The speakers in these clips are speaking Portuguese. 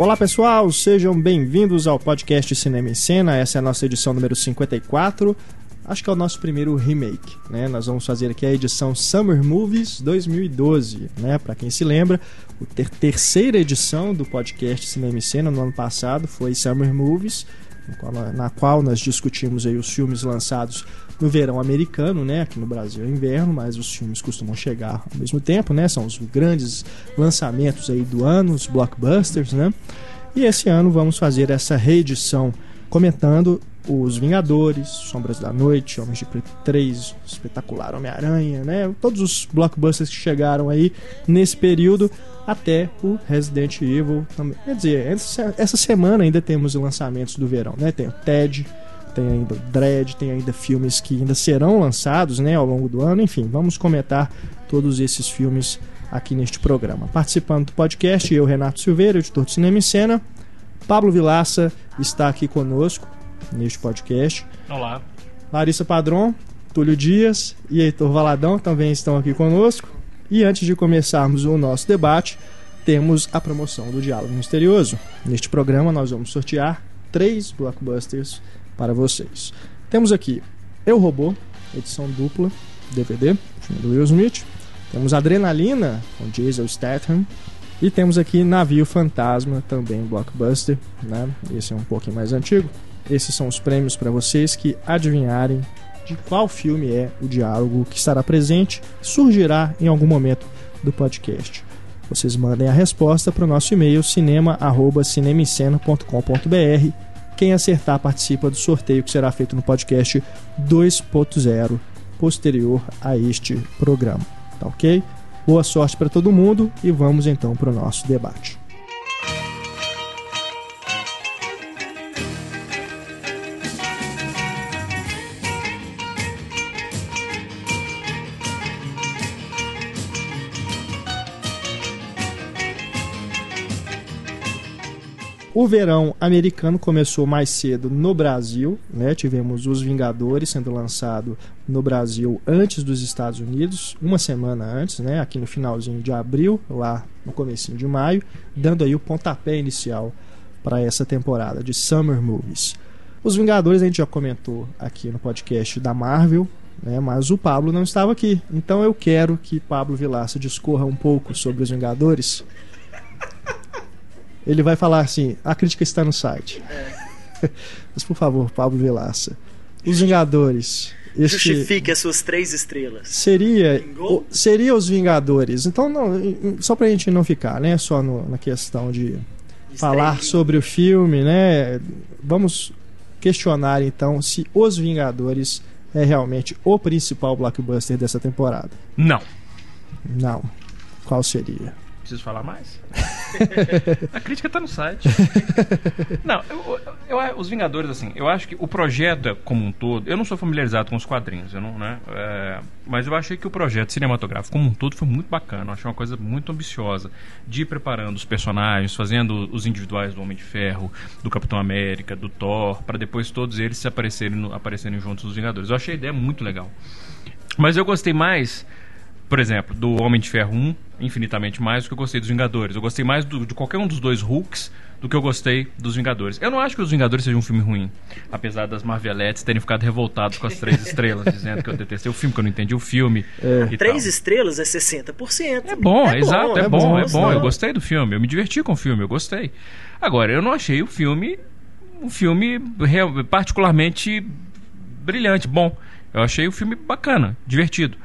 Olá pessoal, sejam bem-vindos ao podcast Cinema em Cena. Essa é a nossa edição número 54. Acho que é o nosso primeiro remake, né? Nós vamos fazer aqui a edição Summer Movies 2012, né? Para quem se lembra, a ter terceira edição do podcast Cinema em Cena no ano passado foi Summer Movies, na qual nós discutimos aí os filmes lançados no verão americano, né? Aqui no Brasil é inverno, mas os filmes costumam chegar ao mesmo tempo, né? São os grandes lançamentos aí do ano, os blockbusters, né? E esse ano vamos fazer essa reedição comentando os Vingadores, Sombras da Noite, Homens de Preto 3, Espetacular Homem-Aranha, né? Todos os blockbusters que chegaram aí nesse período até o Resident Evil também. Quer dizer, essa semana ainda temos lançamentos do verão, né? Tem o Ted, tem ainda Dread, tem ainda filmes que ainda serão lançados né, ao longo do ano. Enfim, vamos comentar todos esses filmes aqui neste programa. Participando do podcast, eu, Renato Silveira, editor de Cinema e Cena. Pablo Vilaça está aqui conosco neste podcast. Olá. Larissa Padron, Túlio Dias e Heitor Valadão também estão aqui conosco. E antes de começarmos o nosso debate, temos a promoção do Diálogo Misterioso. Neste programa, nós vamos sortear três blockbusters para vocês. Temos aqui Eu Robô, edição dupla, DVD, filme do Will Smith. Temos Adrenalina, com Jason Statham. E temos aqui Navio Fantasma, também blockbuster, né? Esse é um pouquinho mais antigo. Esses são os prêmios para vocês que adivinharem de qual filme é o diálogo que estará presente, surgirá em algum momento do podcast. Vocês mandem a resposta para o nosso e-mail cinema@cinemicena.com.br quem acertar participa do sorteio que será feito no podcast 2.0 posterior a este programa. Tá ok? Boa sorte para todo mundo e vamos então para o nosso debate. O verão americano começou mais cedo no Brasil, né? Tivemos Os Vingadores sendo lançado no Brasil antes dos Estados Unidos, uma semana antes, né? Aqui no finalzinho de abril, lá no comecinho de maio, dando aí o pontapé inicial para essa temporada de Summer Movies. Os Vingadores a gente já comentou aqui no podcast da Marvel, né? Mas o Pablo não estava aqui, então eu quero que Pablo Vilaça discorra um pouco sobre os Vingadores ele vai falar assim: a crítica está no site. É. Mas por favor, Pablo Vilaça. Os Vingadores. Este Justifique as suas três estrelas. Seria, o, seria os Vingadores. Então, não, só pra gente não ficar, né? Só no, na questão de falar sobre o filme, né? Vamos questionar então se Os Vingadores é realmente o principal blockbuster dessa temporada. Não. Não. Qual seria? Preciso falar mais? a crítica está no site. Não, eu, eu, eu, os Vingadores, assim, eu acho que o projeto como um todo. Eu não sou familiarizado com os quadrinhos, eu não, né? É, mas eu achei que o projeto cinematográfico como um todo foi muito bacana. Eu achei uma coisa muito ambiciosa. De ir preparando os personagens, fazendo os individuais do Homem de Ferro, do Capitão América, do Thor, para depois todos eles se aparecerem, aparecerem juntos nos Vingadores. Eu achei a ideia muito legal. Mas eu gostei mais por exemplo, do Homem de Ferro 1, infinitamente mais do que eu gostei dos Vingadores. Eu gostei mais do, de qualquer um dos dois Hulks do que eu gostei dos Vingadores. Eu não acho que os Vingadores sejam um filme ruim, apesar das Marvelettes terem ficado revoltados com as três estrelas, dizendo que eu detestei o filme, que eu não entendi o filme. É. Três tal. estrelas é 60%. É bom, é, exato, é, é bom, é bom. Eu gostei do filme, eu me diverti com o filme, eu gostei. Agora, eu não achei o filme um filme particularmente brilhante, bom. Eu achei o filme bacana, divertido.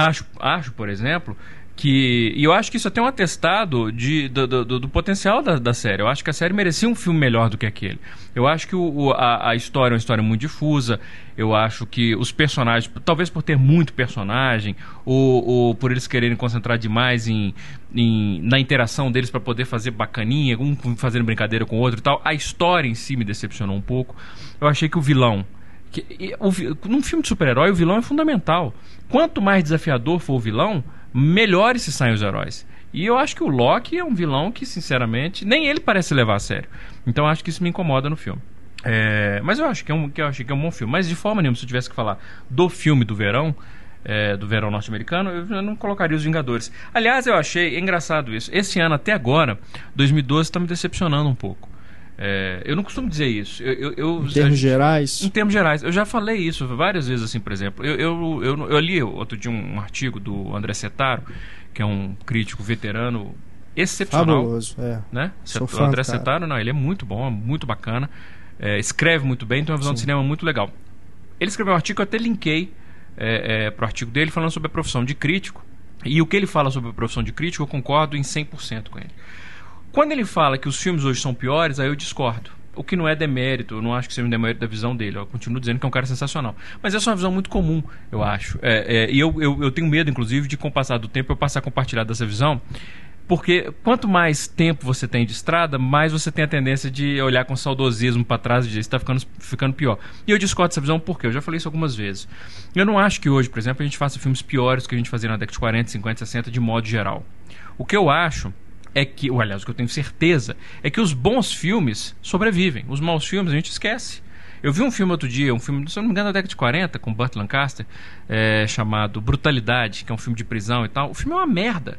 Acho, acho por exemplo, que. E eu acho que isso é até um atestado de, do, do, do potencial da, da, série. Eu acho que a série merecia um filme melhor do que aquele. Eu acho que o, o, a, a, história é uma história muito difusa. Eu acho que os personagens, talvez por ter muito personagem, ou, ou por eles quererem concentrar demais em, em na interação deles para poder fazer bacaninha, um fazendo brincadeira com o outro e tal, a história em si me decepcionou um pouco. Eu achei que o vilão que, e, o, num filme de super-herói, o vilão é fundamental. Quanto mais desafiador for o vilão, melhores se saem os heróis. E eu acho que o Loki é um vilão que, sinceramente, nem ele parece levar a sério. Então acho que isso me incomoda no filme. É, mas eu acho que é um, que eu acho que é um bom filme. Mas de forma nenhuma, se eu tivesse que falar do filme do verão, é, do verão norte-americano, eu não colocaria os Vingadores. Aliás, eu achei engraçado isso. Esse ano, até agora, 2012, está me decepcionando um pouco. É, eu não costumo dizer isso. Eu, eu, eu, em termos gerais? Em termos gerais. Eu já falei isso várias vezes, assim, por exemplo. Eu, eu, eu, eu li outro dia um artigo do André Setaro, que é um crítico veterano excepcional. Fabuloso, é. Né? Sou o André. Setaro, não, ele é muito bom, muito bacana. É, escreve muito bem, tem uma visão de Sim. cinema muito legal. Ele escreveu um artigo, eu até linkei é, é, pro artigo dele falando sobre a profissão de crítico. E o que ele fala sobre a profissão de crítico, eu concordo em 100% com ele. Quando ele fala que os filmes hoje são piores, aí eu discordo. O que não é demérito, eu não acho que seja um demérito da visão dele. Eu continuo dizendo que é um cara sensacional. Mas essa é uma visão muito comum, eu acho. É, é, e eu, eu, eu tenho medo, inclusive, de com o passar do tempo eu passar a compartilhar dessa visão. Porque quanto mais tempo você tem de estrada, mais você tem a tendência de olhar com saudosismo para trás e dizer está ficando, ficando pior. E eu discordo dessa visão porque eu já falei isso algumas vezes. Eu não acho que hoje, por exemplo, a gente faça filmes piores que a gente fazia na década de 40, 50, 60 de modo geral. O que eu acho é que, ou aliás, o que eu tenho certeza é que os bons filmes sobrevivem. Os maus filmes a gente esquece. Eu vi um filme outro dia, um filme, se não me engano, da década de 40, com Burt Lancaster, é, chamado Brutalidade, que é um filme de prisão e tal. O filme é uma merda.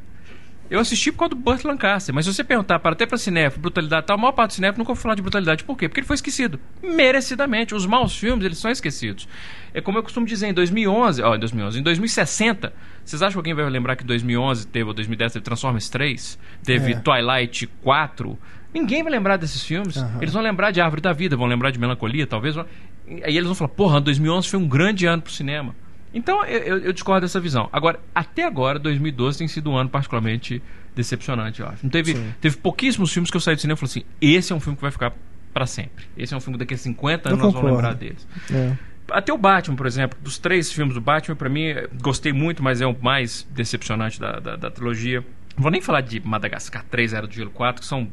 Eu assisti por causa do Burt Lancaster, mas se você perguntar para até para cinéfilo, brutalidade tal, a maior parte do cinéfilo nunca ouviu falar de brutalidade. Por quê? Porque ele foi esquecido. Merecidamente. Os maus filmes, eles são esquecidos. É como eu costumo dizer, em 2011, ó, em 2011, em 2060, vocês acham que alguém vai lembrar que em 2011 teve, ou 2010 teve Transformers 3? Teve É. Twilight 4? Ninguém vai lembrar desses filmes. Aham. Eles vão lembrar de Árvore da Vida, vão lembrar de Melancolia, talvez. Aí eles vão falar, porra, 2011 foi um grande ano pro cinema. Então eu, eu- discordo dessa visão. Agora, até agora, 2012 tem sido um ano particularmente decepcionante, eu acho. Não teve, Sim. teve pouquíssimos filmes que eu saí do cinema e falei assim: esse é um filme que vai ficar pra sempre. Esse é um filme que daqui a 50 anos Eu nós vamos lembrar deles. É. Até o Batman, por exemplo, dos três filmes do Batman, pra mim, gostei muito, mas é o mais decepcionante da, da, da trilogia. Não vou nem falar de Madagascar 3, Era do Gelo 4, que são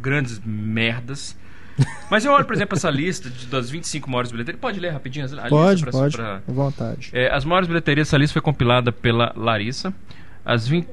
grandes merdas. Mas eu olho, por exemplo, essa lista de- das 25 maiores bilheterias. Pode ler rapidinho a lista Pode, pra- pode, pra- à vontade. é, as maiores bilheterias, essa lista foi compilada pela Larissa. As 20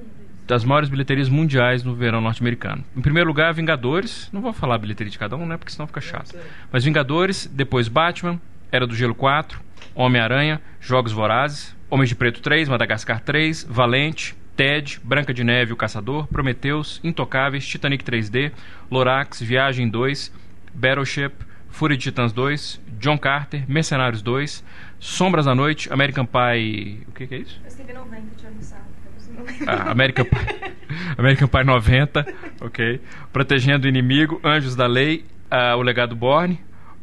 das maiores bilheterias mundiais no verão norte-americano. Em primeiro lugar, Vingadores. Não vou falar a bilheteria de cada um, né? Porque senão fica chato. Mas Vingadores, depois Batman, Era do Gelo 4, Homem-Aranha, Jogos Vorazes, Homens de Preto 3, Madagascar 3, Valente, Ted, Branca de Neve o Caçador, Prometheus, Intocáveis, Titanic 3D, Lorax, Viagem 2, Battleship, Fúria de Titãs 2, John Carter, Mercenários 2, Sombras da Noite, American Pie. O que, que é isso? Eu escrevi 90, tinha no sábado. eu não lembro. Ah, American Pie. American Pie 90, ok. Protegendo o Inimigo, Anjos da Lei, ah, O Legado Borne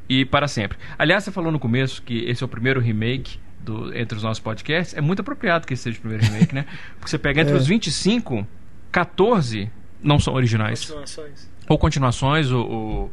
e Para Sempre. Aliás, você falou no começo que esse é o primeiro remake do, entre os nossos podcasts. É muito apropriado que esse seja o primeiro remake, né? Porque você pega entre É. os 25, 14 não são originais. Continuações. Ou continuações, ou. ou-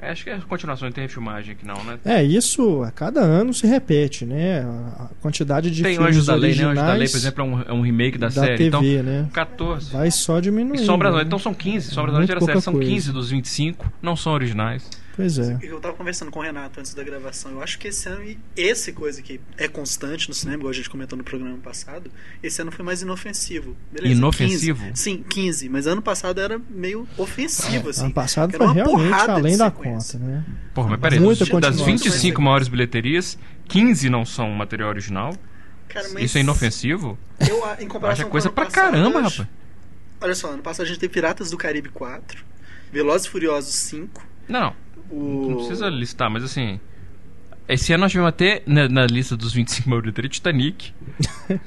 acho que é continuações, não tem filmagem aqui não, né? É, isso a cada ano se repete, né? A a quantidade de tem filmes Anjos da Lei, né? Anjos da Lei, por exemplo, é um, é um remake da, da série. TV, então, né? 14. Vai só E diminuindo. Sombras da né? Então são 15. Sombras da Noite era série, são coisa. 15 dos 25, não são originais. Pois é. Eu tava conversando com o Renato antes da gravação. Eu acho que esse ano, e esse coisa que é constante no cinema, igual a gente comentou no programa passado, esse ano foi mais inofensivo. Beleza, Inofensivo? 15. Sim, 15. Mas ano passado era meio ofensivo, assim. ano passado foi uma realmente além da conta, né? Porra, mas peraí, Muita das continuação. 25 maiores bilheterias, 15 não são material original? Cara, mas Isso é inofensivo? Eu, em comparação acho com coisa pra passado, caramba, acho- rapaz. Olha só, ano passado a gente teve Piratas do Caribe 4, Velozes e Furiosos 5, Não, o... não precisa listar, mas assim. Esse ano nós tivemos até na, na lista dos 25 maiores Titanic.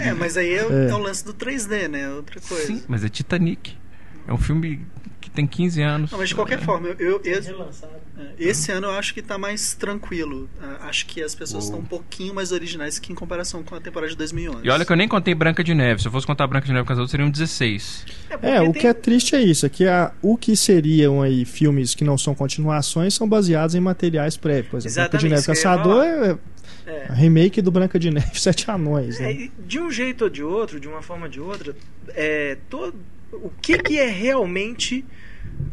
É, mas aí é, É. é o lance do 3D, né? Outra coisa. Sim, mas é Titanic. É um filme tem 15 anos. Não, mas de qualquer É. forma, eu, eu- esse, é, esse ano eu acho que tá mais tranquilo. Ah, Acho que as pessoas estão um pouquinho mais originais que em comparação com a temporada de 2011. E olha que eu nem contei Branca de Neve. Se eu fosse contar Branca de Neve com as outras, seriam 16. porque É, o tem- que é triste é isso, é que a, o que seriam aí filmes que não são continuações são baseados em materiais prévios. Por exemplo, Branca de Exatamente, Neve Caçador é, é. é remake do Branca de Neve Sete Anões, É, né? e de um jeito ou de outro, de uma forma ou de outra, é, todo, o que, que é realmente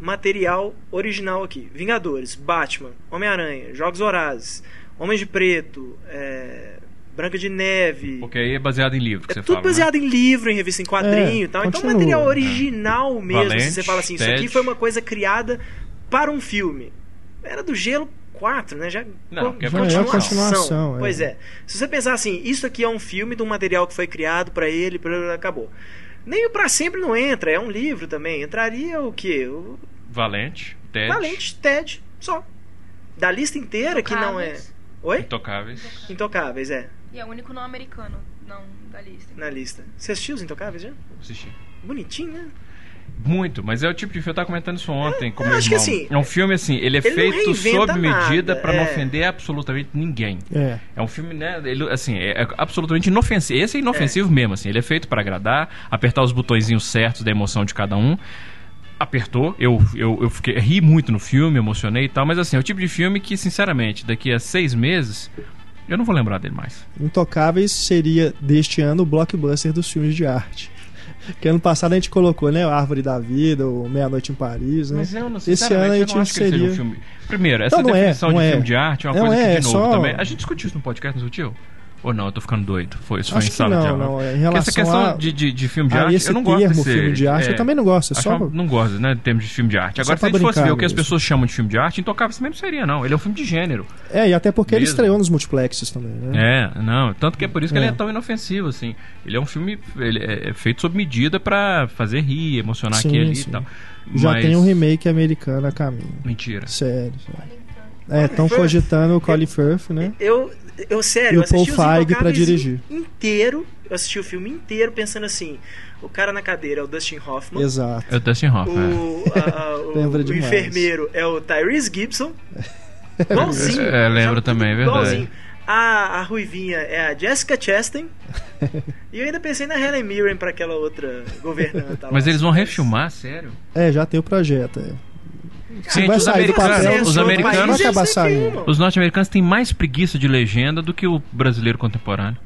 material original aqui? Vingadores, Batman, Homem-Aranha, Jogos Vorazes, Homens de Preto, é, Branca de Neve. Porque aí é baseado em livro que É você tudo fala. né? baseado em livro, em revista em quadrinho É, e tal. Então, continua. material original mesmo. Valente, se você fala assim, isso Ted. aqui foi uma coisa criada para um filme. Era do Gelo 4, né? Já, Não, con- é é a continuação, é. Pois é. Se você pensar assim, isso aqui é um filme de um material que foi criado pra ele, acabou. Nem o Pra Sempre não entra, é um livro também. Entraria o quê? O Valente, Ted, Valente, Ted, só. Da lista inteira que não é. Intocáveis. Oi? Intocáveis. Intocáveis, é. E é o único não americano, não da lista. Na lista. Você assistiu os Intocáveis já? Assisti. Bonitinho, né? Muito, mas é o tipo de filme, eu tava comentando isso ontem com eu meu acho que irmão. assim, é um filme assim, ele é ele feito sob medida nada, pra não é. ofender absolutamente ninguém. É. É um filme, né? Ele, assim, é é absolutamente inofensivo. Esse é inofensivo mesmo, assim. Ele é feito pra agradar, apertar os botõezinhos certos da emoção de cada um. Apertou, eu, eu, eu fiquei, ri muito no filme, emocionei e tal, mas assim, é o tipo de filme que, sinceramente, daqui a seis meses, eu não vou lembrar dele mais. Intocáveis seria deste ano o blockbuster dos filmes de arte. Que ano passado a gente colocou, né? Árvore da Vida, o Meia Noite em Paris, né? Mas eu não, Esse ano a gente eu não acho que ele seja seria. um filme. Primeiro, essa Não, é, definição não de é. filme de arte é uma Não coisa é, que, é de novo, só- também. A gente discutiu isso no podcast, não discutiu? Ou não, eu tô ficando doido. Foi, isso foi em sala de não, aula. não. Em Porque relação essa questão a, de, de, de filme de arte, eu não gosto termo desse, filme de arte, é, eu também não gosto. É só... Não gosto, né, em termos de filme de arte. Agora, se a gente fosse ver brincar o que as mesmo. pessoas chamam de filme de arte, Intocável também não seria, não. Ele é um filme de gênero. É, e até porque ele Mesmo. estreou nos multiplexes também, né? É, não. Tanto que é por isso que É. ele é tão inofensivo, assim. Ele é um filme ele é é feito sob medida pra fazer rir, emocionar Sim, aqui e ali sim. e tal. Já Mas- tem um remake americano a caminho. Mentira. Sério. sério. É, estão cogitando o Colin Firth, né? Eu, eu sério, E eu o Paul assisti Feig pra Intocáveis dirigir. inteiro. Eu assisti o filme inteiro pensando assim: o cara na cadeira é o Dustin Hoffman. Exato. É o Dustin Hoffman. é. O, a- a- o- o enfermeiro é o Tyrese Gibson. Igualzinho. É, lembro também, é verdade. Igualzinho. A, a Ruivinha é a Jessica Chastain. e eu ainda pensei na Helen Mirren pra aquela outra governanta. lá. Mas eles vão refilmar, sério? É, já tem o projeto. É. Gente, vai os sair do papel, os americanos, país, vai acabar saindo. refilmam. os norte-americanos têm mais preguiça de legenda do que o brasileiro contemporâneo.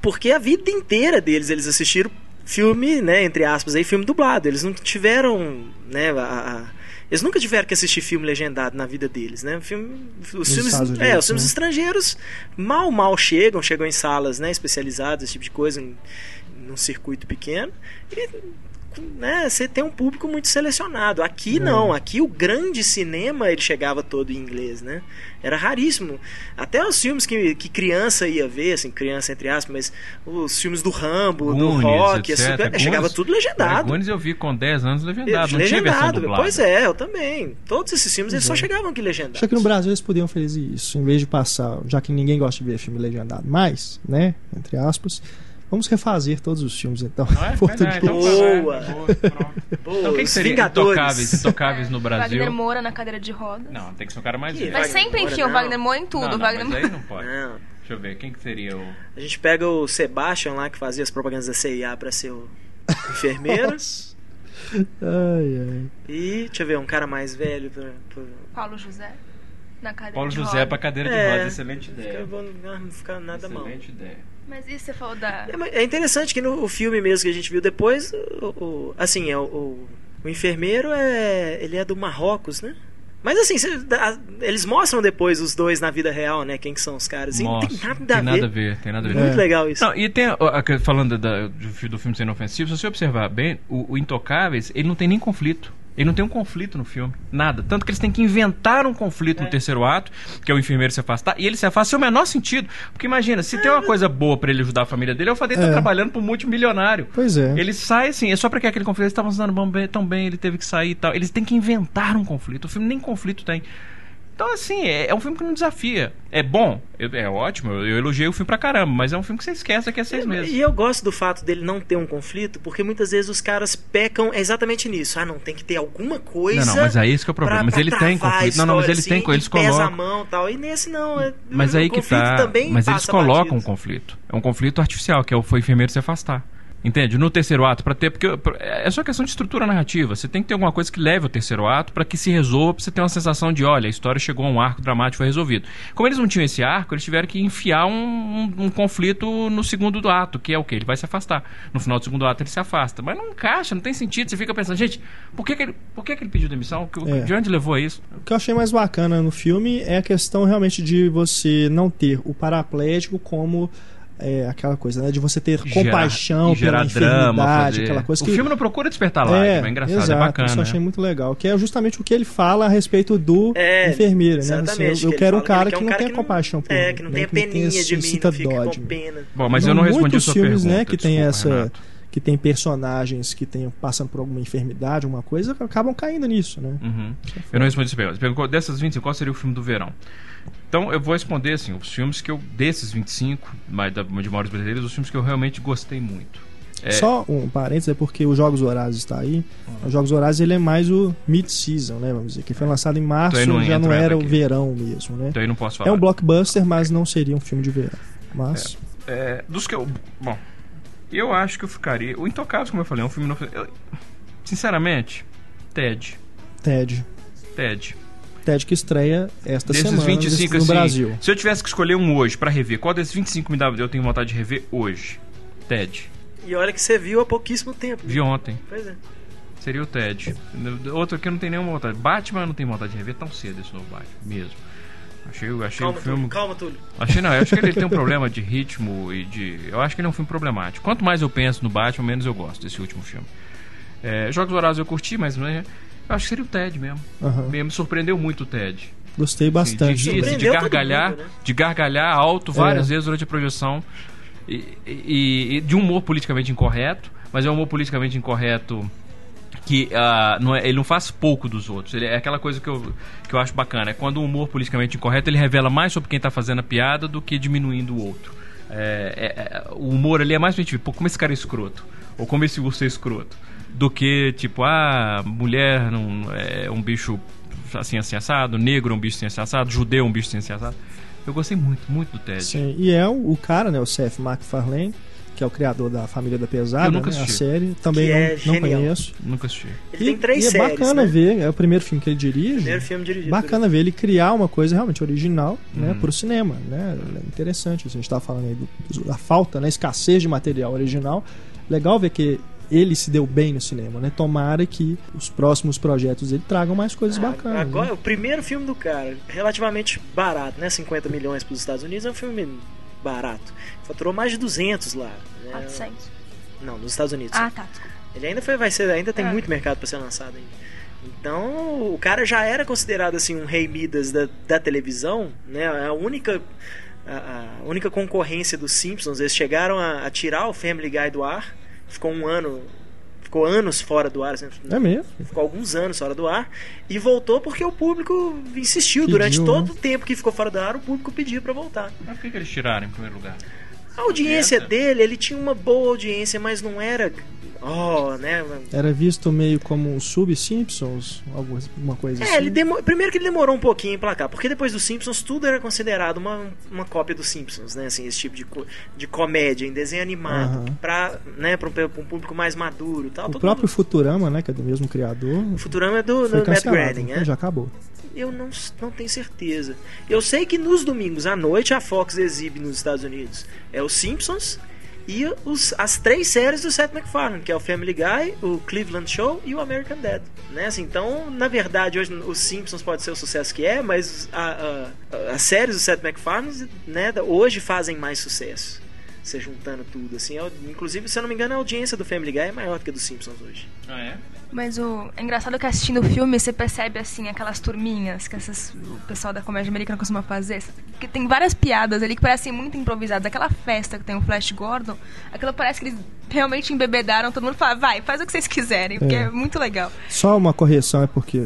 Porque a vida inteira deles, eles assistiram filme, né, entre aspas, aí, filme dublado. Eles não tiveram, né, a- a- eles nunca tiveram que assistir filme legendado na vida deles, né? Filme, os filmes, Estados é, Unidos, os filmes né? estrangeiros mal, mal chegam, chegam em salas, né, especializadas, esse tipo de coisa, em, num circuito pequeno. E né, você tem um público muito selecionado. Aqui É. não, aqui o grande cinema ele chegava todo em inglês, né? Era raríssimo. Até os filmes que, que criança ia ver, assim, criança entre aspas, mas os filmes do Rambo, do rock, etc. assim, chegava tudo legendado. Goonies eu vi com 10 anos legendado, não tinha versão legendado, pois é, eu também. Todos esses filmes eles só é. chegavam aqui legendados. Acho que no Brasil eles podiam fazer isso, em vez de passar, já que ninguém gosta de ver filme legendado, mas, né, entre aspas, vamos refazer todos os filmes então. Não é? português. Então, Boa. é, boa. Pô, Então quem os seria Vingadores. intocáveis, intocáveis no Brasil? Wagner Moura na cadeira de rodas. Não, tem que ser um cara mais Que velho. Mas Wagner sempre enfia o não. Wagner Moura em tudo. Não, não, Wagner mas Moura. aí não pode. Não, Deixa eu ver, quem que seria o... a gente pega o Sebastian lá que fazia as propagandas da CIA pra ser o enfermeiro. Ai, ai. e, deixa eu ver, um cara mais velho pra, pra- Paulo José na cadeira Paulo de José rodas. pra cadeira de É. rodas, excelente Fica ideia. bom, não não fica nada mal. Excelente ideia. Mas isso você falou da. É, é interessante que no o filme mesmo que a gente viu depois, o, o- assim, é o, o, o enfermeiro é ele é do Marrocos, né? Mas assim, cê- a- eles mostram depois os dois na vida real, né? Quem que são os caras. E não tem nada, tem a, ver. nada a ver, tem nada a ver. Muito É. legal isso. Não, e tem, falando da- do, do filme ser inofensivo, se você observar bem, o, o Intocáveis, ele não tem nem conflito. Ele não tem um conflito no filme. Nada. Tanto que eles têm que inventar um conflito no terceiro ato, que é o enfermeiro se afastar, e ele se afasta sem o menor sentido. Porque imagina, se tem uma coisa boa pra ele ajudar a família dele, é o fato dele estar É. trabalhando pro multimilionário. Pois é. Ele sai assim, é só pra que aquele conflito. Eles estavam usando tão bem, ele teve que sair e tal. Eles têm que inventar um conflito. O filme nem conflito tem. Então, assim, é, é um filme que não desafia. É bom, é, ótimo, eu, eu elogiei o filme pra caramba, mas é um filme que você esquece daqui a seis meses. E eu gosto do fato dele não ter um conflito, porque muitas vezes os caras pecam exatamente nisso. Ah, não, tem que ter alguma coisa. Não, não, mas é esse que é o problema. pra- Mas pra ele tem conflito. Não, não, mas história, eles têm, assim, eles e pesa a colocam. mão e tal. E nesse não. é- Mas aí que conflito tá. também Mas eles colocam batido. um conflito. É um conflito artificial, que é o foi enfermeiro se afastar. Entende? No terceiro ato, para ter. Porque é só questão de estrutura narrativa. Você tem que ter alguma coisa que leve ao terceiro ato para que se resolva, pra você ter uma sensação de, olha, a história chegou a um arco dramático foi resolvido. Como eles não tinham esse arco, eles tiveram que enfiar um, um- um conflito no segundo do ato, que é o quê? Ele vai se afastar. No final do segundo ato ele se afasta. Mas não encaixa, não tem sentido. Você fica pensando, gente, por que, que, ele, por que, que ele pediu demissão? Que- É. De onde levou a isso? O que eu achei mais bacana no filme é a questão realmente de você não ter o paraplégico como é, aquela coisa, né? De você ter Gerar- compaixão e gerar pela drama, enfermidade, fazer- aquela coisa O que... filme não procura despertar lágrima, é, engraçado, exato, é bacana. Isso eu achei né? muito legal. Que é justamente o que ele fala a respeito do É, enfermeiro, né? Assim, eu, que eu quero um que cara que, um não cara tenha que não- compaixão por É, mim, que não né? tenha que não peninha de mim, não fica com de mim. pena. Bom, mas eu não Muitos respondi a sua filmes, pergunta. né, que tem essa que tem personagens que tenham passando por alguma enfermidade, alguma coisa, acabam caindo nisso, né? Uhum. Eu não respondi essa pergunta. Dessas 25, qual seria o filme do verão? Então eu vou responder assim: os filmes que eu. Desses 25, mais da- de maiores brasileiros, os filmes que eu realmente gostei muito. É, Só um parênteses, é porque os Jogos Horazes está aí. Uhum. Os Jogos Horazes ele é mais o mid-season, né? Vamos dizer, que foi lançado em março, Então não já não era o aqui. verão mesmo, né? Então aí não posso falar. É um blockbuster, mas não seria um filme de verão. Mas É, dos que eu. Bom, eu acho que eu ficaria. O Intocáveis, como eu falei, é um filme. Eu- sinceramente, Ted. Ted. Ted. Ted que estreia esta Desses semana 25, no assim, Brasil. se eu tivesse que escolher um hoje pra rever, qual desses 25 me dá, eu tenho vontade de rever hoje? Ted. E olha que você viu há pouquíssimo tempo. Vi ontem. Pois é. Seria o Ted. Outro aqui eu não tenho nenhuma vontade. Batman eu não tenho vontade de rever tão cedo esse novo Batman, mesmo. Achei, achei Calma, o filme. Túlio. Calma, Túlio. Achei não, eu acho que ele tem um problema de ritmo e de. Eu acho que ele é um filme problemático. Quanto mais eu penso no Batman, menos eu gosto desse último filme. É, Jogos Vorazes eu curti, mas né, acho que seria o Ted mesmo. Aham. Me me surpreendeu muito o Ted. Gostei Assim, bastante. de rir, assim, de todo gargalhar, mundo, né? de gargalhar alto várias É. vezes durante a projeção. E, e- e de humor politicamente incorreto, mas é um humor politicamente incorreto que ah, não é- ele não faz pouco dos outros. Ele é aquela coisa que eu, que eu acho bacana. É quando o humor politicamente incorreto ele revela mais sobre quem está fazendo a piada do que diminuindo o outro. É, é- é- o humor ali é mais pra gente ver, pô, como esse cara é escroto. Ou como esse urso é escroto. Do que, tipo, ah, mulher não, é um bicho assim, assim assado, negro é um bicho assim, assim assado, judeu é um bicho assim, assim assado. Eu gostei muito, muito do Ted. Sim, e é o, o cara, né, o Seth MacFarlane, que é o criador da Família da Pesada, Eu nunca né, a série. Também Que não, é não conheço. Nunca assisti. Ele E- tem três e é séries, bacana né? ver, é o primeiro filme que ele dirige. Primeiro filme dirigido. Bacana ver ele criar uma coisa realmente original, né, Uhum. pro cinema, né? É interessante. A gente estava falando aí do- da falta, né, escassez de material original. Legal ver que ele se deu bem no cinema, né? Tomara que os próximos projetos dele tragam mais coisas Ah, bacanas. Agora, né? o primeiro filme do cara, relativamente barato, né? 50 milhões para os Estados Unidos, é um filme barato. Faturou mais de 200 lá. Né? 400. Não, nos Estados Unidos. Ah, tá. Desculpa. Ele ainda foi, vai ser, ainda tem É. muito mercado para ser lançado ainda. Então, o cara já era considerado assim um rei Midas da, da televisão, né? A única a, a única concorrência dos Simpsons, eles chegaram a, a tirar o Family Guy do ar. Ficou um ano, ficou anos fora do ar, assim, É mesmo. ficou alguns anos fora do ar e voltou porque o público insistiu Pediu, durante né? todo o tempo que ficou fora do ar, o público pediu para voltar. Mas por que, que eles tiraram em primeiro lugar? A audiência dele, ele tinha uma boa audiência, mas não era oh, né? Era visto meio como um sub-Simpsons, alguma coisa assim. É, ele demo... primeiro que ele demorou um pouquinho em placar, porque depois dos Simpsons tudo era considerado uma, uma cópia dos Simpsons, né? Assim, esse tipo de, co- de comédia em desenho animado, Aham. pra, né, pra, um, pra um público mais maduro e tal. O próprio mundo- Futurama, né, que é do mesmo criador, O Futurama é do, do Matt Groening, né? já acabou. Eu não, não tenho certeza. Eu sei que nos domingos à noite a Fox exibe nos Estados Unidos é os Simpsons e os, as três séries do Seth MacFarlane, que é o Family Guy, o Cleveland Show e o American Dad. Né? Assim, então, na verdade, hoje os Simpsons pode ser o sucesso que é, mas a- a- as séries do Seth MacFarlane né, hoje fazem mais sucesso. Você juntando tudo, assim. É o- Inclusive, se eu não me engano, a audiência do Family Guy é maior do que a dos Simpsons hoje. Ah, é? Mas o é engraçado que assistindo o filme você percebe assim aquelas turminhas que essas, o pessoal da comédia americana costuma fazer. Que tem várias piadas ali que parecem muito improvisadas. Aquela festa que tem o Flash Gordon, aquilo parece que eles realmente embebedaram. Todo mundo fala, vai, faz o que vocês quiserem, porque É. é muito legal. Só uma correção é porque,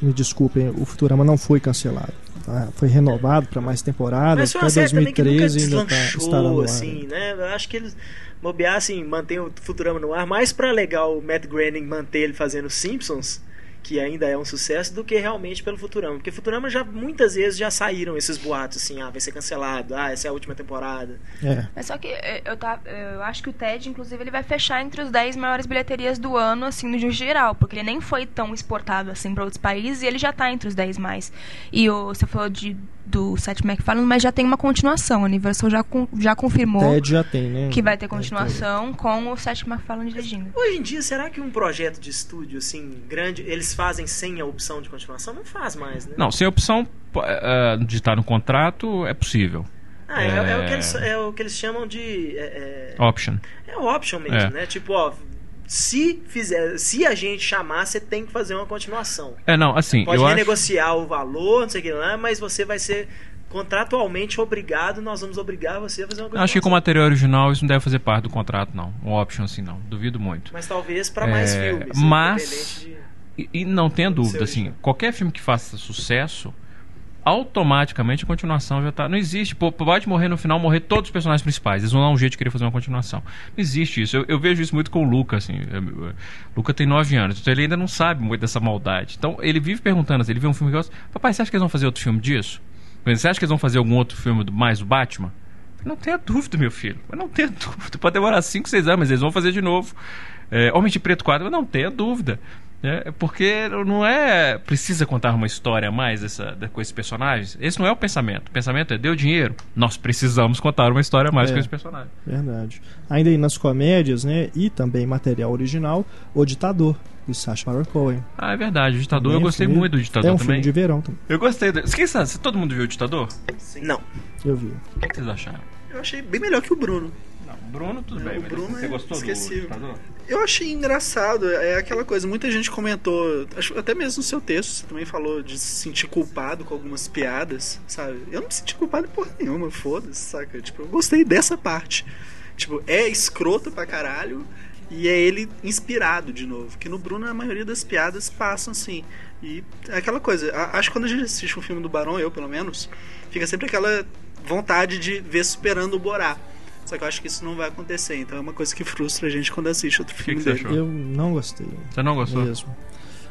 me desculpem, o Futurama não foi cancelado. Tá? Foi renovado para mais temporadas, Mas foi uma até série também que nunca 2013 ainda tá, assim, né? Eu acho que eles bobear, assim, mantém o Futurama no ar mais pra legal o Matt Groening manter ele fazendo Simpsons, que ainda é um sucesso, do que realmente pelo Futurama. Porque Futurama já, muitas vezes, já saíram esses boatos, assim, ah, vai ser cancelado, ah, essa é a última temporada. É. Mas só que eh, eu, tá, eu acho que o Ted, inclusive, ele vai fechar entre os 10 maiores bilheterias do ano, assim, no geral, porque ele nem foi tão exportado assim para outros países e ele já tá entre os 10 mais. E o, você falou de, do Seth MacFarlane, mas já tem uma continuação. A Universal já, já confirmou TED já tem, né? que vai ter É, continuação com o Seth MacFarlane dirigindo. Hoje em dia, será que um projeto de estúdio, assim, grande, eles fazem sem a opção de continuação? Não faz mais, né? Não, sem opção po- eh, de estar no contrato é possível. Ah, Ah, é, é o, que eles, é o que eles chamam de. É, é, Option. é option mesmo, É. né? Tipo, ó, se fizer, se a gente chamar, você tem que fazer uma continuação. É, não, assim, Pode eu acho... renegociar o valor, não sei o que lá, mas você vai ser contratualmente obrigado, nós vamos obrigar você a fazer uma continuação. Acho que com o material original isso não deve fazer parte do contrato, não. Um option assim, não. Duvido muito. Mas talvez mais É, filmes. mas- independente E, e não tenha dúvida, assim, original. qualquer filme que faça sucesso, automaticamente a continuação já tá. Não existe. Pô, pode morrer no final, morrer todos os personagens principais. Eles vão dar um jeito de querer fazer uma continuação. Não existe isso. Eu, eu vejo isso muito com o Luca, assim. Eu- eu- O Luca tem 9 anos, então ele ainda não sabe muito dessa maldade. Então ele vive perguntando assim, ele vê um filme que gosta. Papai, você acha que eles vão fazer outro filme disso? Você acha que eles vão fazer algum outro filme do, mais do Batman? Não tenha dúvida, meu filho. Não tenha dúvida. Pode demorar 5, 6 anos, mas eles vão fazer de novo. É, Homem de Preto 4, mas não tenha dúvida. É, porque não é. Precisa contar uma história a mais dessa, da- com esses personagens. Esse não é o pensamento. O pensamento é: deu dinheiro, nós precisamos contar uma história a mais É. com esse personagem. Verdade. Ainda aí nas comédias, né? E também material original, O Ditador, do Sacha Baron Cohen. Ah, é verdade. O Ditador, Também eu é gostei filme- muito do Ditador É um também. filme de verão também. Eu gostei. Do... Se todo mundo viu o Ditador? O Não. Eu vi. que vocês acharam? Eu achei bem melhor que o Bruno. Bruno, tudo bem. Mas Bruno você gostou esquecível. do? Eu achei engraçado, é aquela coisa, muita gente comentou, acho até mesmo no seu texto, você também falou de se sentir culpado com algumas piadas, sabe? Eu não me senti culpado por nenhuma, foda-se, saca? Tipo, eu gostei dessa parte. Tipo, é escroto pra caralho e é ele inspirado de novo, que no Bruno a maioria das piadas passam assim. E é aquela coisa, acho que quando a gente assiste um filme do Barão, eu pelo menos, fica sempre aquela vontade de ver superando o Borá. Só que eu acho que isso não vai acontecer, então é uma coisa que frustra a gente quando assiste outro que filme que você dele. achou? Eu não gostei. Você não gostou? Mesmo.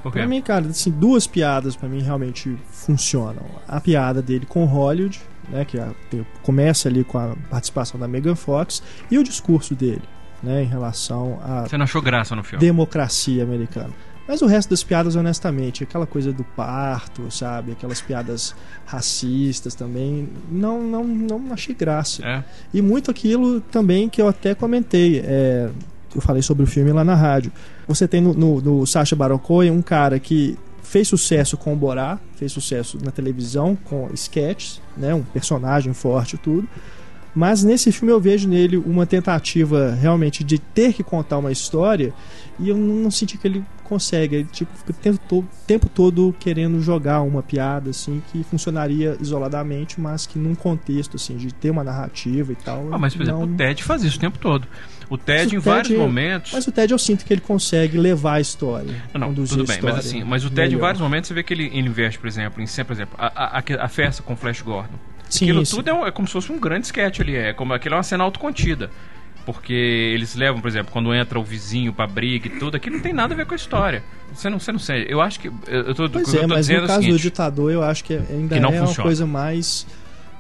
Por quê? Pra mim, cara, assim, duas piadas pra mim realmente funcionam. A piada dele com Hollywood, né, que a- tem- começa ali com a participação da Megan Fox, e o discurso dele, né, em relação à Você não achou graça no filme? democracia americana. Mas o resto das piadas, honestamente, aquela coisa do parto, sabe? Aquelas piadas racistas também, não, não, não achei graça. É. E muito aquilo também que eu até comentei. é, eu falei sobre o filme lá na rádio. Você tem no, no, no Sacha Baron Cohen um cara que fez sucesso com o Borá, fez sucesso na televisão com sketches, né, um personagem forte e tudo. Mas nesse filme eu vejo nele uma tentativa realmente de ter que contar uma história e eu não senti que ele consegue. Ele tipo, fica o tempo todo, tempo todo querendo jogar uma piada assim que funcionaria isoladamente, mas que num contexto assim de ter uma narrativa e tal. Ah, mas, por exemplo, não- o Ted faz isso o tempo todo. O Ted, o em vários momentos. Mas o Ted eu sinto que ele consegue levar a história. Não, não, tudo bem, mas assim, mas o Ted, em melhor. vários momentos, você vê que ele, ele investe, por exemplo, em sempre, por exemplo, a, a, a festa com o Flash Gordon. Sim, Aquilo sim. tudo é, é como se fosse um grande sketch ali, é como aquilo é uma cena autocontida. Porque eles levam, por exemplo, quando entra o vizinho pra briga e tudo, aquilo não tem nada a ver com a história. Você não, você não sei. Eu acho que. Eu, eu tô, Pois eu é, tô mas no é caso do seguinte, ditador eu acho que ainda Que não é uma funciona. coisa mais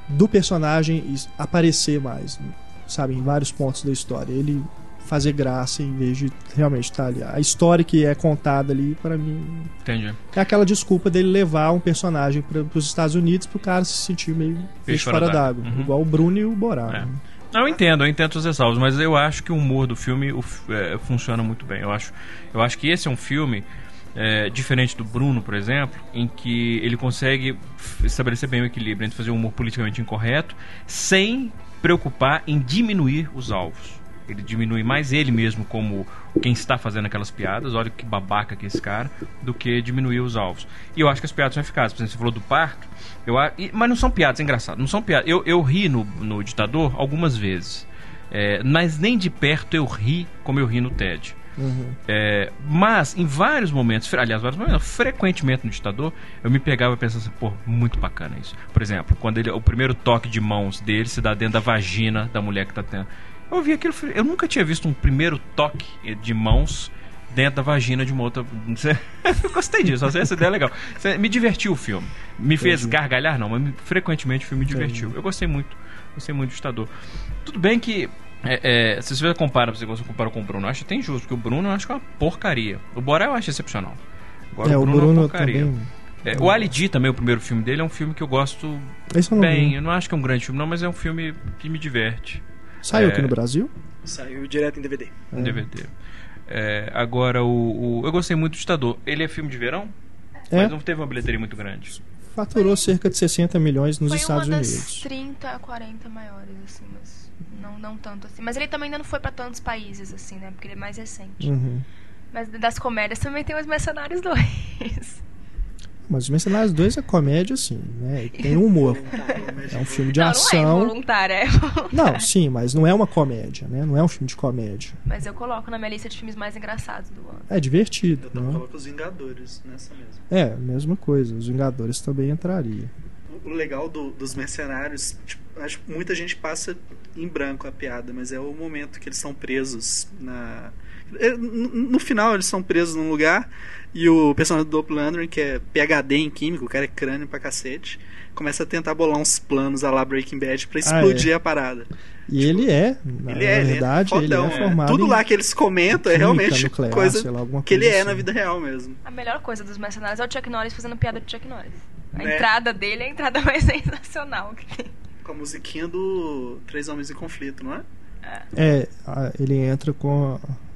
do personagem aparecer mais, sabe, em vários pontos da história. Ele fazer graça em vez de realmente estar ali. A história que é contada ali, para mim, Entendi. é aquela desculpa dele levar um personagem para os Estados Unidos pro cara se sentir meio peixe fora fora d'água. Uhum. Igual o Bruno e o Borá. É. né? Não, eu entendo, eu entendo os ressalvos, mas eu acho que o humor do filme o é, funciona muito bem. Eu acho, eu acho que esse é um filme é, diferente do Bruno, por exemplo, em que ele consegue estabelecer bem o equilíbrio entre fazer um humor politicamente incorreto sem preocupar em diminuir os alvos. Ele diminui mais ele mesmo como quem está fazendo aquelas piadas, olha que babaca que é esse cara, do que diminuir os alvos. E eu acho que as piadas são eficazes. Por exemplo, você falou do parto, eu, mas não são piadas, é engraçado. Não são piadas. Eu, eu ri no, no Ditador algumas vezes. É, mas nem de perto eu ri como eu ri no TED. Uhum. É, mas em vários momentos, aliás, vários momentos, frequentemente no ditador, eu me pegava e pensava assim, pô, muito bacana isso. Por exemplo, quando ele, o primeiro toque de mãos dele se dá dentro da vagina da mulher que tá tendo. Eu vi aquilo, eu nunca tinha visto um primeiro toque de mãos dentro da vagina de uma outra. eu gostei disso, essa ideia é legal. Me divertiu o filme. Me fez Entendi. gargalhar, não, mas me- frequentemente o filme me divertiu. Eu gostei muito. Gostei muito do ditador. Tudo bem que. É, é, se você compara, se você compara com o Bruno, eu acho que tem justo, porque o Bruno eu acho que é uma porcaria. O Borá eu acho excepcional. Agora É, o o Bruno, é uma Bruno porcaria. também. É, o Ali G também, o primeiro filme dele, é um filme que eu gosto eu bem. vi. Eu não acho que é um grande filme, não, mas é um filme que me diverte. Saiu É. aqui no Brasil? Saiu direto em DVD. Um DVD. É, agora, o, o- Eu gostei muito do Ditador. Ele é filme de verão? É. Mas não teve uma bilheteria muito grande. faturou cerca de 60 milhões nos foi Estados uma das Unidos. 30 a 40 maiores, assim, mas não, não tanto assim. Mas ele também ainda não foi pra tantos países, assim, né? Porque ele é mais recente. Uhum. Mas das comédias também tem os Mercenários 2. Mas os Mercenários 2 é comédia, sim, né? E tem humor. É um filme de não, ação. não é involuntário, é voluntário. Não, sim, mas não é uma comédia, né? Não é um filme de comédia. Mas eu coloco na minha lista de filmes mais engraçados do ano. É divertido, Eu também né? coloco os Vingadores nessa mesmo. É, mesma coisa. Os Vingadores também entraria. O legal do- dos mercenários, tipo, acho que muita gente passa em branco a piada, mas é o momento que eles são presos na. É, No final, eles são presos num lugar e o personagem do Doppler, que é PHD em química, o cara é crânio pra cacete, começa a tentar bolar uns planos a lá Breaking Bad pra explodir a parada. E ele é, na Ele é, verdade, ele é, ele é fodão. formado Tudo em lá que eles comentam é realmente nuclear, coisa lá, alguma que ele coisa é assim. na vida real mesmo. A melhor coisa dos Mercenários é o Chuck Norris fazendo piada de Chuck Norris. A Né? entrada dele é a entrada mais sensacional que tem. Com a musiquinha do Três Homens em Conflito, não é? É, a- ele entra com a-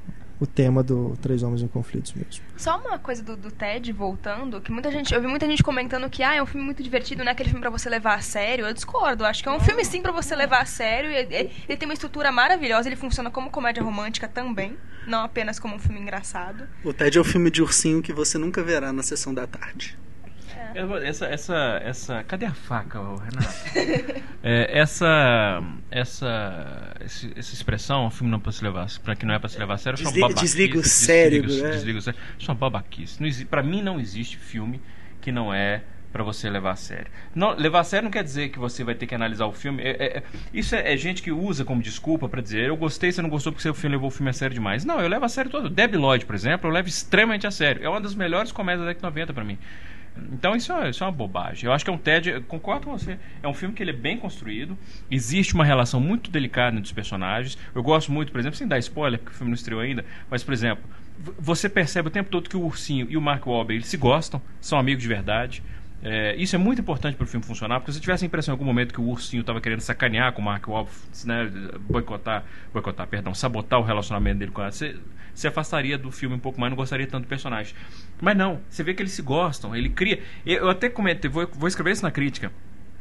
o tema do Três Homens em Conflitos mesmo. Só uma coisa do, do Ted, voltando, que muita gente. Eu vi muita gente comentando que ah, é um filme muito divertido, não é aquele filme pra você levar a sério. Eu discordo. Acho que é um filme sim pra você levar a sério. e- e- Ele tem uma estrutura maravilhosa, ele funciona como comédia romântica também. Não apenas como um filme engraçado. O Ted é o filme de ursinho que você nunca verá na sessão da tarde. Essa, essa, essa. Cadê a faca, Renato? É, essa, essa, esse- essa expressão, um filme não pra se levar, para que não é pra se levar a sério, é Desliga- babaquice. desliga o cérebro, desliga, né? desliga o cérebro. É uma babaquice. Pra mim não existe filme que não é pra você levar a sério. Não, levar a sério não quer dizer que você vai ter que analisar o filme. É- é- é- isso é, é gente que usa como desculpa pra dizer eu gostei, você não gostou porque seu filme levou o filme a sério demais. Não, eu levo a sério todo. Debbie Lloyd, por exemplo, eu levo extremamente a sério. É uma das melhores comédias da década de 90 pra mim. Então isso é, isso é uma bobagem. Eu acho que é um TED, concordo com você. É um filme que ele é bem construído, existe uma relação muito delicada entre os personagens. Eu gosto muito, por exemplo, sem dar spoiler, porque o filme não estreou ainda, mas por exemplo, você percebe o tempo todo que o ursinho e o Mark Wahlberg eles se gostam, são amigos de verdade. É, isso é muito importante para o filme funcionar, porque se tivesse a impressão em algum momento que o ursinho estava querendo sacanear com o Mark Wahlberg, né, boicotar, boicotar, perdão, sabotar o relacionamento dele com ela, você se afastaria do filme um pouco mais, não gostaria tanto do personagem. Mas não, você vê que eles se gostam, ele cria. Eu até comentei, vou, vou escrever isso na crítica.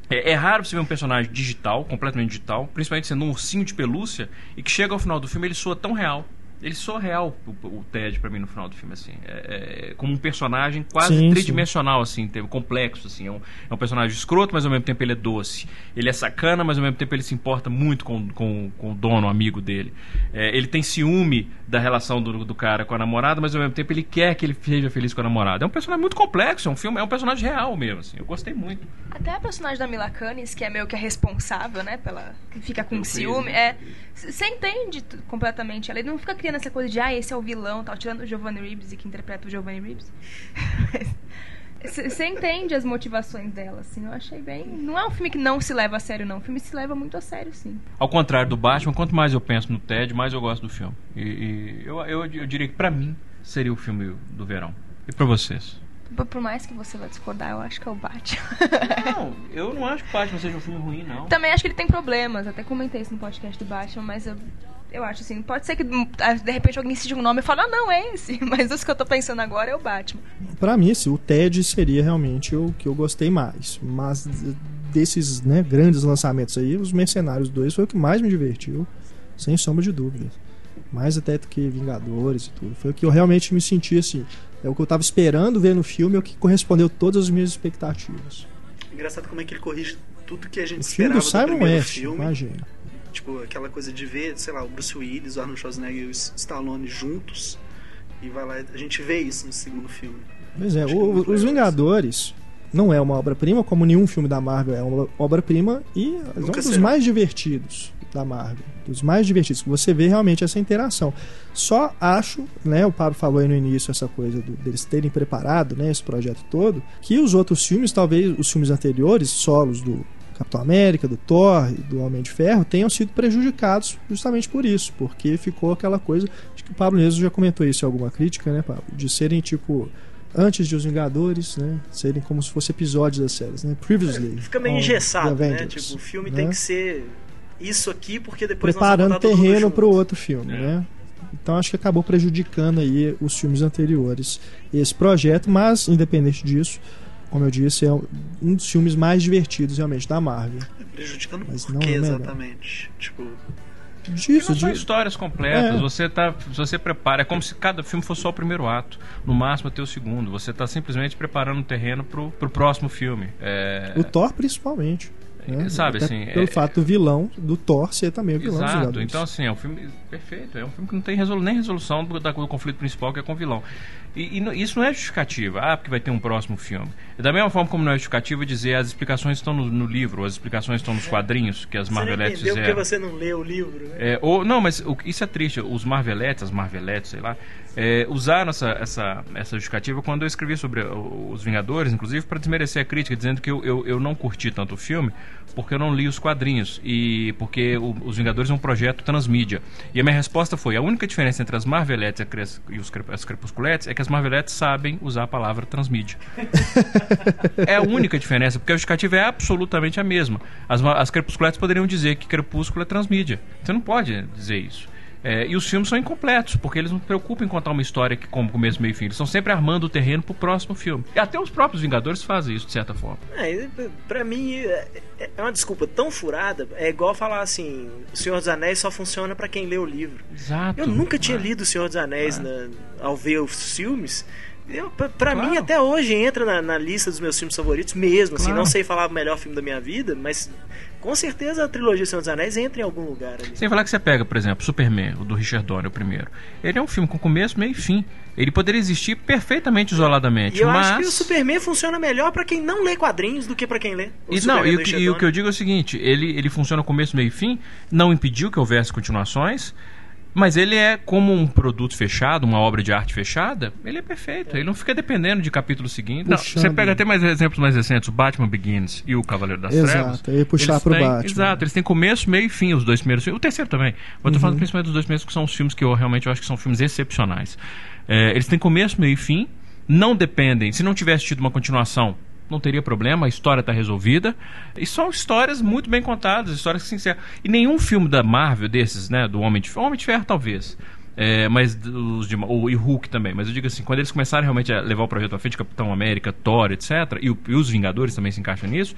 É, é raro você ver um personagem digital, completamente digital, principalmente sendo um ursinho de pelúcia, e que chega ao final do filme ele soa tão real. Ele soa real, o, o Ted, pra mim, no final do filme, assim. É, é como um personagem quase Sim, sim. tridimensional, assim, tem- complexo, assim. É um, é um personagem escroto, mas ao mesmo tempo ele é doce. Ele é sacana, mas ao mesmo tempo ele se importa muito com, com, com o dono, o amigo dele. É, ele tem ciúme da relação do, do cara com a namorada, mas ao mesmo tempo ele quer que ele seja feliz com a namorada. É um personagem muito complexo, é um filme, é um personagem real mesmo, assim. Eu gostei muito. Até a personagem da Mila Kunis, que é meio que a responsável, né, pela que fica com preso, ciúme, né? é você entende completamente ela. Ele não fica criando essa coisa de ah, esse é o vilão, tal, tirando o Giovanni Ribisi que interpreta o Giovanni Ribisi. Você entende as motivações dela, assim. Eu achei bem. Não é um filme que não se leva a sério, não. O filme se leva muito a sério, sim. Ao contrário do Batman, quanto mais eu penso no Ted, mais eu gosto do filme. E, e eu, eu, eu diria que pra mim seria o filme do verão. E pra vocês? Por, mais que você vá discordar, eu acho que é o Batman. Não, eu não acho que o Batman seja um filme ruim, não. Também acho que ele tem problemas. Até comentei isso no podcast do Batman, mas eu, eu acho assim, pode ser que hum, ah, de repente alguém cite um nome e fale, ah, não, é esse. Mas os que eu tô pensando agora é o Batman. Pra mim, assim, o Ted seria realmente o que eu gostei mais. Mas desses né, grandes lançamentos aí, os Mercenários 2 foi o que mais me divertiu, sem sombra de dúvidas. Mais até do que Vingadores e tudo. Foi o que eu realmente me senti assim. É o que eu tava esperando ver no filme, é o que correspondeu todas as minhas expectativas. Engraçado como é que ele corrige tudo que a gente O filme esperava do Simon primeiro West, filme. imagina. Tipo, aquela coisa de ver, sei lá, o Bruce Willis, o Arnold Schwarzenegger e o Stallone juntos. E vai lá, a gente vê isso no segundo filme. Pois é, é o- muito Os Vingadores não é uma obra-prima, como nenhum filme da Marvel é uma obra-prima, e é um dos será. mais divertidos da Marvel. Dos mais divertidos, você vê realmente essa interação. Só acho, né, o Pablo falou aí no início essa coisa do- deles terem preparado né, esse projeto todo, que os outros filmes, talvez os filmes anteriores, solos do Capitão América, do Thor e do Homem de Ferro, tenham sido prejudicados justamente por isso, porque ficou aquela coisa, acho que o Pablo mesmo já comentou isso em alguma crítica, né, Pablo? De serem tipo antes de Os Vingadores, né? Serem como se fossem episódios das séries, né? Previously. Fica meio engessado, né? Avengers, Tipo, o filme né? tem que ser isso aqui, porque depois preparando terreno para o outro filme, É. né? Então acho que acabou prejudicando aí os filmes anteriores esse projeto, mas independente disso, como eu disse, é um dos filmes mais divertidos realmente da Marvel. Prejudicando Mas por não quê é exatamente? Tipo, Disso, são histórias completas. É. Você tá, você prepara. É como se cada filme fosse só o primeiro ato. No máximo até o segundo. Você está simplesmente preparando o terreno pro, pro próximo filme. É, o Thor principalmente. né? Sabe, Até assim, Pelo é- fato do vilão do Thor ser também o vilão Exato. Então, assim, é um filme perfeito. É um filme que não tem resolu nem resolução do, da- do conflito principal, que é com o vilão. E, e isso não é justificativa. Ah, porque vai ter um próximo filme. E da mesma forma como não é justificativa dizer as explicações estão no, no livro, as explicações estão nos quadrinhos que as Você Marvelettes porque fizeram. você não leu o livro, né? É, ou, não, mas o- isso é triste. Os Marvelettes, as Marvelettes, sei lá, é, usaram essa, essa, essa justificativa quando eu escrevi sobre os Vingadores, inclusive, para desmerecer a crítica, dizendo que eu, eu, eu não curti tanto o filme porque eu não li os quadrinhos e porque o- os Vingadores é um projeto transmídia. E a minha resposta foi: a única diferença entre as Marvelettes e, as Crepusculettes é que as Marvelettes sabem usar a palavra transmídia. É a única diferença, porque a justificativa é absolutamente a mesma. As, as poderiam dizer que crepúsculo é transmídia. Você não pode dizer isso. É, e os filmes são incompletos, porque eles não se preocupam em contar uma história que como começo, meio e fim. Eles estão sempre armando o terreno pro próximo filme. E até os próprios Vingadores fazem isso, de certa forma. É, pra mim é é uma desculpa tão furada. É igual falar assim: O Senhor dos Anéis só funciona pra quem lê o livro. Exato. Eu nunca tinha Ah, lido O Senhor dos Anéis Ah. na- ao ver os filmes. Eu, pra pra Claro. mim, até hoje, entra na, na lista dos meus filmes favoritos mesmo. Assim, Claro. não sei falar o melhor filme da minha vida, mas com certeza a trilogia Senhor dos Anéis entra em algum lugar ali. Sem falar que você pega, por exemplo, Superman, o do Richard Donner, o primeiro. Ele é um filme com começo, meio e fim. Ele poderia existir perfeitamente isoladamente, E eu mas... acho que o Superman funciona melhor pra quem não lê quadrinhos do que pra quem lê. O E, não, e, o que, e o que eu digo é o seguinte: ele, ele funciona começo, meio e fim, não impediu que houvesse continuações, mas ele é como um produto fechado, uma obra de arte fechada, ele é perfeito. Ele não fica dependendo de capítulo seguinte. Não, você pega até mais exemplos mais recentes: o Batman Begins e o Cavaleiro das Exato, Trevas. ia puxar pro têm- Batman. Exato, eles têm começo, meio e fim, os dois primeiros filmes. O terceiro também. Mas eu tô Uhum. falando principalmente dos dois primeiros, que são os filmes que eu realmente eu acho que são filmes excepcionais. É, eles têm começo, meio e fim, não dependem. Se não tivesse tido uma continuação, não teria problema, a história está resolvida. E são histórias muito bem contadas, histórias se encerram. E nenhum filme da Marvel desses, né, do Homem de Ferro, Homem de Ferro talvez. É, mas os de, o, e Hulk também, mas eu digo assim, quando eles começaram realmente a levar o projeto à frente, Capitão América, Thor, etc., e, o- e os Vingadores também se encaixam nisso,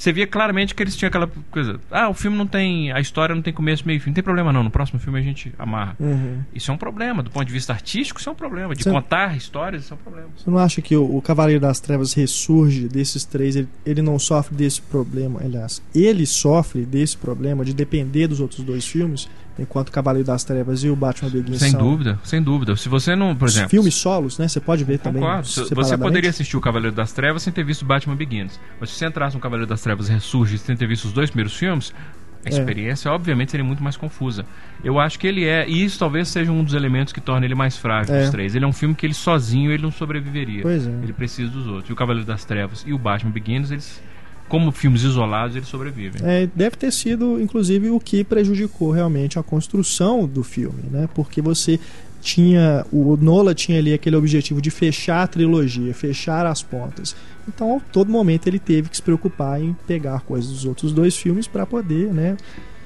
você via claramente que eles tinham aquela coisa, ah, o filme não tem, a história não tem começo, meio e fim, não tem problema não, no próximo filme a gente amarra. Uhum. Isso é um problema, do ponto de vista artístico, isso é um problema, de Sim. contar histórias, isso é um problema. Você não acha que o, o Cavaleiro das Trevas ressurge desses três? Ele, ele não sofre desse problema, aliás, ele sofre desse problema de depender dos outros dois filmes, enquanto o Cavaleiro das Trevas e o Batman Begins Sem são dúvida, sem dúvida. Se você não, por os exemplo, filmes solos, né? Você pode ver também Você poderia assistir o Cavaleiro das Trevas sem ter visto Batman Begins. Mas se você entrasse no Cavaleiro das Trevas Ressurge sem ter visto os dois primeiros filmes, a É. experiência, obviamente, seria muito mais confusa. Eu acho que ele é, e isso talvez seja um dos elementos que torna ele mais frágil É. dos três. Ele é um filme que ele sozinho ele não sobreviveria. Pois é. Ele precisa dos outros. E o Cavaleiro das Trevas e o Batman Begins, eles, como filmes isolados, eles sobrevivem. É, deve ter sido, inclusive, o que prejudicou realmente a construção do filme, né? Porque você tinha. O Nola tinha ali aquele objetivo de fechar a trilogia, fechar as pontas. Então, a todo momento, ele teve que se preocupar em pegar coisas dos outros dois filmes para poder, né?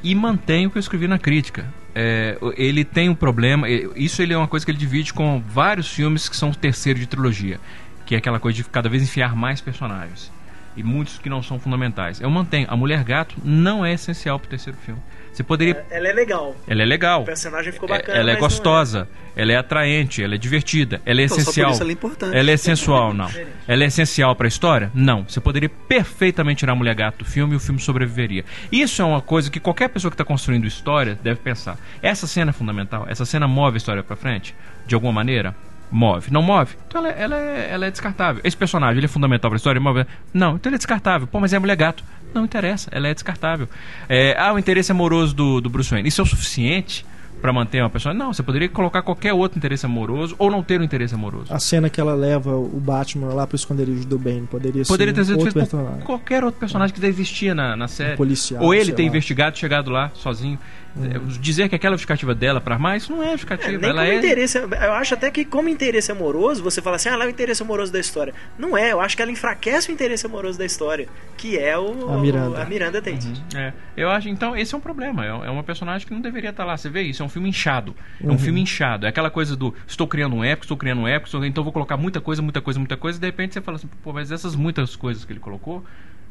e mantém o que eu escrevi na crítica. É, ele tem um problema, isso ele é uma coisa que ele divide com vários filmes que são o terceiro de trilogia, que é aquela coisa de cada vez enfiar mais personagens. E muitos que não são fundamentais. Eu mantenho, a Mulher Gato não é essencial pro terceiro filme. Você poderia. Ela é legal. Ela é legal. O personagem ficou É- bacana. ela é não gostosa, ela é atraente, ela é divertida, ela é Então, só por essencial. isso ela é importante. Ela é sensual, não. Ela é essencial para a história? Não. Você poderia perfeitamente tirar a Mulher Gato do filme e o filme sobreviveria. Isso é uma coisa que qualquer pessoa que está construindo história deve pensar. Essa cena é fundamental? Essa cena move a história para frente? De alguma maneira? Move. Não move? Então ela, ela é, ela é descartável. Esse personagem ele é fundamental para a história? Move? Não. Então ele é descartável. Pô, mas é a Mulher Gato. Não interessa. Ela é descartável. É, ah, o interesse amoroso do, do Bruce Wayne. Isso é o suficiente para manter uma pessoa? Não. Você poderia colocar qualquer outro interesse amoroso ou não ter um interesse amoroso. A cena que ela leva o Batman lá pro esconderijo do Bane poderia, Poderia ter ser um sido outro feito por personagem. qualquer outro personagem que já existia na, na série. Um policial, Ou ele ter lá. investigado, chegado lá sozinho. É, Dizer que aquela justificativa dela para armar, isso não é É, justificativa. nem ela como é. interesse. Eu acho até que como interesse amoroso, você fala assim, ah, lá é o interesse amoroso da história. Não é, eu acho que ela enfraquece o interesse amoroso da história, que é o A Miranda. a Miranda Tate. É, eu acho, então, esse é um problema. É é uma personagem que não deveria estar lá. Você vê isso, é um filme inchado. É um Uhum. filme inchado. É aquela coisa do estou criando um épico, estou criando um épico, estou- então vou colocar muita coisa, muita coisa, muita coisa, e de repente você fala assim, pô, mas essas muitas coisas que ele colocou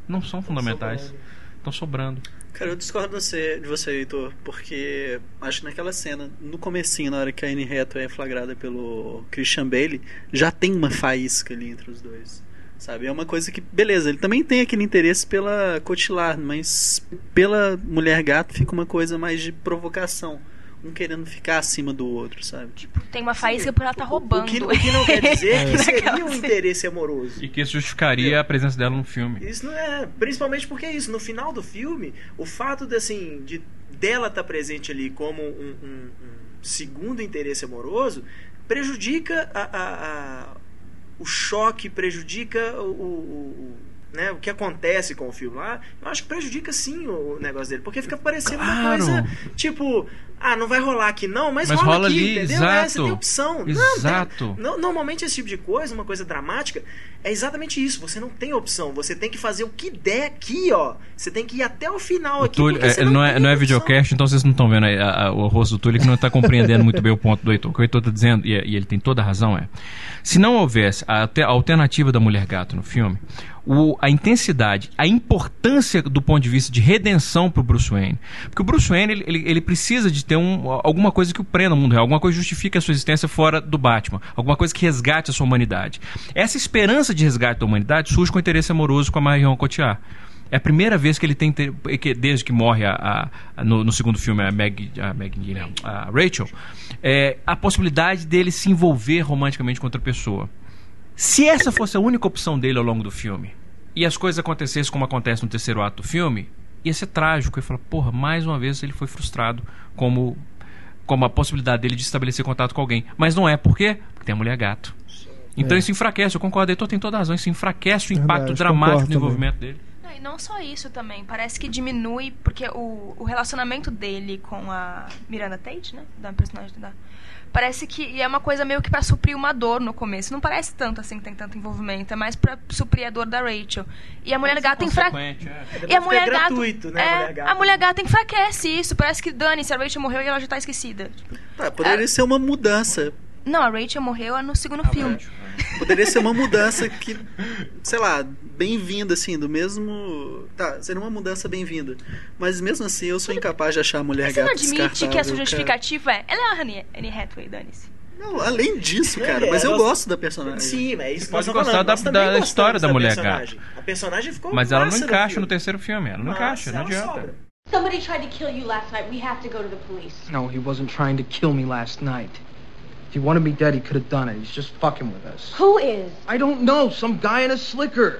não são fundamentais. Estão sobrando. Cara, eu discordo de você, de você, Heitor, porque acho que naquela cena, no comecinho, na hora que a Anne Hathaway é flagrada pelo Christian Bale, já tem uma faísca ali entre os dois. Sabe? É uma coisa que, beleza, ele também tem aquele interesse pela Cotilar, mas pela mulher gato fica uma coisa mais de provocação. Um querendo ficar acima do outro, sabe? Tipo, tem uma faísca por ela tá roubando. O que, o que não quer dizer que seria um interesse amoroso. E que isso justificaria a presença dela no filme. Isso não é. Principalmente porque é isso. No final do filme, o fato de, assim, de dela estar presente ali como um, um- um segundo interesse amoroso prejudica a, a- a- o choque, prejudica o, o- o- né, o que acontece com o filme lá. Eu acho que prejudica sim o negócio dele. Porque fica parecendo uma Claro. coisa tipo. Ah, não vai rolar aqui não, mas, Mas rola, rola aqui, ali, entendeu? exato. É, você tem opção. Não, tem- Exato. no- normalmente esse tipo de coisa, uma coisa dramática, é exatamente isso. Você não tem opção. Você tem que fazer o que der aqui, ó. Você tem que ir até o final O aqui. Túlio, porque você é, não, é, tem não é videocast, então vocês não estão vendo aí a- a- o rosto do Túlio que não está compreendendo muito bem o ponto do Heitor. O que o Heitor está dizendo, e, é- e ele tem toda a razão, é: se não houvesse a, a alternativa da mulher gato no filme, o- a intensidade, a importância do ponto de vista de redenção para o Bruce Wayne. Porque o Bruce Wayne ele, ele- ele precisa de ter um, alguma coisa que o prenda no mundo real, alguma coisa que justifique a sua existência fora do Batman, alguma coisa que resgate a sua humanidade. Essa esperança de resgate da humanidade surge com o interesse amoroso com a Marion Cotillard. É a primeira vez que ele tem, desde que morre a- a- no, no segundo filme a Meg, a, Meg não, a Rachel, é, a possibilidade dele se envolver romanticamente com outra pessoa. Se essa fosse a única opção dele ao longo do filme, e as coisas acontecessem como acontece no terceiro ato do filme, ia ser trágico. Ia falar, porra, mais uma vez ele foi frustrado como, como a possibilidade dele de estabelecer contato com alguém. Mas não é, por quê? Porque tem a mulher gato. Então É. isso enfraquece, eu concordo, Heitor tem toda a razão, isso enfraquece o Verdade, impacto dramático concordo do envolvimento dele. Não, e não só isso também, parece que diminui, porque o, o relacionamento dele com a Miranda Tate, né? Da personagem da. Parece que é uma coisa meio que pra suprir uma dor no começo. Não parece tanto assim que tem tanto envolvimento, é mais pra suprir a dor da Rachel. E a mulher gata enfraquece. É. E a mulher gato, gratuito, né, é, mulher gata. a mulher gata enfraquece isso. Parece que dane-se, a Rachel morreu e ela já tá esquecida. Tá, poderia ser uma mudança. não, a Rachel morreu no segundo Ah, filme. Poderia ser uma mudança que, sei lá, bem-vinda, assim, do mesmo. Tá, seria uma mudança bem-vinda. Mas mesmo assim, eu sou incapaz de achar a mulher Mas você não gata admite que a sua justificativa é. Ela é a Anne, Anne Hathaway, dane-se. cara. Não, além disso, cara, É, mas eu gosto da personagem. Sim, mas é isso que Pode gostar falando. da- da gostamos história da mulher personagem. A personagem ficou Mas ela não no encaixa filme. no terceiro filme, ela não encaixa, não adianta. sobra. Somebody tried to kill you last night. We have to go to the police. No, he wasn't trying to kill me last night. If he wanted me dead, he could have done it. He's just fucking with us. Who is? I don't know. Some guy in a slicker.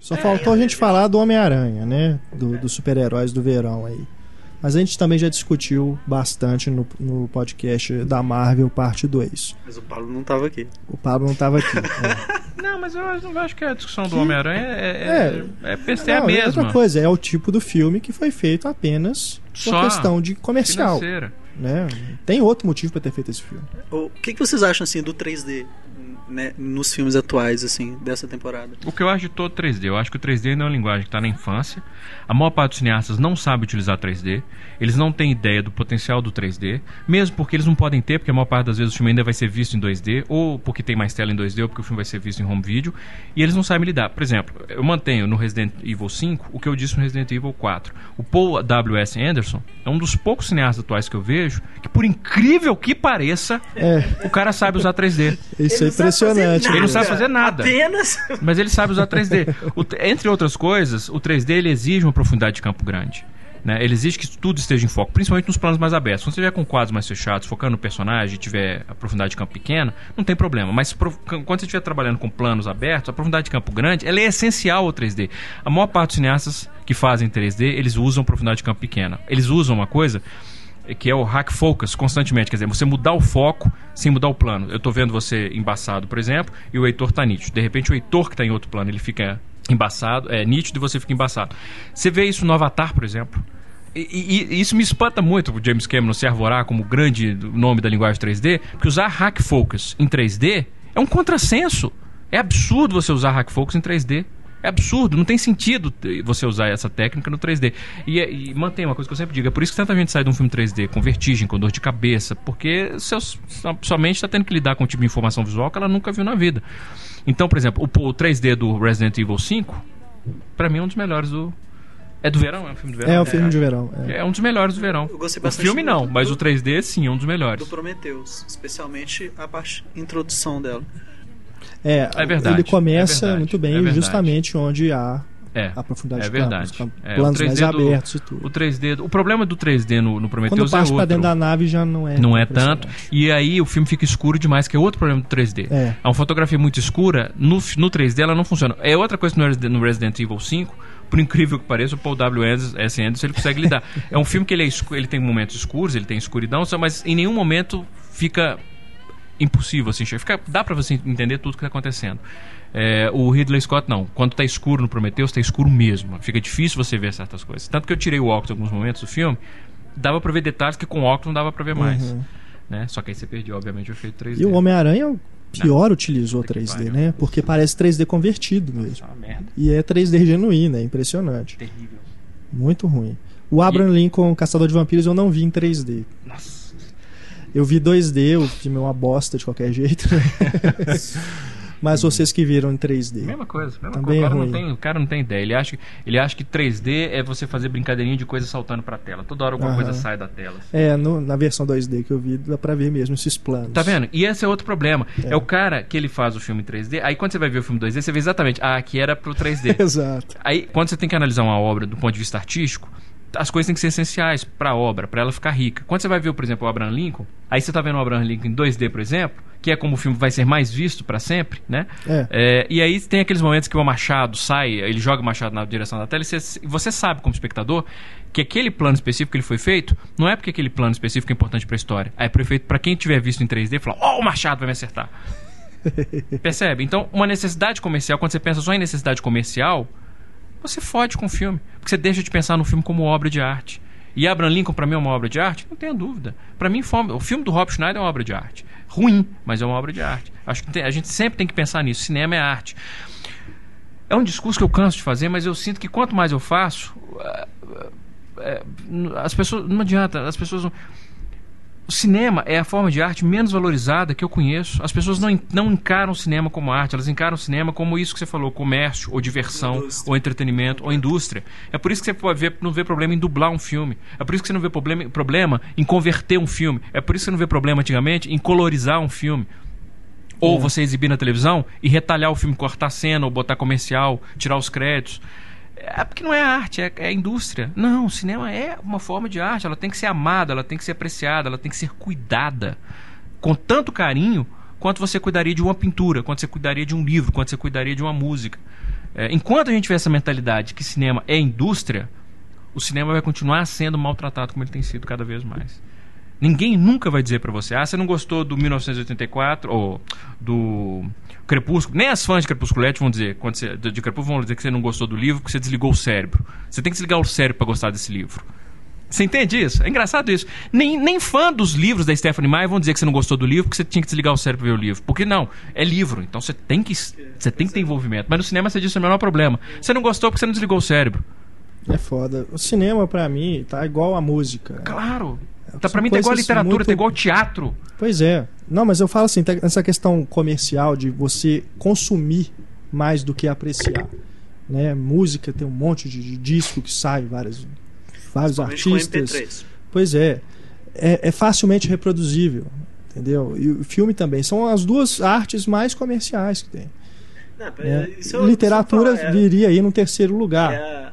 Só faltou a gente falar do Homem-Aranha, né? Do- dos super-heróis do verão aí. Mas a gente também já discutiu bastante no, no podcast da Marvel, parte 2. Mas o Paulo não tava aqui. O Pablo não tava aqui. É. Não, mas eu acho- eu acho que a discussão do Homem-Aranha é, é, É. é, é, a mesma. Outra coisa, é o tipo do filme que foi feito apenas por Só questão de comercial. Financeira. Né? Tem outro motivo pra ter feito esse filme. O que, que vocês acham, assim, do 3D né, nos filmes atuais, assim, dessa temporada? O que eu acho de todo 3D? Eu acho que o 3D não é uma linguagem que está na infância. A maior parte dos cineastas não sabe utilizar 3D. Eles não têm ideia do potencial do 3D. Mesmo porque eles não podem ter, porque a maior parte das vezes o filme ainda vai ser visto em 2D. Ou porque tem mais tela em 2D, ou porque o filme vai ser visto em home video. E eles não sabem lidar. Por exemplo, eu mantenho no Resident Evil 5 o que eu disse no Resident Evil 4. O Paul W.S. Anderson é um dos poucos cineastas atuais que eu vejo que, por incrível que pareça, É, o cara sabe usar 3D. isso é fazer impressionante. nada. Ele não sabe fazer nada. Apenas. Mas ele sabe usar 3D. O entre outras coisas, o 3D ele exige uma profundidade de campo grande. Né? Ele exige que tudo esteja em foco, principalmente nos planos mais abertos. Quando você estiver com quadros mais fechados, focando no personagem e tiver a profundidade de campo pequena, não tem problema. Mas pro- quando você estiver trabalhando com planos abertos, a profundidade de campo grande ela é essencial ao 3D. A maior parte dos cineastas que fazem 3D, eles usam profundidade de campo pequena. Eles usam uma coisa que é o hack focus constantemente, quer dizer, você mudar o foco sem mudar o plano. Eu tô vendo você embaçado, por exemplo, e o Heitor tá nítido. De repente o Heitor que tá em outro plano, ele fica embaçado, é nítido e você fica embaçado. Você vê isso no Avatar, por exemplo. E, e- e isso me espanta muito o James Cameron se arvorar como grande nome da linguagem 3D, porque usar hack focus em 3D é um contrassenso. É absurdo você usar hack focus em 3D. É absurdo, não tem sentido você usar essa técnica no 3D. E, é, e mantém uma coisa que eu sempre digo, é por isso que tanta gente sai de um filme 3D com vertigem, com dor de cabeça, porque seus, sua mente está tendo que lidar com um tipo de informação visual que ela nunca viu na vida. Então, por exemplo, o, o 3D do Resident Evil 5, para mim é um dos melhores do, é do verão? É um filme do verão? É um filme de verão. É. é um dos melhores do verão. Eu gostei o bastante filme não, do- mas o 3D sim, é um dos melhores. Do Prometheus, especialmente a parte introdução dela. É, É verdade, ele começa é verdade, muito é bem verdade. justamente onde há É. a profundidade É de verdade. campos, É, planos o 3D mais do- abertos e tudo. O 3D, do- o problema do 3D no, no Quando Prometheus é parte pra outro. dentro da nave já não é Não é tanto. E aí o filme fica escuro demais, que é outro problema do 3D. É. uma fotografia muito escura, no, no 3D ela não funciona. É outra coisa que no Resident, no Resident Evil 5, por incrível que pareça, o Paul W. S. Anderson ele consegue lidar. é um filme que ele, é ele tem momentos escuros, ele tem escuridão, mas em nenhum momento fica impossível assim, fica, dá pra você entender tudo que tá acontecendo. É, o Ridley Scott não. Quando tá escuro no Prometheus, tá escuro mesmo. Fica difícil você ver certas coisas. Tanto que eu tirei o óculos em alguns momentos do filme, dava pra ver detalhes que com óculos não dava pra ver mais. Uhum. Né? Só que aí você perdeu, obviamente, o efeito 3D. E o Homem-Aranha é o pior utilizou Puta que 3D, pariu. né? Porque parece 3D convertido mesmo. É uma merda. E é 3D genuíno, é impressionante. Terrível. Muito ruim. O Abraham Lincoln, Caçador de Vampiros, eu não vi em 3D. Nossa. Eu vi 2D, o filme é uma bosta de qualquer jeito. né? Mas vocês que viram em 3D. Mesma coisa, mesma Também coisa. O é cara, não ruim. tem, o cara não tem ideia. Ele acha, que- ele acha que 3D é você fazer brincadeirinha de coisa saltando pra tela. Toda hora alguma Aham. coisa sai da tela. assim. É, no- na versão 2D que eu vi, dá pra ver mesmo esses planos. Tá vendo? E esse é outro problema. É. É. o cara que ele faz o filme em 3D. Aí quando você vai ver o filme 2D, você vê exatamente. Ah, aqui era pro 3D. Exato. Aí, quando você tem que analisar uma obra do ponto de vista artístico, as coisas têm que ser essenciais para a obra, para ela ficar rica. Quando você vai ver, por exemplo, o Abraham Lincoln, aí você tá vendo o Abraham Lincoln em 2D, por exemplo, que é como o filme vai ser mais visto para sempre, né? É. e aí tem aqueles momentos que o Machado sai, ele joga o Machado na direção da tela, e você, você sabe, como espectador, que aquele plano específico que ele foi feito, não é porque aquele plano específico é importante para a história. É feito para quem tiver visto em 3D falar: Ó, o Machado vai me acertar. Percebe? Então, uma necessidade comercial, quando você pensa só em necessidade comercial, você fode com o filme. Porque você deixa de pensar no filme como obra de arte. E Abraham Lincoln, pra mim, é uma obra de arte? Não tenha dúvida. Pra mim, o filme do Rob Schneider é uma obra de arte. Ruim, mas é uma obra de arte. Acho que a gente sempre tem que pensar nisso. Cinema é arte. É um discurso que eu canso de fazer, mas eu sinto que quanto mais eu faço, ah, ah, as pessoas. Não adianta, as pessoas não. O cinema é a forma de arte menos valorizada que eu conheço. As pessoas não, não encaram o cinema como arte, elas encaram o cinema como isso que você falou, comércio, ou diversão, Indústria. ou entretenimento, ou indústria. É por isso que você pode ver, não vê problema em dublar um filme. É por isso que você não vê problema, problema em converter um filme. É por isso que você não vê problema antigamente em colorizar um filme. Ou você exibir na televisão e retalhar o filme, cortar cena, ou botar comercial, tirar os créditos. É porque não é arte, é, é indústria. Não, o cinema é uma forma de arte. Ela tem que ser amada, ela tem que ser apreciada, ela tem que ser cuidada. Com tanto carinho quanto você cuidaria de uma pintura, quanto você cuidaria de um livro, quanto você cuidaria de uma música. É, enquanto a gente tiver essa mentalidade que cinema é indústria, o cinema vai continuar sendo maltratado como ele tem sido cada vez mais. Ninguém nunca vai dizer pra você, ah, você não gostou do 1984 ou do Crepúsculo. Nem as fãs de Crepusculete vão dizer, quando você, de Crepúsculo vão dizer que você não gostou do livro porque você desligou o cérebro. Você tem que desligar o cérebro pra gostar desse livro. Você entende isso? É engraçado isso. Nem, nem fã dos livros da Stephanie Meyer vão dizer que você não gostou do livro porque você tinha que desligar o cérebro pra ver o livro. Porque não, é livro. Então você tem que, você tem que ter envolvimento. Mas no cinema você disse o menor problema. Você não gostou porque você não desligou o cérebro. É foda. O cinema, pra mim, tá igual a música. Claro. Tá, São pra mim tá igual a literatura, muito- tá igual ao teatro. Pois é. Não, mas eu falo assim, tá- essa questão comercial de você consumir mais do que apreciar. Né? Música tem um monte de, de disco que sai, vários, vários artistas. MP3. Pois é. é. é facilmente reproduzível. Entendeu? E o filme também. São as duas artes mais comerciais que tem. Não, né? isso eu- Literatura é- viria aí no terceiro lugar. é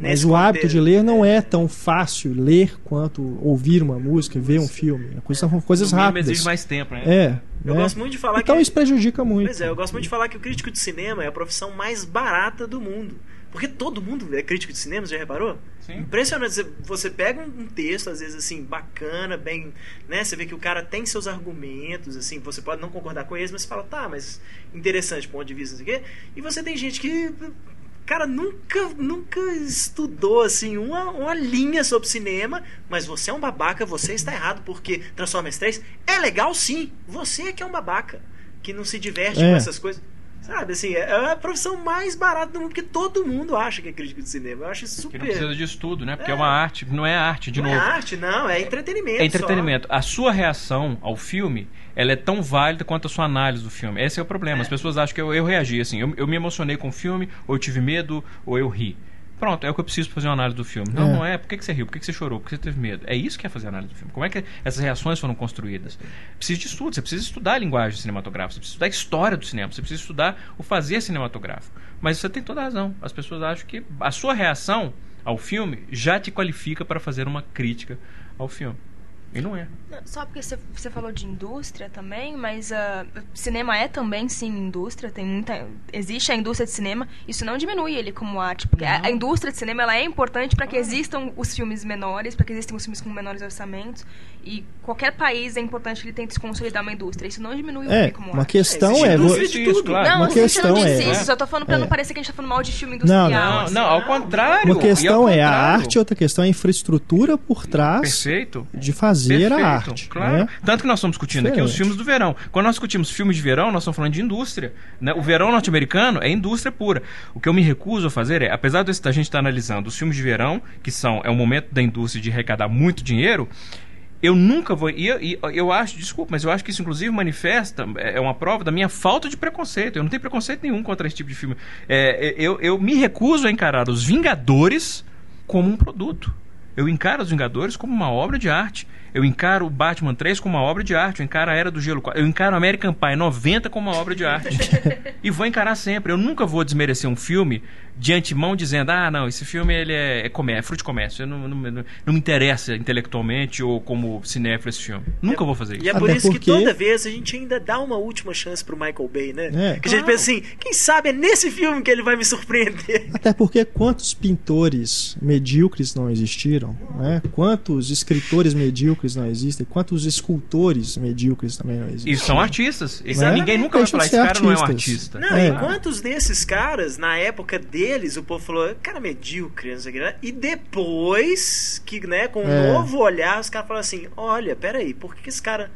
Mas nesse o hábito contexto, de ler não é tão fácil ler quanto ouvir uma música, ver um filme. A coisa- São coisas rápidas. exige mais tempo, né? É. Eu né? gosto muito de falar Então que. isso prejudica muito. Pois é, eu gosto muito de falar que o crítico de cinema é a profissão mais barata do mundo. Porque todo mundo é crítico de cinema, você já reparou? Sim. Impressionante. Você, pega um um texto, às vezes, assim, bacana, bem. né? Você vê que o cara tem seus argumentos, assim, você pode não concordar com eles, mas você fala, tá, mas interessante, ponto de vista, não sei o quê. E você tem gente que. Cara, nunca, nunca estudou assim uma, uma linha sobre cinema, mas você é um babaca, você está errado, porque Transformers 3 é legal sim. Você é que é um babaca, que não se diverte É. com essas coisas. Sabe, assim, é a profissão mais barata do mundo, porque todo mundo acha que é crítico de cinema. Eu acho isso super. não precisa de estudo, né? Porque é, É. uma arte, não é arte, de não novo. é arte, não, é entretenimento. É entretenimento. A sua reação ao filme, ela é tão válida quanto a sua análise do filme. Esse é o problema. As pessoas acham que eu, eu reagi assim. Eu, eu me emocionei com o filme, ou eu tive medo, ou eu ri. Pronto, é o que eu preciso pra fazer uma análise do filme. Não, É. não é. Por que, que você riu? Por que, que você chorou? Por que você teve medo? É isso que é fazer análise do filme. Como é que essas reações foram construídas? Precisa de estudo. Você precisa estudar a linguagem cinematográfica. Você precisa estudar a história do cinema. Você precisa estudar o fazer cinematográfico. Mas você tem toda a razão. As pessoas acham que a sua reação ao filme já te qualifica para fazer uma crítica ao filme. E não é. Só porque você, falou de indústria também, mas ah, cinema é também sim indústria, tem muita existe a indústria de cinema, isso não diminui ele como arte, porque a, a indústria de cinema ela é importante para que existam os filmes menores, para que existam os filmes com menores orçamentos, e qualquer país é importante que ele tente se consolidar uma indústria, isso não diminui o É, filme como uma arte. questão é. vo- indústria Existe de isso, tudo. claro. Não, uma eu não questão disse é- isso, só tô falando pra é. não parecer que a gente tá falando mal de filme Não, não. industrial. Não, assim. não, ao contrário. Uma questão é a arte, outra questão é a infraestrutura por trás Perfeito. de fazer Perfeito, a arte. Claro. né? Tanto que nós estamos discutindo aqui os filmes do verão. Quando nós discutimos filmes de verão, nós estamos falando de indústria. né? O verão norte-americano é indústria pura. O que eu me recuso a fazer é, apesar da gente estar analisando os filmes de verão, que são é o momento da indústria de arrecadar muito dinheiro, eu nunca vou. E eu, eu acho, desculpa, mas eu acho que isso inclusive manifesta, é é uma prova da minha falta de preconceito. Eu não tenho preconceito nenhum contra esse tipo de filme. É, eu, eu me recuso a encarar os Vingadores como um produto. Eu encaro os Vingadores como uma obra de arte. Eu encaro o Batman 3 como uma obra de arte. Eu encaro a Era do Gelo 4. Eu encaro American Pie 90 como uma obra de arte. e vou encarar sempre. Eu nunca vou desmerecer um filme de antemão dizendo: ah, não, esse filme ele é, é, comé- é fruto de comércio. Eu não, não, não- não me interessa intelectualmente ou como cinéfilo esse filme. Nunca vou fazer isso. E é por Até isso porque- que toda vez a gente ainda dá uma última chance pro Michael Bay, né? É. que a gente Claro. pensa assim, quem sabe é nesse filme que ele vai me surpreender. Até porque quantos pintores medíocres não existiram, né? Quantos escritores medíocres não existem, quantos escultores medíocres também não existem. E são artistas. Isso- Né? Ninguém nunca vai Deixam falar: esse cara não é um artistas. artista. Não, É. e quantos desses caras, na época deles, o povo falou, cara medíocre, não sei o que, né? E depois, que, né, com um É. novo olhar, os caras falaram assim, olha, peraí, por que esse cara.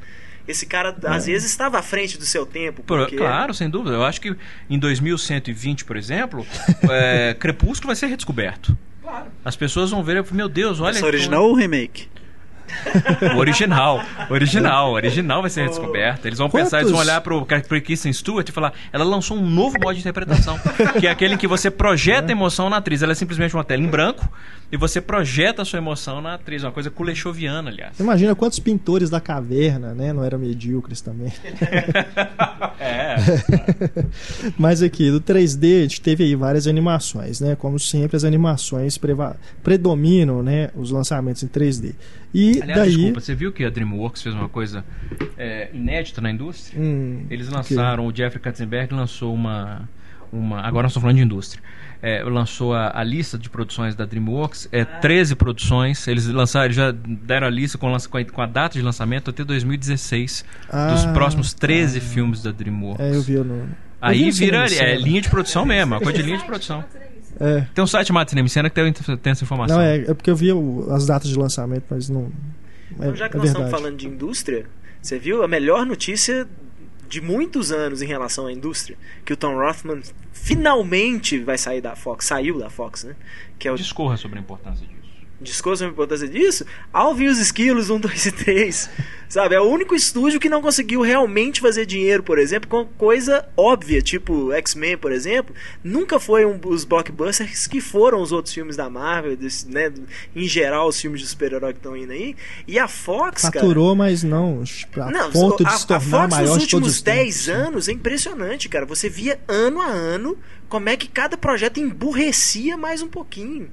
Esse cara, às vezes, estava à frente do seu tempo. Por- Porque... Claro, sem dúvida. Eu acho que em 2120, por exemplo, é, Crepúsculo vai ser redescoberto. As pessoas vão ver, meu Deus, olha. Essa original ou remake? O original. Original. Original vai ser redescoberto. Eles vão pensar, eles vão Quantos- olhar pro, pro Kristen Stewart e falar: ela lançou um novo modo de interpretação. que é aquele em que você projeta a emoção na atriz. Ela é simplesmente uma tela em branco e você projeta a sua emoção na atriz. Uma coisa kulechoviana, aliás. Imagina quantos pintores da caverna, né? Não eram medíocres também. É. Mas aqui, do 3D, a gente teve aí várias animações, né? Como sempre, as animações predominam, né? Os lançamentos em 3D. E Aliás, daí. desculpa, você viu que a DreamWorks fez uma coisa é, inédita na indústria? Hum, Eles lançaram, o Jeffrey Katzenberg lançou uma. uma agora nós estamos falando de indústria. É, lançou a, a lista de produções da DreamWorks, é 13 produções. Eles lançaram, eles já deram a lista com, com a, com a data de lançamento até 2016 dos Ah, próximos 13 filmes da DreamWorks. É, eu vi no. eu vi Aí vira é, linha de produção mesmo, uma coisa de linha de produção. É. Tem um site chamado Cinema em Cena que tem, tem essa informação. Não, é, é porque eu vi o- as datas de lançamento, mas não. É, Então, já que é nós verdade. estamos falando de indústria, você viu a melhor notícia de muitos anos em relação à indústria? Que o Tom Rothman finalmente vai sair da Fox, saiu da Fox, né? Que é o Discorra sobre a importância disso. Discurso sobre a importância disso, Alvin e os Esquilos 1, 2 e 3. Sabe? É o único estúdio que não conseguiu realmente fazer dinheiro, por exemplo, com coisa óbvia, tipo X-Men, por exemplo. Nunca foi um, os blockbusters que foram os outros filmes da Marvel, desse, né? Em geral, os filmes de super-herói que estão indo aí. E a Fox, cara. Faturou, mas não a Não, ponto de a, se a tornar Fox maior nos últimos os 10 tempos. anos é impressionante, cara. Você via ano a ano como é que cada projeto emburrecia mais um pouquinho.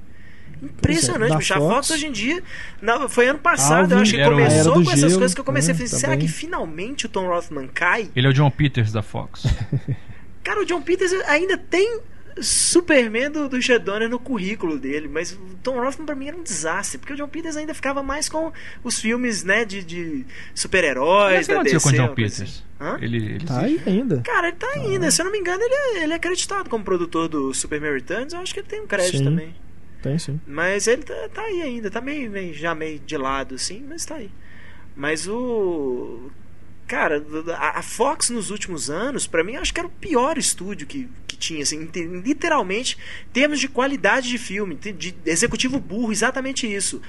Impressionante, bicho. A Fox Fox- hoje em dia. não, foi ano passado, eu Alvin, acho que começou Era com essas Gelo, coisas que eu comecei a pensar. Será também. que finalmente o Tom Rothman cai? Ele é o John Peters da Fox. Cara, o John Peters ainda tem Superman do, do Richard Donner no currículo dele, mas o Tom Rothman pra mim era um desastre, porque o John Peters ainda ficava mais com os filmes, né, de, de super-heróis Mas o que aconteceu com o John coisa Peters? assim. Hã? Ele, ele Tá aí ainda. Cara, ele tá ainda. Se eu não me engano, ele é, ele é acreditado como produtor do Superman Returns. Eu acho que ele tem um crédito Sim. também. Tem sim. Mas ele tá, tá aí ainda. Tá meio, meio- já meio de lado, assim, mas tá aí. Mas o. Cara, a Fox nos últimos anos, pra mim, acho que era o pior estúdio que, que tinha, assim, literalmente, termos de qualidade de filme, de, executivo burro, exatamente isso.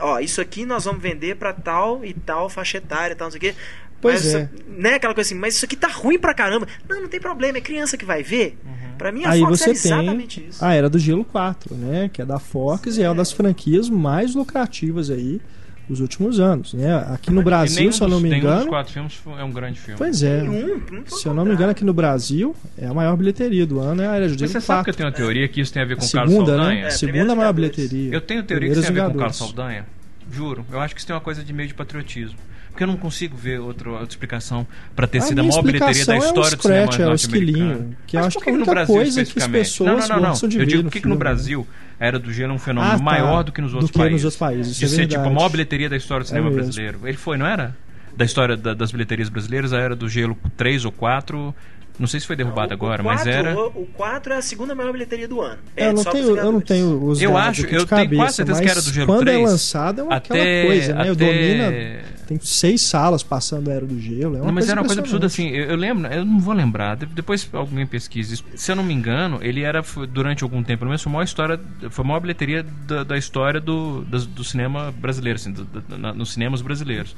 Ó, isso aqui nós vamos vender pra tal e tal faixa etária, tal, não sei o quê. Pois Mas é. isso- né, aquela coisa assim, mas isso aqui tá ruim pra caramba. Não, não tem problema, é criança que vai ver. Pra mim, a Aí Fox você era tem exatamente isso. a Era do Gelo 4, né? Que é da Fox e é uma das franquias mais lucrativas aí dos últimos anos, né? Aqui no Brasil, se eu não me engano, quatro filmes é um grande filme. pois é. Um, não Se eu não me engano, aqui no Brasil, é a maior bilheteria do ano, é a Era do Mas Gelo você sabe que 4. eu tenho uma teoria que isso tem a ver com A o Carlos segunda, Saldanha? né? É, A segunda maior bilheteria. Eu tenho teoria que isso tem a ver com o Carlos. Saldanha. Juro. Eu acho que isso tem uma coisa de meio de patriotismo. Porque eu não consigo ver outra, outra explicação pra ter A sido a maior bilheteria da história é o do cinema Scratch, é norte-americano. que Mas acho que é a no Brasil coisa que as pessoas não, não, não, não. Eu digo no por que que no. Brasil a Era do Gelo é um fenômeno Ah, tá. maior do que nos Do outros que nos países. outros países, de é ser tipo a verdade. maior bilheteria da história do cinema mesmo. brasileiro. Ele foi, não era? Da história da- das bilheterias brasileiras, a Era do Gelo 3 ou 4. Não sei se foi derrubado O- agora, o mas quatro- era. O 4 é a segunda maior bilheteria do ano. É, eu, não só tenho, eu não tenho os Eu dados acho- aqui eu de tenho cabeça, quase certeza que era do Gelo quando 3, é lançado é uma, aquela até- coisa, né? até- Domina, tem seis salas passando a Era do Gelo. É uma Não, mas coisa era uma coisa absurda assim. Eu, eu lembro, eu não vou lembrar. de- Depois alguém pesquisa isso. Se eu não me engano, ele era durante algum tempo, pelo menos foi a maior história, foi a maior bilheteria da, da história do, das- do cinema brasileiro, assim, do- do- na- nos cinemas brasileiros.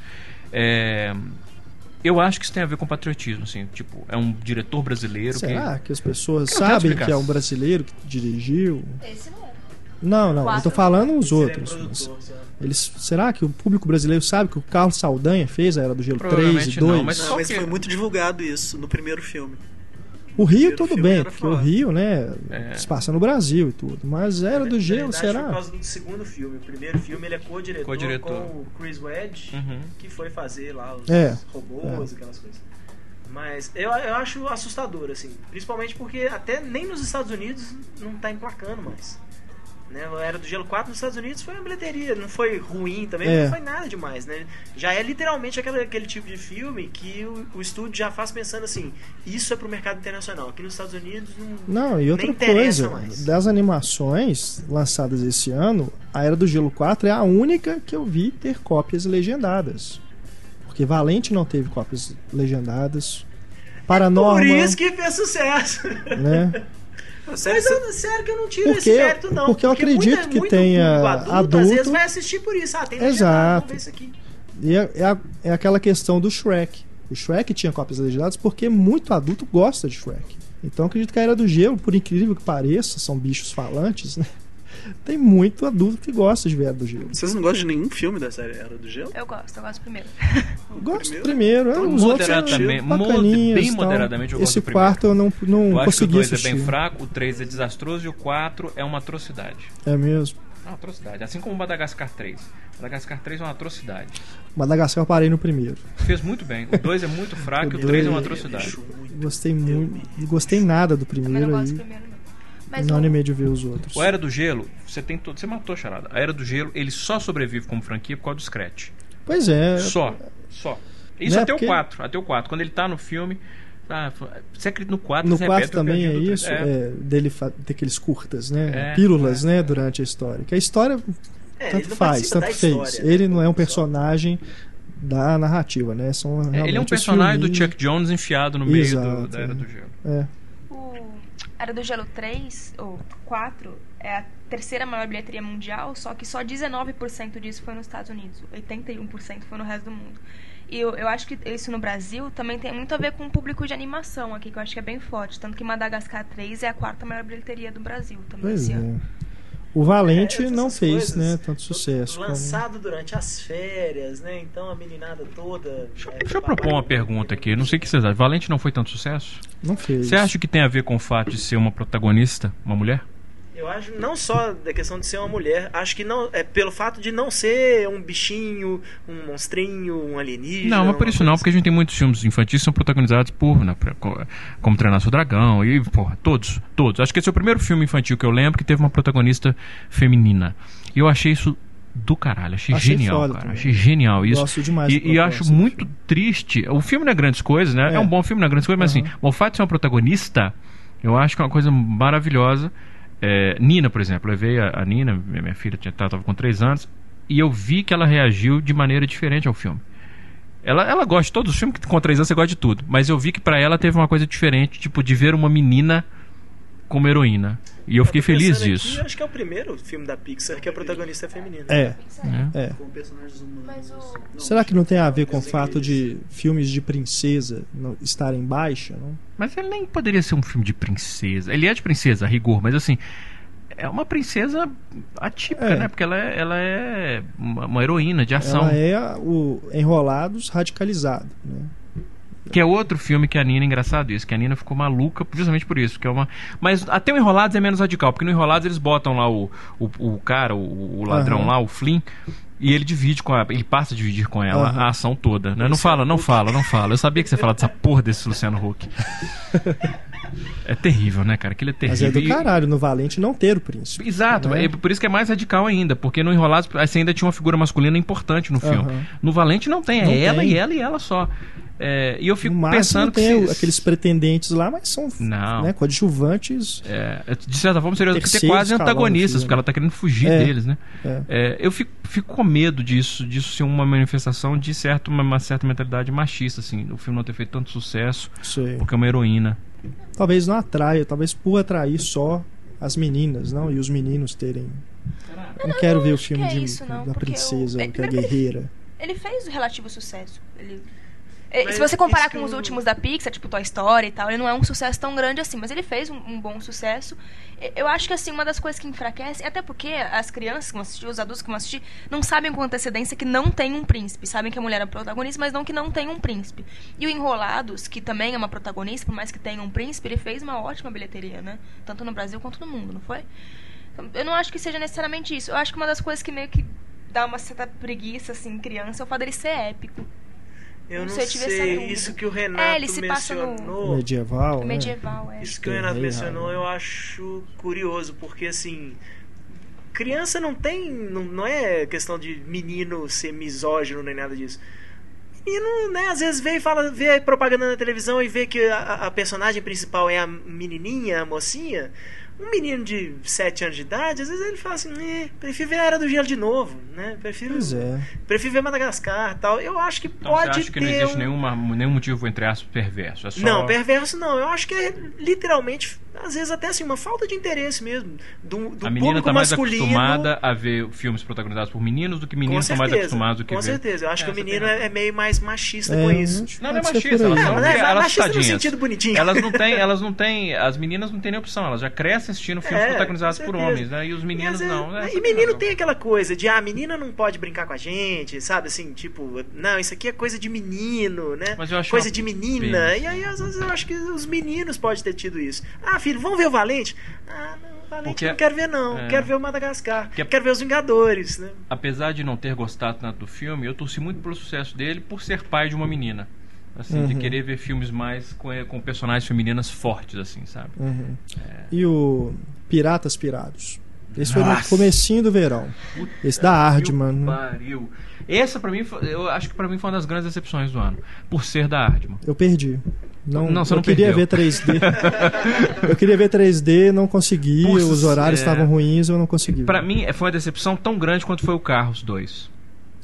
É, eu acho que isso tem a ver com patriotismo, assim. Tipo, é um diretor brasileiro Será que as pessoas Eu sabem que é um brasileiro que dirigiu? Esse não é. Não, não, eu tô falando os é outros. Eles, será que o público brasileiro sabe que o Carlos Saldanha fez a Era do Gelo que 3 e provavelmente 2? não, mas Não, mas que- foi muito divulgado isso no primeiro filme. O Rio tudo filme bem, porque o. Rio, né, É. se passa no Brasil e tudo. Mas Era do Gelo, verdade, Foi por será? causa do segundo filme. O primeiro filme ele é co-diretor Co-diretor. com o Chris Wedge, Uhum. que foi fazer lá os É. robôs, aquelas coisas. Mas eu, eu acho assustador, assim. Principalmente porque até nem nos Estados Unidos não tá emplacando mais. Né? A Era do Gelo 4 nos Estados Unidos foi uma bilheteria, não foi ruim também, É. não foi nada demais, né? Já é literalmente aquele, aquele tipo de filme que o, o estúdio já faz pensando assim, isso é pro mercado internacional. Aqui nos Estados Unidos não, Não, e outra coisa, mais. das animações lançadas esse ano, a Era do Gelo 4 é a única que eu vi ter cópias legendadas. Porque Valente não teve cópias legendadas. Paranormal, Por isso que fez sucesso. né? Sério, Mas eu, sério que eu não tiro Porque- esse mérito, não. porque eu acredito muita- que muito tenha adulto, adulto- às vezes vai assistir por isso. Ah, tem legendado, Exato. isso aqui. E é, é é aquela questão do Shrek. O Shrek tinha cópias legendadas porque muito adulto gosta de Shrek. Então acredito que a Era do Gelo, por incrível que pareça, são bichos falantes, né? Tem muito adulto que gosta de ver a Era do Gelo. Vocês não gostam de nenhum filme da série Era do Gelo? Eu gosto, eu gosto primeiro. Gosto primeiro? primeiro, é, os Moderadamente, bacaninhas bem moderadamente eu gosto Esse do primeiro. quarto eu não, não Eu acho que o consegui 2 é bem fraco, o 3 é desastroso e o 4 é uma atrocidade. É mesmo. É uma atrocidade. Assim como o Madagascar 3. Madagascar 3 é uma atrocidade. Madagascar eu parei no primeiro. Fez muito bem. O 2 é muito fraco e o O 3 é uma atrocidade. Gostei muito. Não gostei nada do Também não primeiro gosto do aí. primeiro, não. Mas Não o- animei de ver os outros. O Era do Gelo, você tem todo. Você matou a charada. A Era do Gelo, ele só sobrevive como franquia por causa do Scratch. Pois é. Só. Só. Isso Né, até porque- o 4. Até o 4. Quando ele tá no filme. Ah, você acredita no 4? No você 4 repete o também é isso, três. é, dele ter aqueles curtas, né? É, Pílulas, né, durante a história. Que a história É, tanto faz, tanto fez. história, né? Ele não é um personagem da narrativa, né? São É, ele é um personagem do. Chuck Jones enfiado no meio do- da Era é. do Gelo. É. Era do Gelo 3, ou 4, é a terceira maior bilheteria mundial, só que só 19% disso foi nos Estados Unidos. 81% foi no resto do mundo. E eu, eu acho que isso no Brasil também tem muito a ver com o público de animação aqui, que eu acho que é bem forte. Tanto que Madagascar 3 é a quarta maior bilheteria do Brasil também Pois esse é. ano. O Valente É, não fez, coisas. né, tanto sucesso. como- Lançado durante as férias, né? Então a meninada toda. Deixa, é, deixa eu propor uma pergunta aqui. Não sei o que vocês acham. Valente não foi tanto sucesso? Não fez. Você acha que tem a ver com o fato de ser uma protagonista, uma mulher? Eu acho não só da questão de ser uma mulher, acho que não é pelo fato de não ser um bichinho, um monstrinho, um alienígena. Não, mas por uma isso não, porque a gente tem muitos filmes infantis que são protagonizados por, né, como Treinar Seu Dragão e, porra, todos, todos. Acho que esse é o primeiro filme infantil que eu lembro que teve uma protagonista feminina. E eu achei isso do caralho, achei, Achei genial, foda cara. também. Achei genial isso. Gosto demais E, e acho muito triste. O filme não é grandes coisas, né? É, É. um bom filme, não é grandes coisas, mas Aham. assim, o fato de ser uma protagonista, eu acho que é uma coisa maravilhosa. É, Nina, por exemplo, eu levei a, a Nina, minha filha tinha, tava com 3 anos, e eu vi que ela reagiu de maneira diferente ao filme. Ela, ela gosta de todos os filmes que com três anos você gosta de tudo. Mas eu vi que pra ela teve uma coisa diferente, tipo, de ver uma menina como heroína. E eu fiquei tô feliz disso. Aqui, acho que é o primeiro filme da Pixar que a protagonista é feminina. É, né? é. Não, Será que não tem a ver com o fato de filmes de princesa estarem em baixa? Não? Mas ele nem poderia ser um filme de princesa. Ele é de princesa, a rigor, mas assim. É uma princesa atípica, É. né? Porque ela é, ela é uma, uma heroína de ação. Ela é o Enrolados radicalizado, né? Que é outro filme que a Nina, engraçado isso, que a Nina ficou maluca justamente por isso. Que é uma... Mas até o Enrolados é menos radical, porque no Enrolados eles botam lá o, o, o cara, o, o ladrão Aham. lá, o Flynn, e ele divide com ela, ele passa a dividir com ela Aham. a ação toda. Né? Não fala, não fala, não fala. Eu sabia que você ia falar dessa porra desse Luciano Huck. É terrível, né, cara? Aquilo é Mas terrível. é do caralho no Valente não ter o príncipe. Exato, Né? é por isso que é mais radical ainda, porque no Enrolados você ainda tinha uma figura masculina importante no filme. Aham. No Valente não tem, é Não ela tem. e ela e ela só. É, e eu fico pensando que se- aqueles pretendentes lá, mas são Não. né, coadjuvantes. É, de certa forma seria ter quase antagonistas, filme. porque ela tá querendo fugir É. deles, né? É. É, eu fico, fico com medo disso, disso ser uma manifestação de certo, uma, uma certa mentalidade machista, assim, o filme não ter feito tanto sucesso Sei. porque é uma heroína. Talvez não atraia, talvez por atrair só as meninas, não? E os meninos terem. Não, quero ver o filme é de, isso, não, da princesa, o- que é guerreira. Ele fez relativo sucesso. Ele... É, Mas Se você comparar isso que com os eu- últimos da Pixar, tipo Toy Story e tal, ele não é um sucesso tão grande assim, mas ele fez um, um bom sucesso. Eu acho que assim, uma das coisas que enfraquece, até porque as crianças que vão assistir, os adultos que vão assistir, não sabem com antecedência que não tem um príncipe. Sabem que a mulher é a protagonista, mas não que não tem um príncipe. E o Enrolados, que também é uma protagonista, por mais que tenha um príncipe, ele fez uma ótima bilheteria, né? Tanto no Brasil quanto no mundo, não foi? Então, Eu não acho que seja necessariamente isso. Eu acho que uma das coisas que meio que dá uma certa preguiça, assim, em criança, é o fato dele ser épico. Eu Não não, sei, eu tive essa sei, dúvida. isso que o Renato É, ele se passa no- mencionou. Medieval. né? medieval, é. Isso que o Renato mencionou eu acho curioso, porque assim. Criança não tem. Não, não é questão de menino ser misógino nem nada disso. Menino, né, às vezes vê e fala, vê propaganda na televisão e vê que a, a personagem principal é a menininha, a mocinha. Um menino de 7 anos de idade, às vezes ele fala assim, eh, prefiro ver a Era do Gelo de novo, né? Prefiro, Pois é. prefiro ver Madagascar tal. Eu acho que Então pode você acha que ter não existe um- nenhuma, nenhum motivo, entre aspas, perverso? É só... não, perverso não. Eu acho que é literalmente, às vezes até assim, uma falta de interesse mesmo do, do a menina público tá mais masculino. acostumada a ver filmes protagonizados por meninos do que meninos estão mais certeza, acostumados do que com ver. certez. Eu acho É, que o você menino é, é meio mais machista É, com isso. acho que Não, não é machista, elas Não, é elas machista no sentido bonitinho. Elas não têm, elas não têm, as meninas não têm nem opção, elas já crescem assistindo filmes É, protagonizados por homens, né? E os meninos não. É, e menino razão. tem aquela coisa de, ah, a menina não pode brincar com a gente, sabe? Assim, tipo, não, isso aqui é coisa de menino, né? Mas eu acho coisa de menina. pena. E aí, às vezes, eu acho que os meninos podem ter tido isso. Ah, filho, vamos ver o Valente? Ah, não, o Valente Porque- não quero ver, não. é. Quero ver o Madagascar. Que- Quero ver os Vingadores, né? apesar de não ter gostado tanto do filme, eu torci muito pelo sucesso dele por ser pai de uma menina. Assim, de Uhum. querer ver filmes mais com, com personagens femininas fortes, assim, sabe? Uhum. É. E o Piratas Pirados. Esse foi no comecinho do verão. Esse da Hardman. Que né? pariu. Essa pra mim, eu acho que pra mim foi uma das grandes decepções do ano, por ser da Hardman. Eu perdi. Não, Não, você eu não queria perdeu. ver 3D. eu queria ver 3D, não consegui. Putz, os horários é. estavam ruins, eu não consegui. Pra mim, foi uma decepção tão grande quanto foi o Carros 2.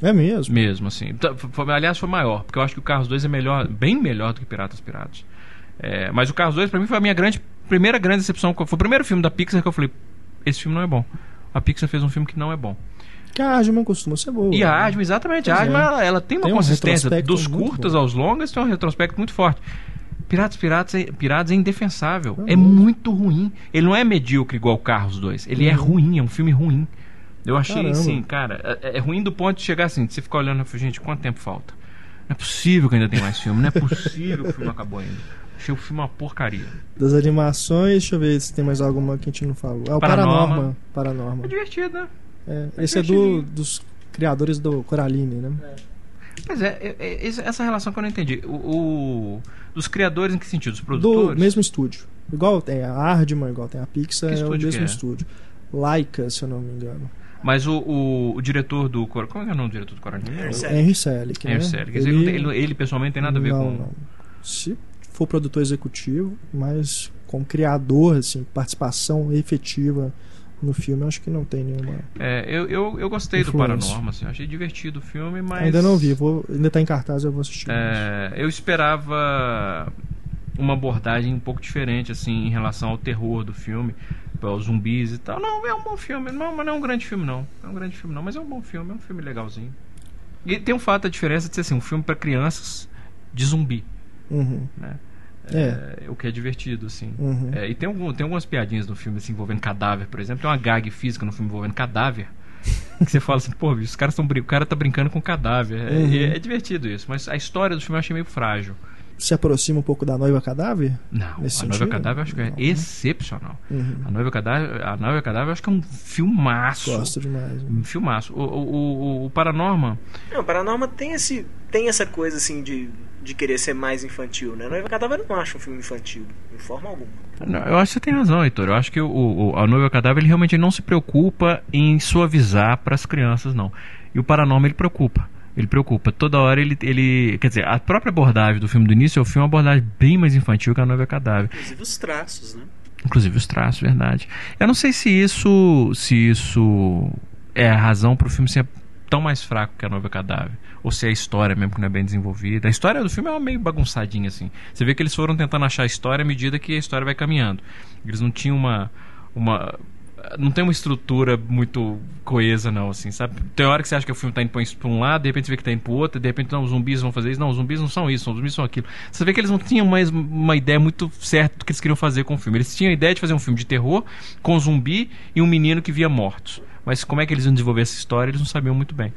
É mesmo. Mesmo, assim. Tá, aliás, foi maior, porque eu acho que o Carros 2 é melhor, bem melhor do que Piratas Pirados. É, mas o Carros 2, pra mim, foi a minha grande, primeira grande decepção. Foi o primeiro filme da Pixar que eu falei: esse filme não é bom. A Pixar fez um filme que não é bom. Que a Hardman costuma ser boa. E a né? Hardman, exatamente. A Pois é. Ela, ela tem uma Tem consistência dos curtas bom. aos longas, tem um retrospecto muito forte. Piratas Piratas é, Piratas é indefensável. Uhum. É muito ruim. Ele não é medíocre igual Carros 2. Ele é Uhum. ruim, é um filme ruim. Eu achei, Caramba. assim, cara, é, é ruim do ponto de chegar assim, de você ficar olhando e falar, gente, quanto tempo falta? Não é possível que ainda tem mais filme, não é possível que o filme acabou ainda. Achei o filme uma porcaria. Das animações, deixa eu ver se tem mais alguma que a gente não falou. Ah, o Paranorma. Paranorma. Paranorma. É divertido, né? É, É esse é do, dos criadores do Coraline, né? Mas é, é- é- essa- relação que eu não entendi. O, o- dos criadores em que sentido? Dos Do produtores? mesmo estúdio. Igual tem a Hardman, igual tem a Pixar, é o mesmo é? estúdio. Laika, se eu não me engano. Mas o, o, o diretor do. Como é que é o nome do diretor do Coraline? Henry Selick. Henry Selick, ele, ele, ele pessoalmente tem nada a ver não, com... não. Se for produtor executivo, mas com criador, assim, participação efetiva No filme, acho que não tem nenhuma. É, eu, eu, eu gostei do Influência. Paranormal, assim, achei divertido o filme, mas. Ainda não vi, vou, ainda tá em cartaz, eu vou assistir. É, eu esperava uma abordagem um pouco diferente, assim, em relação ao terror do filme, aos zumbis e tal. Não, é um bom filme, não, mas não é um grande filme, não. É um grande filme, não, mas é um bom filme, é um filme legalzinho. E tem um fato, a diferença de ser assim, um filme para crianças de zumbi, Uhum. né? É. É, o que é divertido, assim. Uhum. É, e tem, algum, tem algumas piadinhas no filme assim, envolvendo cadáver, por exemplo. Tem uma gag física no filme envolvendo cadáver. Que você fala assim, pô, os caras tão, brin- o cara tá brincando com cadáver. É, Uhum. e é divertido isso, mas a história do filme eu achei meio frágil. Se aproxima um pouco da noiva cadáver? Não, Nesse a Noiva sentido? Cadáver eu acho que é Não. excepcional. Uhum. A Noiva Cadáver, a Noiva Cadáver eu acho que é um filmaço. Gosto demais. Um filmaço. O, o, o, o Paranorma, Não, Paranorma tem, esse, tem essa coisa assim de, de querer ser mais infantil, né? Noiva Cadáver eu não acho um filme infantil, de forma alguma. Não, Eu acho que você tem razão, Heitor. Eu acho que o, o- a Noiva Cadáver ele realmente não se preocupa em suavizar para as crianças, não. E o Paranormal ele preocupa. Ele preocupa. Toda hora ele, ele. Quer dizer, a própria abordagem do filme do início é o filme uma abordagem bem mais infantil que a Noiva Cadáver. Inclusive os traços, né? Inclusive os traços, verdade. Eu não sei se isso. se isso é a razão para o filme ser tão mais fraco que a Noiva Cadáver. Ou se é a história mesmo que não é bem desenvolvida. A história do filme é uma meio bagunçadinha, assim. Você vê que eles foram tentando achar a história à medida que a história vai caminhando. Eles não tinham uma. uma não tem uma estrutura muito coesa, não, assim, sabe? Tem hora que você acha que o filme tá indo pra um- lado, de repente você vê que tá indo pro outro, de repente, não, os zumbis vão fazer isso. Não, os zumbis não são isso, os zumbis são aquilo. Você vê que eles não tinham mais uma ideia muito certa do que eles queriam fazer com o filme. Eles tinham a ideia de fazer um filme de terror com zumbi e um menino que via mortos. Mas como é que eles iam desenvolver essa história, eles não sabiam muito bem.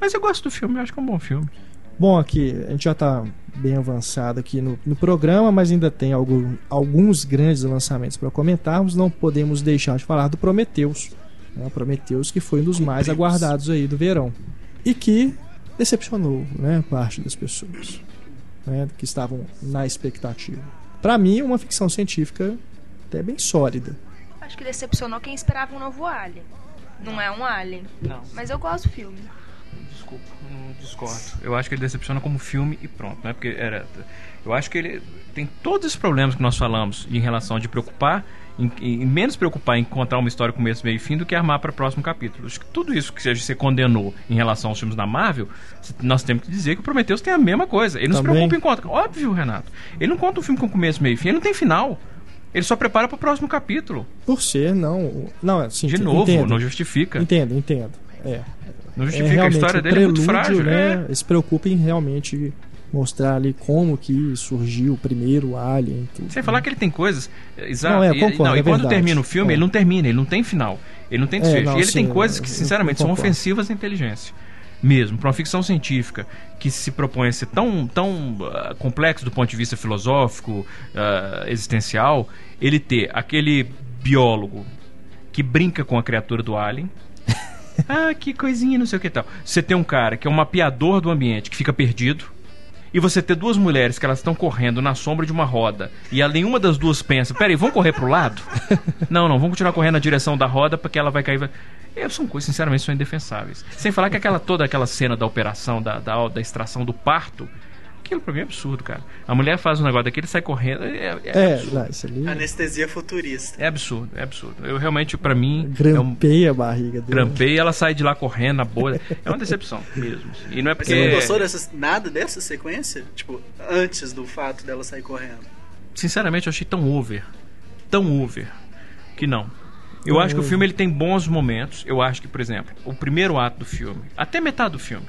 Mas eu gosto do filme, eu acho que é um bom filme. Bom, aqui, a gente já tá bem avançado aqui no, no programa, mas ainda tem algum- alguns grandes lançamentos para comentarmos. Não podemos deixar de falar do Prometheus. Né? O Prometheus que foi um dos mais aguardados aí do verão. E que decepcionou né, parte das pessoas né, que estavam na expectativa. Para mim, uma ficção científica até bem sólida. Acho que decepcionou quem esperava um novo Alien. Não é um Alien. Não. Mas eu gosto do filme. Desculpa, não discordo. Eu acho que ele decepciona como filme e pronto, né? Porque era. Eu acho que ele tem todos os problemas que nós falamos em relação de preocupar, em, em menos preocupar em contar uma história começo, meio e fim do que armar para o próximo capítulo. Acho que tudo isso que você condenou em relação aos filmes da Marvel, nós temos que dizer que o Prometheus tem a mesma coisa. Ele não se Também. preocupa em contar. Óbvio, Renato. Ele não conta um filme com começo, meio e fim, ele não tem final. Ele só prepara para o próximo capítulo. Por ser, não. Não, assim, De novo, entendo, não justifica. Entendo, entendo. É, Não é justifica. a realmente história o dele é muito prelúdio, frágil. né? é. Se preocupam em realmente mostrar ali como que surgiu o primeiro Alien. Tudo, Sem falar que ele tem coisas. Exato. Não, é, e- concordo, não, é e quando verdade. termina o filme, É. ele não termina, ele não tem final. Ele não tem É, desfecho. não, e ele sim, tem coisas que, sinceramente, são ofensivas à inteligência. Mesmo. Para uma ficção científica que se propõe a ser tão, tão ah, complexo do ponto de vista filosófico, ah, existencial, ele ter aquele biólogo que brinca com a criatura do alien. Ah, que coisinha, não sei o que tal. Você tem um cara que é um mapeador do ambiente que fica perdido. E você ter duas mulheres que elas estão correndo na sombra de uma roda e a nenhuma das duas pensa, peraí, vamos correr pro lado? não, não, vamos continuar correndo na direção da roda porque ela vai cair. vai-" Eu, são coisas, sinceramente, são indefensáveis. Sem falar que aquela toda aquela cena da operação, da, da, da extração do parto, aquilo pra mim é absurdo, cara. A mulher faz um negócio daquele, sai correndo. É, é É, não, isso ali Anestesia futurista. É absurdo, é absurdo. Eu realmente, pra mim, é um, grampeia a barriga dele. Grampei e ela sai de lá correndo na bolha. É uma decepção mesmo. assim. E não é porque. você não gostou dessa, nada dessa sequência? Tipo, antes do fato dela sair correndo. Sinceramente, eu achei tão over. Tão over. Que não. Eu acho que o filme ele tem bons momentos. Eu acho que, por exemplo, o primeiro ato do filme, até metade do filme,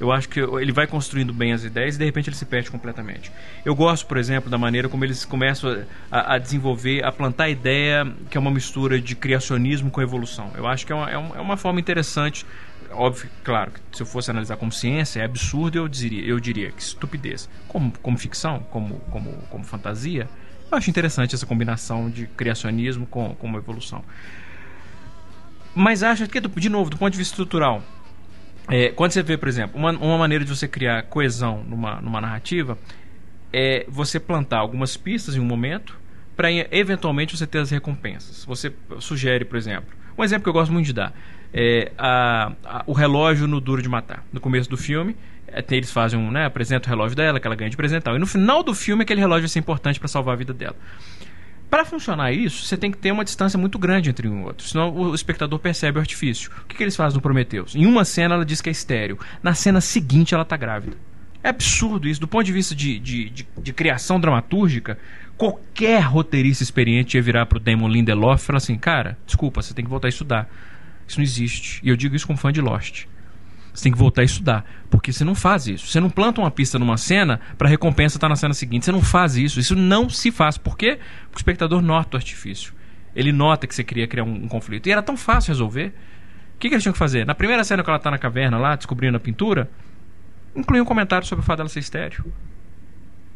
eu acho que ele vai construindo bem as ideias e de repente ele se perde completamente. Eu gosto, por exemplo, da maneira como eles começam a, a desenvolver, a plantar a ideia que é uma mistura de criacionismo com evolução. Eu acho que é uma, é uma, é uma forma interessante. Óbvio, claro, que se eu fosse analisar como ciência, é absurdo, eu diria, eu diria que estupidez. Como, como ficção, como, como, como fantasia, eu acho interessante essa combinação de criacionismo com, com uma evolução. Mas acho que, de novo, do ponto de vista estrutural, é, quando você vê, por exemplo, uma, uma maneira de você criar coesão numa, numa narrativa é você plantar algumas pistas em um momento para eventualmente você ter as recompensas. Você sugere, por exemplo, um exemplo que eu gosto muito de dar é a, a- o relógio no Duro de Matar. No começo do filme, até eles fazem um, né, apresentam o relógio dela, que ela ganha de presente e no final do filme, aquele relógio vai ser importante para salvar a vida dela. Para funcionar isso, você tem que ter uma distância muito grande entre um e outro, senão o espectador percebe o artifício. O que, que eles fazem no Prometheus? Em uma cena ela diz que é estéreo, na cena seguinte ela tá grávida. É absurdo isso, do ponto de vista de, de, de, de criação dramatúrgica, qualquer roteirista experiente ia virar pro Damon Lindelof e falar assim, cara, desculpa, você tem que voltar a estudar. Isso não existe. E eu digo isso como fã de Lost. Você tem que voltar a estudar. Porque você não faz isso. Você não planta uma pista numa cena para recompensa estar tá na cena seguinte. Você não faz isso. Isso não se faz. Por quê? Porque o espectador nota o artifício. Ele nota que você queria criar um, um conflito. E era tão fácil resolver. O que, que eles tinham que fazer? Na primeira cena que ela está na caverna lá, descobrindo a pintura, incluir um comentário sobre o fato dela ser estéreo.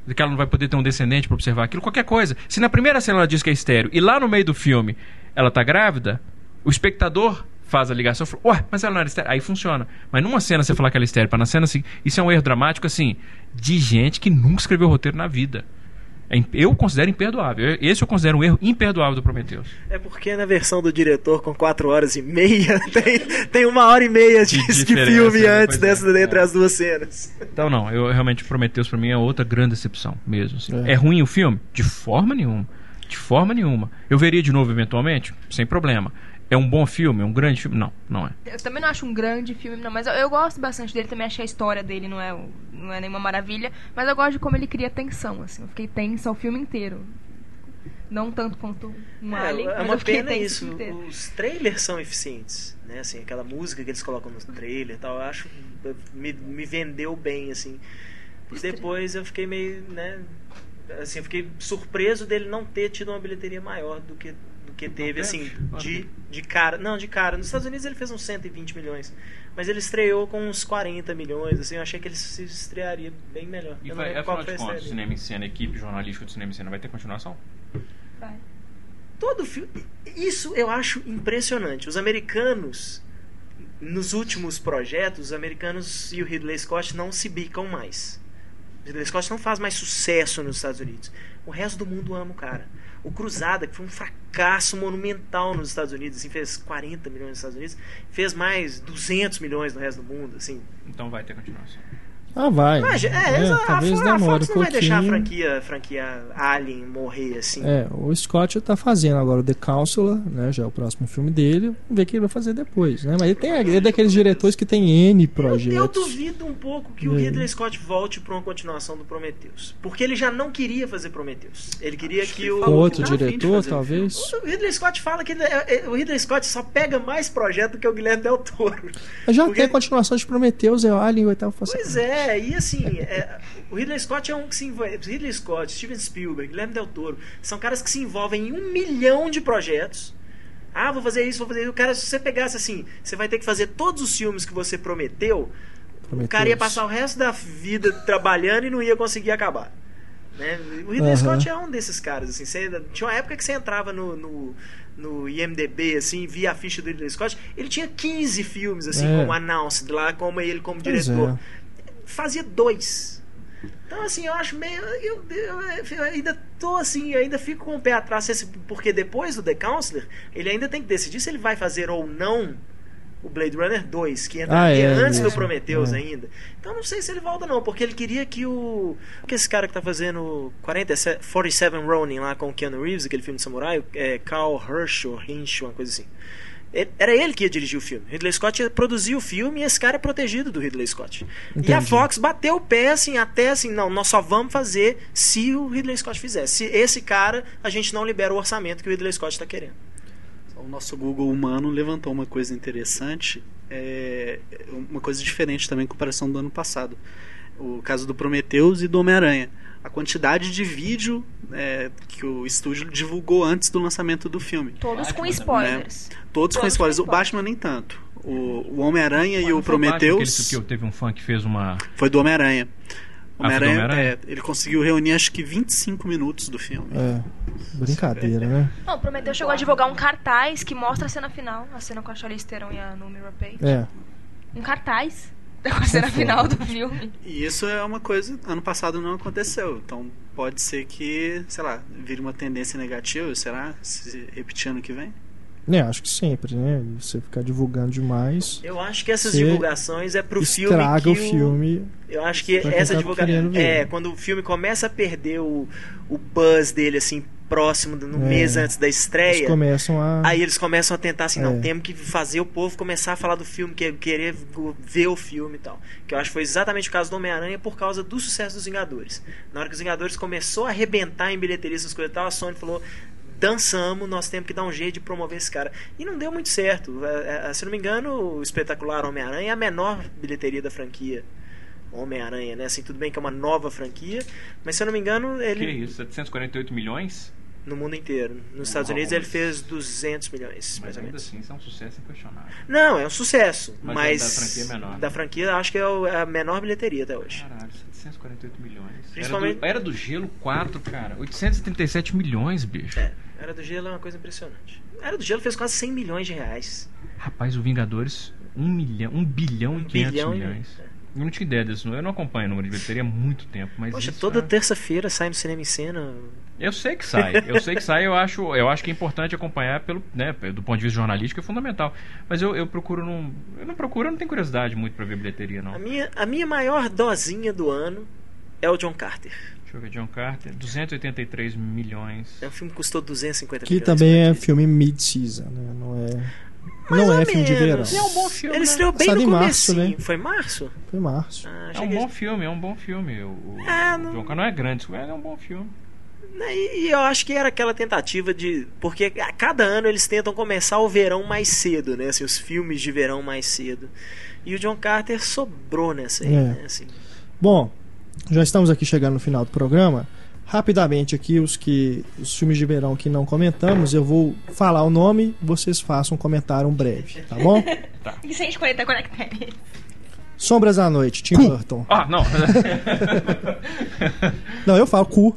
De que ela não vai poder ter um descendente para observar aquilo, qualquer coisa. Se na primeira cena ela diz que é estéreo e lá no meio do filme ela está grávida, o espectador faz a ligação e fala, ué, mas ela não era estéreo. Aí funciona. Mas numa cena você falar que ela é estéreo, para na cena assim, isso é um erro dramático, assim, de gente que nunca escreveu roteiro na vida. É eu considero imperdoável. Esse eu considero um erro imperdoável do Prometheus. É porque na versão do diretor, com 4 horas e meia, tem, tem uma hora e meia de, de, de filme né? antes dessa, é. entre as duas cenas. Então, não, eu realmente Prometheus pra mim é outra grande decepção mesmo. Assim. É. é ruim o filme? De forma nenhuma. De forma nenhuma. Eu veria de novo eventualmente? Sem problema. É um bom filme? É um grande filme? Não, não é. Eu também não acho um grande filme, não, mas eu, eu gosto bastante dele, também achei a história dele não é, não é nenhuma maravilha, mas eu gosto de como ele cria tensão, assim. Eu fiquei tensa o filme inteiro. Não tanto quanto no é, Alien, É uma pena isso. Os trailers são eficientes, né? Assim, aquela música que eles colocam no trailer e tal, eu acho me, me vendeu bem, assim. E depois eu fiquei meio, né? Assim, eu fiquei surpreso dele não ter tido uma bilheteria maior do que que teve, assim, de, de cara. Não, de cara. Nos Estados Unidos ele fez uns 120 milhões. Mas ele estreou com uns 40 milhões, assim, eu achei que ele se estrearia bem melhor. E vai, afinal de contas, Cinema em Cena, equipe jornalística do Cinema em Cena, vai ter continuação? Vai. Todo filme. Isso eu acho impressionante. Os americanos, nos últimos projetos, os americanos e o Ridley Scott não se bicam mais. O Ridley Scott não faz mais sucesso nos Estados Unidos. O resto do mundo ama o cara. O Cruzada, que foi um fracasso monumental nos Estados Unidos, assim, fez 40 milhões nos Estados Unidos, fez mais 200 milhões no resto do mundo, assim. Então vai ter continuação. Ah, vai. Mas, é, é, a, talvez a, a Fox não um vai deixar a franquia, franquia Alien morrer assim. É, o Scott tá fazendo agora o The Counselor, né? Já é o próximo filme dele. Vamos ver o que ele vai fazer depois, né? Mas ele tem ele é daqueles diretores que tem N projetos. Eu, eu duvido um pouco que o Ridley Scott volte para uma continuação do Prometheus. Porque ele já não queria fazer Prometheus. Ele queria que, que o. Com outro diretor, talvez. O Ridley Scott fala que ele, é, é, o Ridley Scott só pega mais projeto do que o Guilherme Del Toro. Mas já Porque... tem a continuação de Prometheus, é Alien e o Pois é, e assim é, o Ridley Scott é um que se envolve. Ridley Scott, Steven Spielberg, Guilherme Del Toro, são caras que se envolvem em um milhão de projetos. Ah, vou fazer isso, vou fazer isso. O cara, se você pegasse assim, você vai ter que fazer todos os filmes que você prometeu, Prometeus. o cara ia passar o resto da vida trabalhando e não ia conseguir acabar. Né? O Ridley uhum. Scott é um desses caras. Assim, você, tinha uma época que você entrava no, no, no, IMDB, assim, via a ficha do Ridley Scott, ele tinha 15 filmes, assim, é. como announced lá, como ele como diretor. É fazia dois. Então, assim, eu acho meio. Eu, eu, eu, ainda tô assim, ainda fico com o pé atrás, porque depois do The Counselor, ele ainda tem que decidir se ele vai fazer ou não o Blade Runner 2, que entraria ah, é, antes do Prometheus é. ainda. Então não sei se ele volta não, porque ele queria que o que esse cara que tá fazendo 47, 47 Ronin lá com o Keanu Reeves, aquele filme de samurai, é Carl Hirsch ou Hinch, uma coisa assim. Era ele que ia dirigir o filme. Ridley Scott ia produzir o filme e esse cara é protegido do Ridley Scott. Entendi. E a Fox bateu o pé assim, até assim, não, nós só vamos fazer se o Ridley Scott fizer. Se esse cara, a gente não libera o orçamento que o Ridley Scott está querendo. O nosso Google humano levantou uma coisa interessante, é, uma coisa diferente também em comparação do ano passado. O caso do Prometheus e do Homem-Aranha a quantidade de vídeo é, que o estúdio divulgou antes do lançamento do filme. Todos Batman, com spoilers. Né? Todos, Todos, com spoilers. O Batman nem tanto. O, o Homem-Aranha e o Prometheus. Que teve um fã que fez uma. Foi do Homem-Aranha. Ah, Homem-Aranha, Homem é, ele conseguiu reunir acho que 25 minutos do filme. É, brincadeira, né? Não, o Prometheus chegou a divulgar um cartaz que mostra a cena final, a cena com a Charlize Theron e a Numi Rapace. É. Um cartaz da cena final do filme. E isso é uma coisa, ano passado não aconteceu. Então pode ser que, sei lá, vire uma tendência negativa, será? Se repetir ano que vem? É, acho que sempre, né? Você ficar divulgando demais. Eu acho que essas divulgações é pro filme. Estraga o filme. Eu acho que essa tá divulgação. É, quando o filme começa a perder o, o buzz dele, assim, próximo, no É. mês antes da Eles estreia. começam a. Aí eles começam a tentar assim, não, É. temos que fazer o povo começar a falar do filme, que- querer ver o filme e tal. Que eu acho que foi exatamente o caso do Homem-Aranha por causa do sucesso dos Vingadores. Na hora que os Vingadores começou a arrebentar em bilheteria essas coisas e tal, a Sony falou: dançamos, nós temos que dar um jeito de promover esse cara. E não deu muito certo. É, é, Se não me engano, o espetacular Homem-Aranha é a menor bilheteria da franquia. Homem-Aranha, né? Assim, tudo bem que é uma nova franquia, mas se eu não me engano, Que ele isso? 748 milhões? No mundo inteiro. Nos Estados Uau, Unidos ele fez 200 milhões, Mas mais ou ainda assim, isso é um sucesso inquestionável. Não, é um sucesso, Mas mas, é da franquia menor. Da franquia, acho que é é a menor bilheteria até hoje. Caralho, 748 milhões. Principalmente- Era do, era do Gelo 4, cara. 837 milhões, bicho. É, Era do Gelo é uma coisa impressionante. Era do Gelo fez quase 100 milhões de reais. Rapaz, o Vingadores, 1 milhão, 1 bilhão e 500 bilhão e- milhões. é. Eu não tinha ideia disso, não. eu não acompanho o número de bilheteria há muito tempo, mas Poxa, toda é- terça-feira sai no Cinema em Cena. Eu sei que sai, eu sei que sai, eu acho, eu acho que é importante acompanhar pelo, né, do ponto de vista jornalístico é fundamental. Mas eu, eu procuro não, eu não procuro, eu não tenho curiosidade muito pra ver bilheteria não. A minha, a minha maior dosinha do ano é o John Carter. Deixa eu ver, John Carter, 283 milhões. É um filme que custou 250 Que milhões. também é filme mid-season, né? Não é. Mais não é filme de verão. menos. É um bom filme. Ele né? estreou bem Passado no em março, né? Foi março? Foi março. Ah, É um que bom filme, é um bom filme. O, o É, não- John Carter não é grande, mas é um bom filme. Né, E e eu acho que era aquela tentativa de. Porque a cada ano eles tentam começar o verão mais cedo, né? Assim, os filmes de verão mais cedo. E o John Carter sobrou nessa aí, É. né? Assim, Bom, já estamos aqui chegando no final do programa. Rapidamente aqui, os que os filmes de verão que não comentamos, eu vou falar o nome, vocês façam um comentário breve, tá bom? E 140 caracteres. Sombras à Noite, Tim Burton. Ah, não. Não, eu falo cu.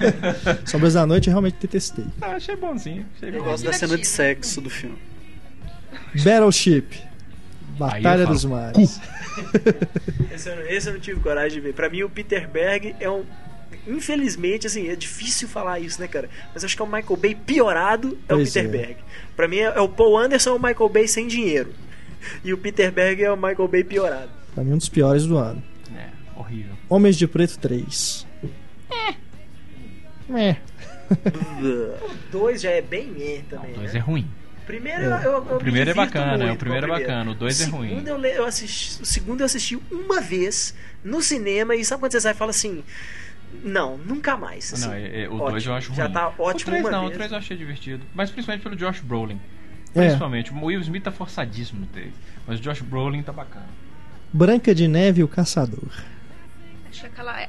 Sombras à Noite eu realmente detestei. Ah, achei bonzinho. Achei Eu gosto da cena de sexo do filme. Battleship. Batalha dos Mares. esse, eu, esse eu não tive coragem de ver. Pra mim, o Peter Berg é um. Infelizmente, assim, é difícil falar isso, né, cara? Mas acho que é o Michael Bay piorado, é Pois o Peter é. Berg. Pra mim, é o Paul Anderson ou o Michael Bay sem dinheiro. E o Peter Berg é o Michael Bay piorado. Pra mim, um dos piores do ano. É, horrível. Homens de Preto 3. É. O 2 já é bem também. O 2 né? é ruim. Primeiro eu, eu, eu O primeiro me é bacana, muito é, o primeiro é bacana, o dois é ruim. segundo Eu, eu assisti, o segundo eu assisti uma vez no cinema e sabe quando você sai e fala assim. Não, nunca mais. assim, não, é- é- o ótimo. 2 eu acho ruim. Já tá ótimo o 3 uma não, vez. o 3 eu achei divertido. Mas principalmente pelo Josh Brolin. É. Principalmente. O Will Smith tá forçadíssimo no 3. Mas o Josh Brolin tá bacana. Branca de Neve e o Caçador. Acho que aquela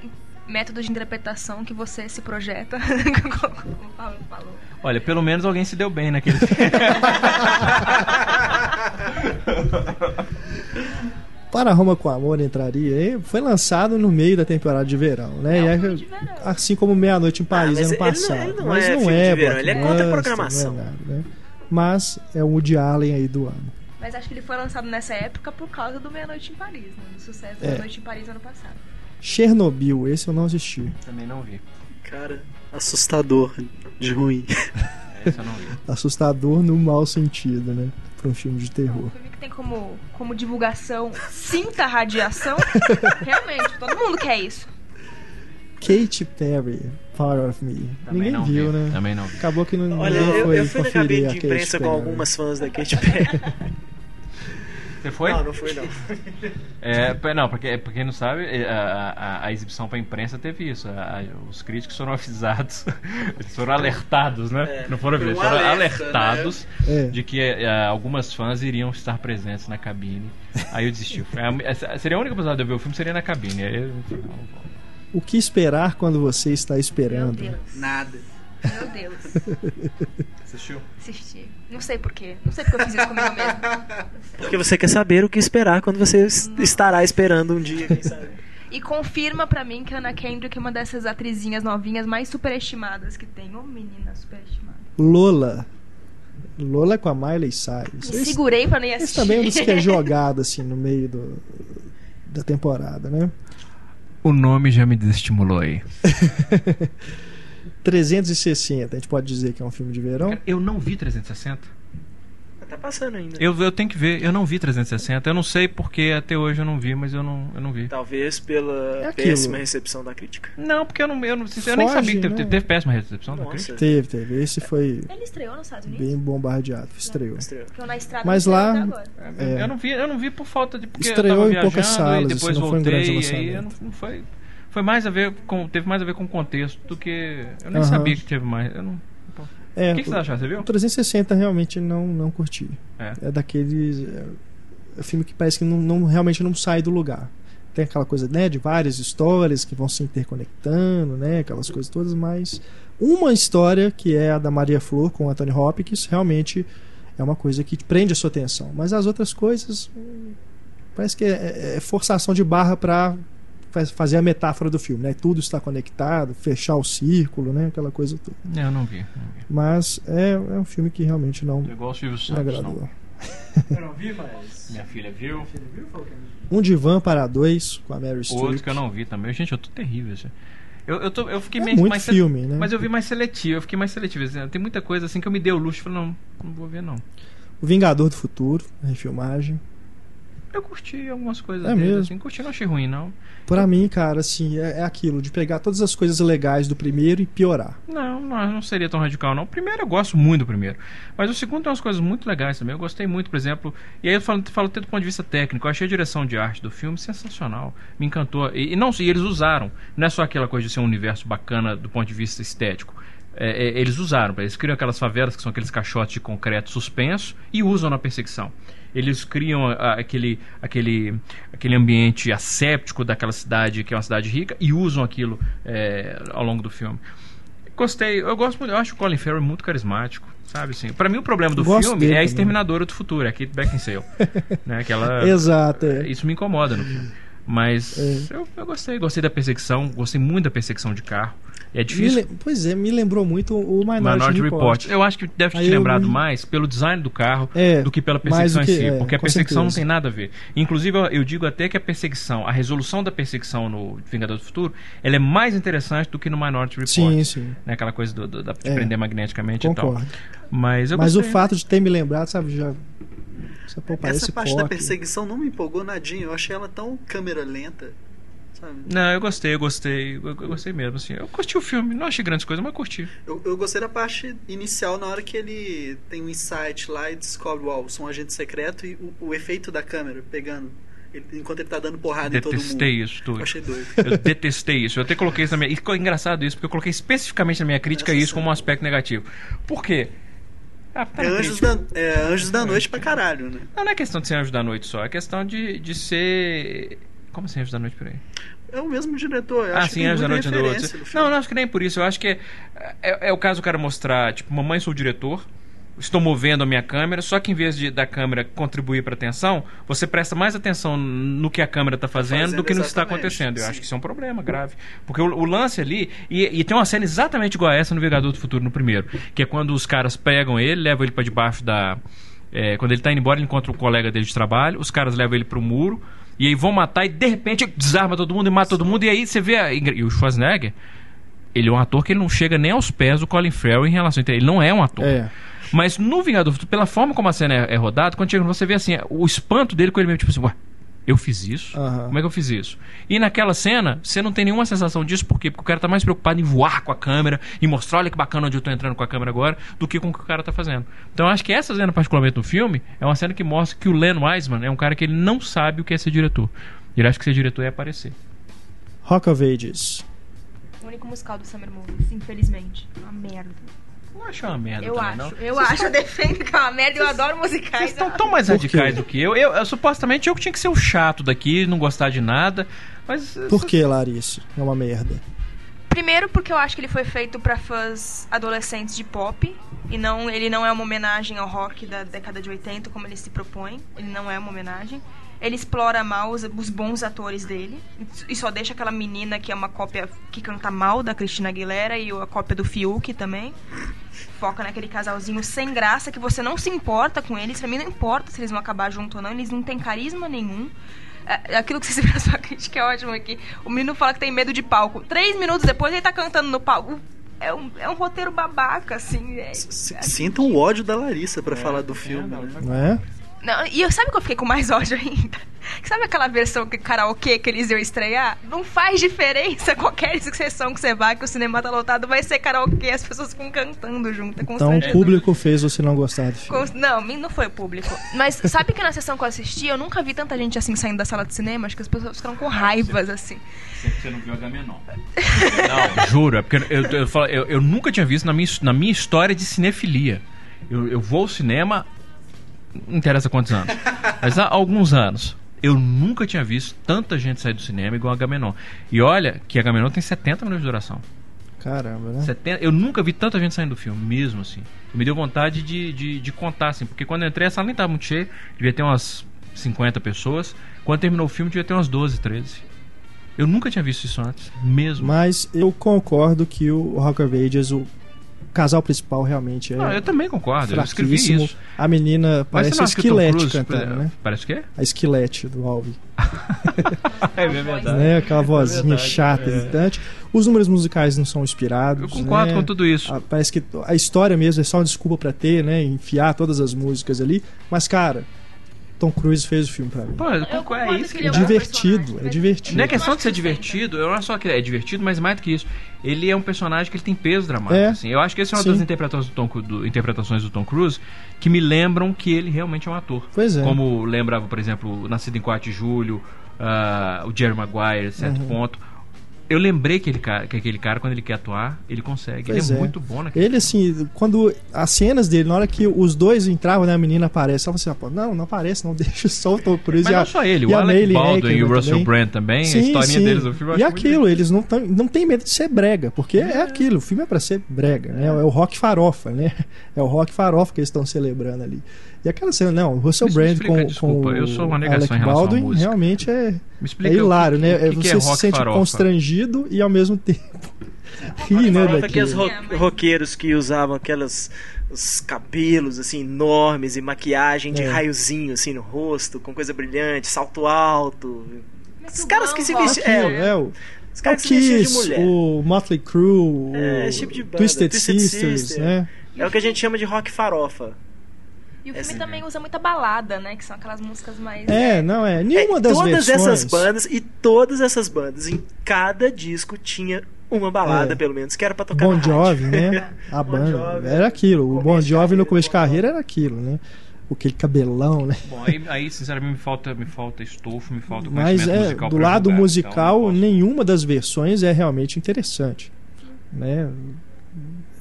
método de interpretação que você se projeta. Como o Paulo falou. Olha, pelo menos alguém se deu bem naquele filme. Para Roma com Amor entraria. hein? Foi lançado no meio da temporada de verão, né? É um E filme de verão. Assim como Meia Noite em Paris Ah, mas ano ele não- passado. ele não mas é não filme é de verão, ele é contra programação. não é nada, né? Mas é o Woody Allen aí do ano. Mas acho que ele foi lançado nessa época por causa do Meia Noite em Paris, né? Do sucesso É. da Noite em Paris ano passado. Chernobyl, esse eu não assisti. Também não vi. Cara, assustador de ruim. Esse eu não vi. Assustador no mau sentido, né? Pra um filme de terror. Um filme que tem como, como divulgação cinta radiação. Realmente, todo mundo quer isso. Katy Perry, Part of Me. Também Ninguém não viu, vi. né? Também não vi. Acabou que não Olha, ninguém eu, foi eu fui na cabine a de imprensa com algumas fãs da Katy Perry. Você foi? Não, não fui não. É, não, porque pra quem não sabe, é, a, a, a exibição pra imprensa teve isso. A- a- os críticos foram avisados, eles foram alertados, né? É, não foram um avisados, foram alerta, alertados É. de que é, algumas fãs iriam estar presentes na cabine. Aí eu desisti. Seria a única possibilidade de eu ver o filme, seria na cabine. Aí eu. O que esperar quando você está esperando? Nada. Meu Deus. Assistiu? Assisti. Não sei porquê. Não sei porque eu fiz isso comigo mesmo. Porque você quer saber o que esperar quando você es- estará esperando um dia, quem sabe. E confirma pra mim que a Ana Kendrick é uma dessas atrizinhas novinhas mais superestimadas que tem. Ô menina superestimada. Lola. Lola com a Miley Cyrus. Me Esse, segurei pra nem esse assistir. também é um dos que é jogado assim no meio do, da temporada, né? O nome já me desestimulou aí. 360, a gente pode dizer que é um filme de verão. Eu não vi 360. Tá passando ainda. Eu, eu tenho que ver, eu não vi 360, eu não sei porque até hoje eu não vi, mas eu não, eu não vi. Talvez pela É péssima recepção da crítica. Não, porque eu não, eu não, eu nem Foge, sabia que teve, né? teve péssima recepção da Nossa. crítica. Teve, teve. Esse foi Ele estreou nos Estados Unidos? bem bombardeado. Estreou. Estreou. Porque eu na estrada Mas lá- agora. É. Eu não vi, eu não vi por falta de porque Estreou eu tava em poucas salas, e depois assim, não foi um grande voltei, e aí não, não foi foi mais a ver com teve mais a ver com o contexto do que eu nem Aham. sabia que teve mais. Eu não, É, o que, que você achou? Você viu? O 360 realmente não, não curti. É. É daqueles. É, é filme que parece que não, não- realmente não sai do lugar. Tem aquela coisa, né, de várias histórias que vão se interconectando, né, aquelas coisas todas, mas uma história que é a da Maria Flor com Anthony Hopkins realmente é uma coisa que prende a sua atenção. Mas as outras coisas hum, parece que é, é forçação de barra para fazer a metáfora do filme, né? Tudo está conectado, fechar o círculo, né, aquela coisa toda. É, eu não vi. Não vi. Mas é, é um filme que realmente não É igual o Silvio Santos. agradou. Não. Eu não vi, mas. Minha filha viu. Um divã para dois com a Mary Streep. Outro que eu não vi também. Gente, eu tô terrível. assim. Eu, eu, tô, eu fiquei É meio muito mais filme, né? Mas eu vi mais seletivo, eu fiquei mais seletivo. assim, Tem muita coisa assim que eu me dei o luxo e falei, não, não vou ver não. O Vingador do Futuro, a refilmagem. Eu curti algumas coisas É dele, mesmo? assim, curti, não achei ruim, não. Pra mim, cara, assim, é, é aquilo de pegar todas as coisas legais do primeiro e piorar. Não, não, não seria tão radical, não. O primeiro eu gosto muito do primeiro. Mas o segundo tem umas coisas muito legais também. Eu gostei muito, por exemplo. E aí eu falo, falo até do ponto de vista técnico. Eu achei a direção de arte do filme sensacional. Me encantou. E, e não, e eles usaram. Não é só aquela coisa de ser um universo bacana do ponto de vista estético. É, é, eles usaram. Eles criam aquelas favelas que são aqueles caixotes de concreto suspenso e usam na perseguição. Eles criam a- aquele, aquele, aquele ambiente asséptico daquela cidade que é uma cidade rica e usam aquilo é, ao longo do filme. Gostei, eu gosto muito, eu acho o Colin Farrell muito carismático, sabe assim. Para mim o problema do filme é a. Exterminadora do Futuro, é a Kate Beckinsale, né? Que ela, Exato, é. isso me incomoda no filme. Mas É. eu, eu gostei, gostei da perseguição, gostei muito da perseguição de carro. É difícil. le- Pois é, me lembrou muito o Minority, Minority Report. Report. Eu acho que deve ter te lembrado me- mais pelo design do carro É, do que pela perseguição que- em si. é, porque a perseguição não certeza. tem nada a ver. Inclusive, eu, eu digo até que a perseguição, a resolução da perseguição no Vingador do Futuro, ela é mais interessante do que no Minority Report. Sim, sim. Né? Aquela coisa do, do- da, de É, prender magneticamente Concordo. e tal. Mas eu Mas o fato de ter me lembrado, sabe, já. Essa, pô, parece Essa parte da perseguição não me empolgou nadinha. Eu achei ela tão câmera lenta. Sabe? Não, eu gostei, eu gostei. Eu, eu gostei mesmo, assim. Eu curti o filme, não achei grandes coisas, mas curti. Eu, eu gostei da parte inicial, na hora que ele tem um insight lá e descobre, uau, sou um agente secreto e o, o efeito da câmera pegando. enquanto ele tá dando porrada em todo mundo. Detestei isso tudo. Eu achei doido. Eu detestei isso. Eu até coloquei isso na minha. E ficou engraçado isso, porque eu coloquei especificamente na minha crítica Essa isso como um aspecto negativo. Por quê? Ah, É anjos, da, é anjos da noite pra caralho, né? Não, não é questão de ser anjo da noite só, é questão de, de ser. Como assim, anjo da noite, peraí? É o mesmo diretor. Eu ah, sim, tem Anjo da Noite referência outro. Não, não, acho que nem por isso. Eu acho que é, é, é o caso do cara mostrar, tipo, mamãe sou o diretor, estou movendo a minha câmera, só que em vez de da câmera contribuir para atenção, você presta mais atenção no que a câmera está fazendo, fazendo, do que no que está acontecendo. Eu sim. acho que isso é um problema grave. Porque o, o lance ali, e, e tem uma cena exatamente igual a essa no Vingador do Futuro no primeiro, que é quando os caras pegam ele, levam ele para debaixo da. é, quando ele tá indo embora, ele encontra um colega dele de trabalho, os caras levam ele pro muro, e aí vão matar, e de repente desarma todo mundo e mata todo mundo, e aí você vê. A, e o Schwarzenegger, ele é um ator que ele não chega nem aos pés do Colin Farrell em relação. Ele não é um ator. É. Mas no Vingador do Futuro, pela forma como a cena é, é rodada, quando chega, você vê assim, o espanto dele com ele mesmo, tipo assim, ué, eu fiz isso? Aham. Como é que eu fiz isso? E naquela cena, você não tem nenhuma sensação disso, por quê? Porque o cara tá mais preocupado em voar com a câmera e mostrar, olha que bacana onde eu tô entrando com a câmera agora, do que com o que o cara tá fazendo. Então eu acho que essa cena, particularmente no filme, é uma cena que mostra que o Len Wiseman é um cara que ele não sabe o que é ser diretor. Ele acha que ser diretor é aparecer. Rock of Ages. O único musical do Summer Movies, infelizmente. Uma merda. Não acho uma merda Eu também, acho. não. Eu acho, eu defendo que é uma merda. Eu adoro musicais. Vocês estão tão mais radicais do que eu. Eu, eu- Supostamente eu que tinha que ser o chato daqui, não gostar de nada. Mas. Por que, Larissa? É uma merda. Primeiro porque eu acho que ele foi feito pra fãs adolescentes de pop e não ele não é uma homenagem ao rock da década de 80 como ele se propõe. Ele não é uma homenagem. Ele explora mal os, os bons atores dele e só deixa aquela menina que é uma cópia que canta mal da Cristina Aguilera e a cópia do Fiuk também. Foca naquele casalzinho sem graça que você não se importa com eles. Pra mim não importa se eles vão acabar junto ou não. Eles não têm carisma nenhum. É, Aquilo que vocês viram na sua crítica é ótimo aqui. O menino fala que tem medo de palco. Três minutos depois ele tá cantando no palco. é um, é um roteiro babaca, assim. É, é Sintam o ódio da Larissa pra falar do filme, né? Não e eu, sabe que eu fiquei com mais ódio ainda? Sabe aquela versão que karaokê que eles iam estrear? Não faz diferença qualquer sessão que você vá, que o cinema tá lotado, vai ser karaokê, as pessoas ficam cantando junto. É Então o público fez você não gostar do filme. Não, mim não foi o público. Mas sabe que na sessão que eu assisti, eu nunca vi tanta gente assim saindo da sala de cinema, acho que as pessoas ficaram com raivas, assim. Você não viu Agamenon. Não, juro, é porque eu, eu, eu- eu nunca tinha visto na minha, na minha história de cinefilia. Eu, eu vou ao cinema, não interessa quantos anos, mas há alguns anos. Eu nunca tinha visto tanta gente sair do cinema igual Agamenon. E olha que Agamenon tem 70 minutos de duração. Caramba, né? 70, eu nunca vi tanta gente saindo do filme, mesmo assim. Me deu vontade de, de, de contar, assim, porque quando eu entrei a sala nem estava muito cheia, devia ter umas 50 pessoas. Quando terminou o filme, devia ter umas 12, 13. Eu nunca tinha visto isso antes, mesmo. Mas eu concordo que o Rock of Ages, o casal principal realmente é Não, eu também concordo, eu escrevi isso. A menina parece a esquilete cantando, né? Parece o quê? A esquilete do Alvin. É verdade. Né? Aquela vozinha verdade, chata, é. irritante. Os números musicais não são inspirados. Eu concordo né? com tudo isso. Ah, Parece que a história mesmo é só uma desculpa pra ter, né? Enfiar todas as músicas ali. Mas, cara, Tom Cruise fez o filme pra mim. Pô, eu é isso que ele É é divertido, é divertido. Não é questão de ser divertido, eu não é só que é divertido, mas mais do que isso. Ele é um personagem que ele tem peso dramático. É. assim. Eu acho que essa é uma Sim. das interpretações do, Tom, do- interpretações do Tom Cruise que me lembram que ele realmente é um ator. Pois é. Como lembrava, por exemplo, Nascido em 4 de Julho, ah, o Jerry Maguire, certo Uhum. ponto. Eu lembrei que, ele, que aquele cara, quando ele quer atuar, ele consegue. Pois ele é, é. muito bom naquele Ele, assim, quando as cenas dele, na hora que os dois entravam, né, a menina aparece, ela assim: "Ah, não, não aparece, não, deixa só o Tom Cruise Mas e a, não só ele, o a Alec Maylene Baldwin e o Ackerman Russell. Brand também, a Sim, historinha sim. deles no filme E aquilo, eles não, tão, não tem medo de ser brega, porque é, aquilo, o filme é pra ser brega, né? É o rock farofa, né? É o rock farofa que eles estão celebrando ali. E aquela cena, não, o Russell Brand com, desculpa, com eu sou uma o negação Alec Baldwin realmente é, é o hilário, que- né? o que, que Você é se sente farofa? constrangido e ao mesmo tempo ri, né, aqueles ro É, roqueiros que usavam aquelas os cabelos assim enormes e maquiagem de É. raiozinho assim no rosto, com coisa brilhante, salto alto. Os o caras que se vestiam, é, é, o, os é o caras que se vestiam de Kiss, mulher. o Motley Crue, É, o tipo de banda, Twisted, Twisted Sisters, Sister. né? É o que a gente chama de rock farofa. E o filme Essa- também usa muita balada, né? Que são aquelas músicas mais. É, não é. Nenhuma É, das todas versões. essas bandas e todas essas bandas em cada disco tinha uma balada É. pelo menos que era pra tocar Bon. Jovi, né? A Bon banda. Jovi, era aquilo. O Bon Jovi no começo de carreira era aquilo, né? Aquele cabelão, né? Bom, aí, aí, sinceramente me falta, me falta estofo, me falta Mas conhecimento é, musical do lado então musical, posso. nenhuma das versões é realmente interessante. Né?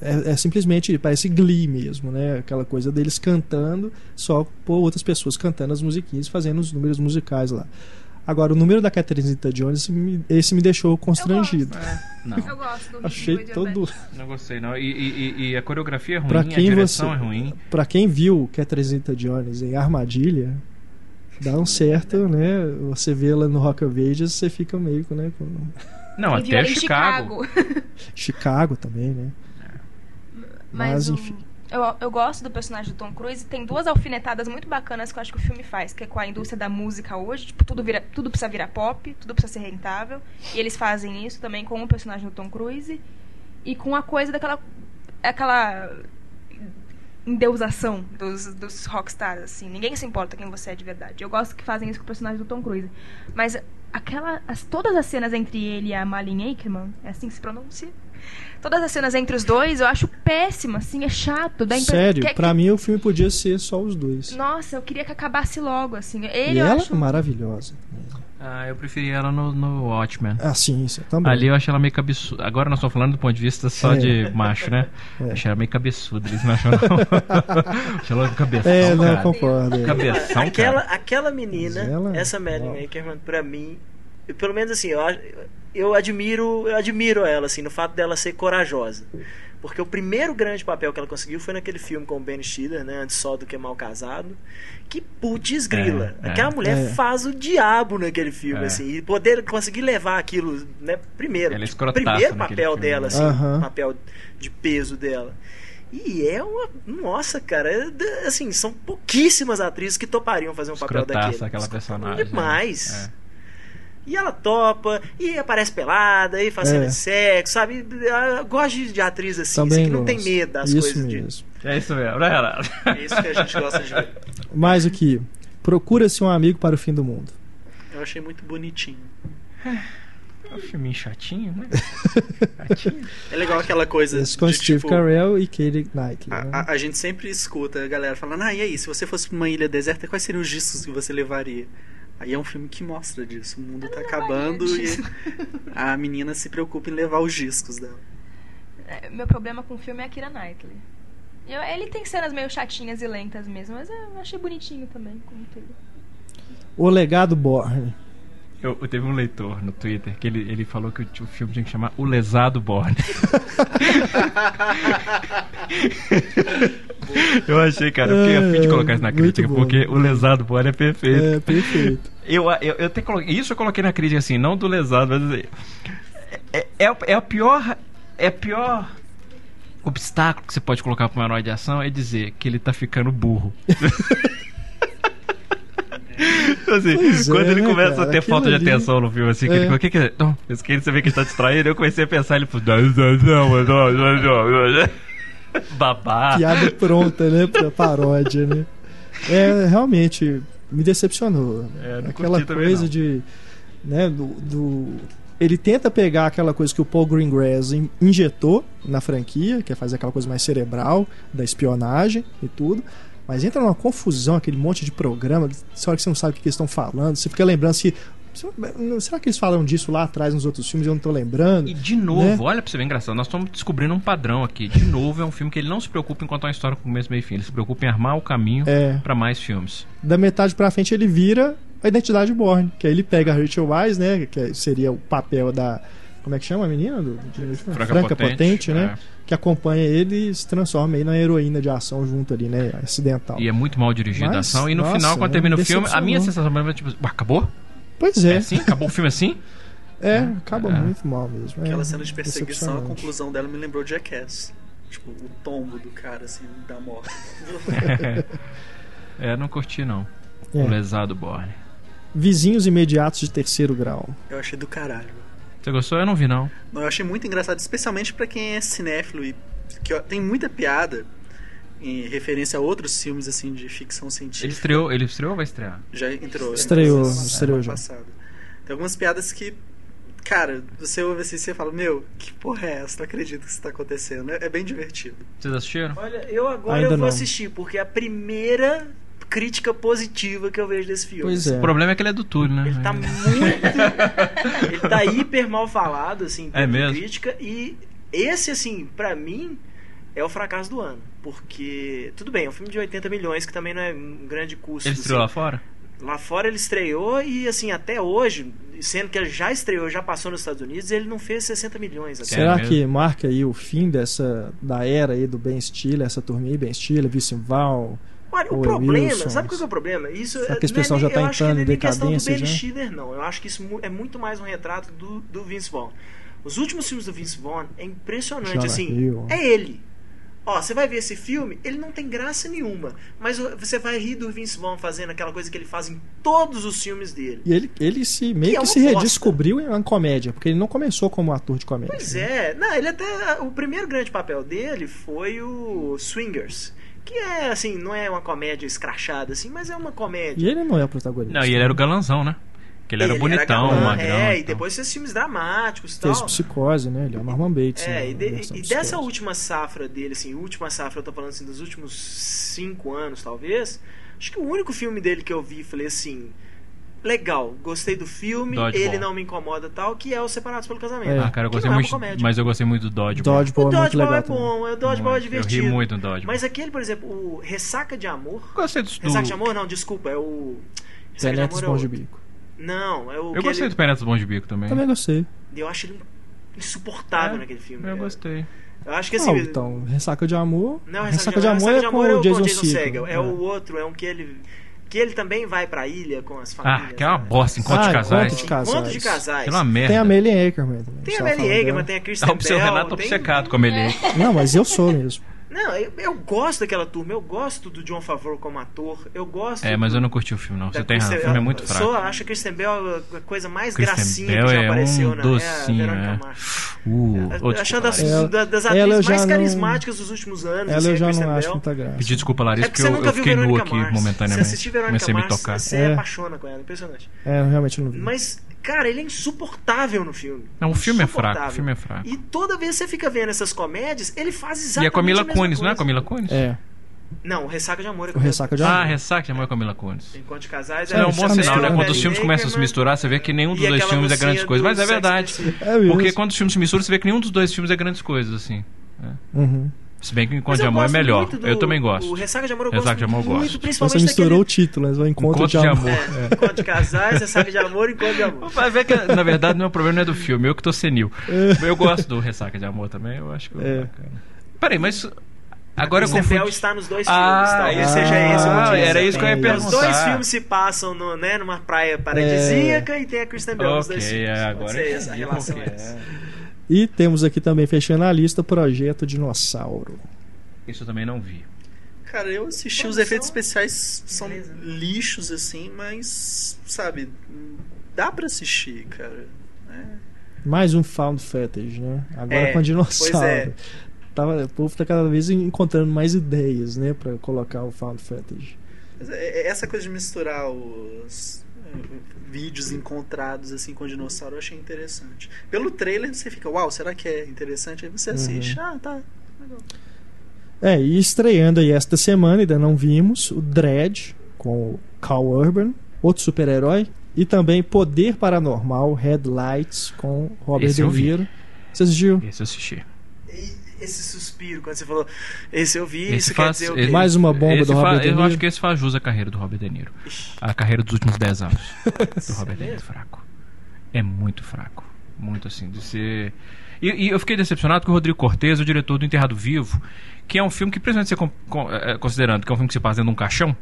É, é simplesmente, parece Glee mesmo, né? Aquela coisa deles cantando, só por outras pessoas cantando as musiquinhas, fazendo os números musicais lá. Agora, o número da Catherine Zeta-Jones, me- esse me deixou constrangido. Não, Eu gosto do Achei e todo... não gostei não. E, e- e- e a coreografia é ruim, Pra a quem direção você- é ruim. Pra quem viu Catherine Zeta-Jones em Armadilha, dá um certo, né? Você vê ela no Rock of Ages, você fica meio, né? Com... Não, viu até em Chicago. Chicago também, né? Mas, Mas, o- enfim. Eu, eu gosto do personagem do Tom Cruise. Tem duas alfinetadas muito bacanas que eu acho que o filme faz, que é com a indústria da música hoje. Tipo, tudo, vira, tudo precisa virar pop, tudo precisa ser rentável. E eles fazem isso também com o personagem do Tom Cruise. E com a coisa daquela. aquela endeusação dos, dos rockstars, assim. Ninguém se importa quem você é de verdade. Eu gosto que fazem isso com o personagem do Tom Cruise. Mas aquela. As, todas as cenas entre ele e a Malin Aikman, é assim que se pronuncia? Todas as cenas entre os dois eu acho péssima, assim, é chato. Dá Sério, que- pra mim o filme podia ser só os dois. Nossa, eu queria que acabasse logo, assim. Ele e ela acho. é maravilhosa. Ah, eu preferi ela no, no Watchmen. Ah, sim, isso também. Ali eu achei ela meio cabeçuda. Agora nós estamos falando do ponto de vista só É. de macho, né? É. Achei ela meio cabeçuda, eles não acham não. achei ela cabeção, É, não, cara. concordo. é. Cabeção, aquela, cara. aquela menina, ela- essa Madeline Uau. Ackerman, pra mim, pelo menos assim, eu, eu admiro, eu admiro ela assim, no fato dela ser corajosa. Porque o primeiro grande papel que ela conseguiu foi naquele filme com o Ben Stiller, né, Antes Só do que Mal Casado. Que putz grila. É, é. Aquela mulher É. faz o diabo naquele filme, É. assim. E poder conseguir levar aquilo, né, primeiro. Ela é tipo, primeiro papel filme, dela, né? assim, Aham. papel de peso dela. E é uma. Nossa, cara, é assim, são pouquíssimas atrizes que topariam fazer um papel daquele. aquela personagem. Demais. né? E ela topa, e aparece pelada, e faz É. de sexo, sabe? Eu gosto de, de atriz assim, assim, que não tem medo das Isso coisas. de- mesmo. É isso mesmo, né, Renato? É isso que a gente gosta de ver. Mais o que? Procura-se um amigo para o fim do mundo. Eu achei muito bonitinho. É um filminho chatinho, né? chatinho. É legal aquela coisa Esse com de, Steve tipo, Carell e Katie Knightley. a, né? a- a gente sempre escuta a galera falando, ah, e aí, se você fosse pra uma ilha deserta, quais seriam os discos que você levaria? Aí é um filme que mostra disso. O mundo tá acabando e a menina se preocupa em levar os discos dela. É, Meu problema com o filme é a Kira Knightley. Eu- ele tem cenas meio chatinhas e lentas mesmo, mas eu achei bonitinho também, como tudo. O Legado Borne. Eu, eu teve um leitor no Twitter que ele, ele falou que o, o filme tinha que chamar O Lesado Borne. eu achei, cara, eu fiquei a fim de colocar isso na É, crítica, porque o Lesado Borne é perfeito. É, perfeito. Eu, eu, eu até coloquei, isso eu coloquei na crítica assim, não do lesado, mas assim, é, é, é a pior. É a pior obstáculo que você pode colocar para um herói de ação é dizer que ele tá ficando burro. assim, Pois é, quando ele né, começa cara? a ter falta de ali- atenção no filme, assim, que É. ele, o que que é? Não, esse que você vê que ele tá distraído, eu comecei a pensar, ele babá. Piada pronta, né? Pra paródia, né? É, realmente, me decepcionou. É, aquela coisa não. de. Né, do, do- Ele tenta pegar aquela coisa que o Paul Greengrass in- injetou na franquia, que é fazer aquela coisa mais cerebral, da espionagem e tudo. Mas entra numa confusão, aquele monte de programa, só que você não sabe o que que eles estão falando, você fica lembrando se. Será que eles falam disso lá atrás nos outros filmes eu não tô lembrando? E de novo, Né? olha pra você ver engraçado, nós estamos descobrindo um padrão aqui. De novo, é um filme que ele não se preocupa em contar uma história com começo, meio e fim. Ele se preocupa em armar o caminho É. pra mais filmes. da metade pra frente ele vira a identidade Borne, que aí ele pega a Rachel Weisz, né, que seria o papel da como é que chama a menina? Do, de- Franca Potente, né? é. Que acompanha ele e se transforma aí na heroína de ação junto ali, né? Acidental. E é muito mal dirigida a ação. E no nossa, final, quando é, termina o filme, a minha sensação é tipo, "Ué, acabou? Pois É é, assim? Acabou o filme assim? é, acaba É. muito mal mesmo. Aquela é, cena de perseguição, a conclusão dela me lembrou Jackass. Tipo, o tombo do cara, assim, da morte. é, não curti não. É. O lesado Borne. Vizinhos imediatos de terceiro grau. Eu achei do caralho. Você gostou? Eu não vi não. Não, eu achei muito engraçado, especialmente pra quem é cinéfilo e que ó, tem muita piada em referência a outros filmes assim de ficção Ele científica. estreou, ele estreou ou vai estrear? Já entrou. Estreou, entrou estreou já. passada. Tem algumas piadas que, cara, você ouve assim e você fala, meu, que porra é essa? Não acredito que isso tá acontecendo. É, é bem divertido. Vocês assistiram? Olha, eu agora Ainda eu vou não. assistir, porque a primeira crítica positiva que eu vejo desse filme. Pois é. O problema é que ele é do Túlio, né? Ele tá muito. ele tá hiper mal falado, assim, É mesmo? crítica. E esse, assim, pra mim, é o fracasso do ano. Porque, tudo bem, é um filme de 80 milhões, que também não é um grande custo. Ele estreou lá assim. fora? Lá fora ele estreou e, assim, até hoje, sendo que ele já estreou, já passou nos Estados Unidos, ele não fez 60 milhões. Até. Será mesmo? que marca aí o fim dessa da era aí do Ben Stiller, essa turminha aí, Ben Stiller, Vice Val? Olha, o Ou problema, Wilson. sabe qual que é o problema? Isso Será que esse não é pessoal já tá que entrando é em nem questão do decadência Ben já? Stiller, não. Eu acho que isso mu- é muito mais um retrato do, do Vince Vaughn. Os últimos filmes do Vince Vaughn é impressionante, Jonah assim. Hill. É ele. Ó, você vai ver esse filme, ele não tem graça nenhuma. Mas o- você vai rir do Vince Vaughn fazendo aquela coisa que ele faz em todos os filmes dele. E ele, ele se meio Que é que uma se bosta. redescobriu em uma comédia, porque ele não começou como ator de comédia. Pois né? é. Não, ele até. O primeiro grande papel dele foi o Swingers. Que é, assim, não é uma comédia escrachada, assim, mas é uma comédia. E ele não é o protagonista. Não, e ele era o galanzão, né? Que ele era Ele bonitão, galã, magrão. É, e depois fez filmes dramáticos e tal. Fez psicose, né? Ele é o Norman Bates. É, né, e, de- e dessa última safra dele, assim, última safra, eu tô falando assim, dos últimos cinco anos, talvez. Acho que o único filme dele que eu vi, falei assim, legal, gostei do filme, Dodgeball. ele não me incomoda tal, que é o Separados pelo Casamento. É. Ah, cara, eu gostei não é muito. comédia. mas eu gostei muito do Dodgeball. Dodgeball O é muito Dodgeball legal é bom, o Dodgeball é Muito. divertido. Eu ri muito no Dodgeball. Mas aquele, por exemplo, o Ressaca de Amor. Gostei do. Ressaca de do... Amor, não, desculpa, é o. Ressaca de Amor é Bons de. Bico. Não, é o. Eu gostei ele- do Penetas Bons de Bico também. Também gostei. Eu acho ele insuportável É, naquele filme. Eu É. gostei. Eu acho que assim. Ah, então, Ressaca de Amor. Não, Ressaca de Amor é com o Jason Segel. É o outro, é um que ele. Que ele também vai pra ilha com as Ah, famílias. que é uma né? bosta, encontro Ah, de casais. Encontro de casais. Encontro de casais. Que é uma merda. Tem a Melly Ackerman também. Tem a Egerman, dela. tem a Kristen Não, pro seu Bell, Renato tá tem- obcecado com a Melly. Não, mas eu sou mesmo. Não, eu, eu gosto daquela turma, eu gosto do John Favreau como ator, eu gosto. É, mas do- eu não curti o filme, não. Você tem razão. O filme é muito eu fraco. Sou, acho que Bell é a coisa mais Kristen gracinha Bell que já é apareceu um na docinho, é, é. Mars. Uh, É, oh, achando das eu atrizes mais não- carismáticas dos últimos anos. Ela assim, eu já não acho muita graça. Pedi desculpa, Larissa, É porque eu, eu fiquei nu aqui Mars. momentaneamente. Você assistir Verônica Comecei a me Mars, tocar. você É. apaixona com ela, impressionante. É, eu realmente não vi. Mas, cara, ele é insuportável no filme. Não, o filme é fraco, o filme é fraco. E toda vez que você fica vendo essas comédias, ele faz E exatamente é com a Mila Kunis, não é com a Mila Kunis? É, Não, o Ressaca de Amor é o Ressaca de Ah, Amor. Ressaca de Amor é com a Mila Kunis. Enquanto de Casais Isso é um bom sinal, né? Quando os filmes começam a se misturar, você vê que nenhum dos E dois filmes é grandes coisas. Mas é verdade. É. Porque quando os filmes se misturam, você vê que nenhum dos dois filmes é grandes coisas, assim. Uhum. Se bem que o Encontro de Amor é melhor. do- Eu também gosto. O Ressaca de Amor eu Ressaca gosto de Amor eu muito, gosto. Você principalmente misturou daquele... o título, mas o encontro, Encontro de Amor. É, encontro de casais, Ressaca de Amor e Encontro de Amor. Vai ver que, na verdade, meu problema não é do filme, eu que tô senil. Eu gosto do Ressaca de Amor também, eu acho que É. é bacana. Peraí, mas. Agora eu Kristen confundo. Bell está nos dois Ah, filmes, talvez ah, seja esse o motivo. era isso que eu ia Os Os perguntar. dois filmes se passam no, né, numa praia paradisíaca e tem a Kristen Bell nos Ok, dois filmes. é, Pode agora ser eu essa relação é. E temos aqui também, fechando a lista, Projeto Dinossauro. Isso eu também não vi. Cara, eu assisti, os efeitos especiais são Beleza. lixos, assim, mas, sabe, dá pra assistir, cara. É. Mais um Found Footage, né? Agora É, com dinossauro. pois é. Tava, o povo tá cada vez encontrando mais ideias, né? Pra colocar o Found. Mas é- é- Essa coisa de misturar os vídeos encontrados assim com dinossauro eu achei interessante. Pelo trailer você fica, uau, será que é interessante? Aí você assiste. Ah, tá. Legal. É, e estreando aí esta semana, ainda não vimos, o Dredd, com o Carl Urban, outro super-herói, e também Poder Paranormal, Headlights, com Robert De. Niro. Você assistiu? Esse eu assisti. E Esse suspiro, quando você falou, esse eu vi, Esse isso faz- quer dizer o quê? esse- Mais uma bomba do fa- Robert De Eu Niro. acho que esse faz jus à carreira do Robert De Niro. A carreira dos últimos 10 anos do Robert De Niro é fraco. É muito fraco. Muito assim, de ser. E, e eu fiquei decepcionado com o Rodrigo Cortez, o diretor do Enterrado Vivo, que é um filme que, principalmente você eh, considerando que é um filme que se passa dentro de um caixão,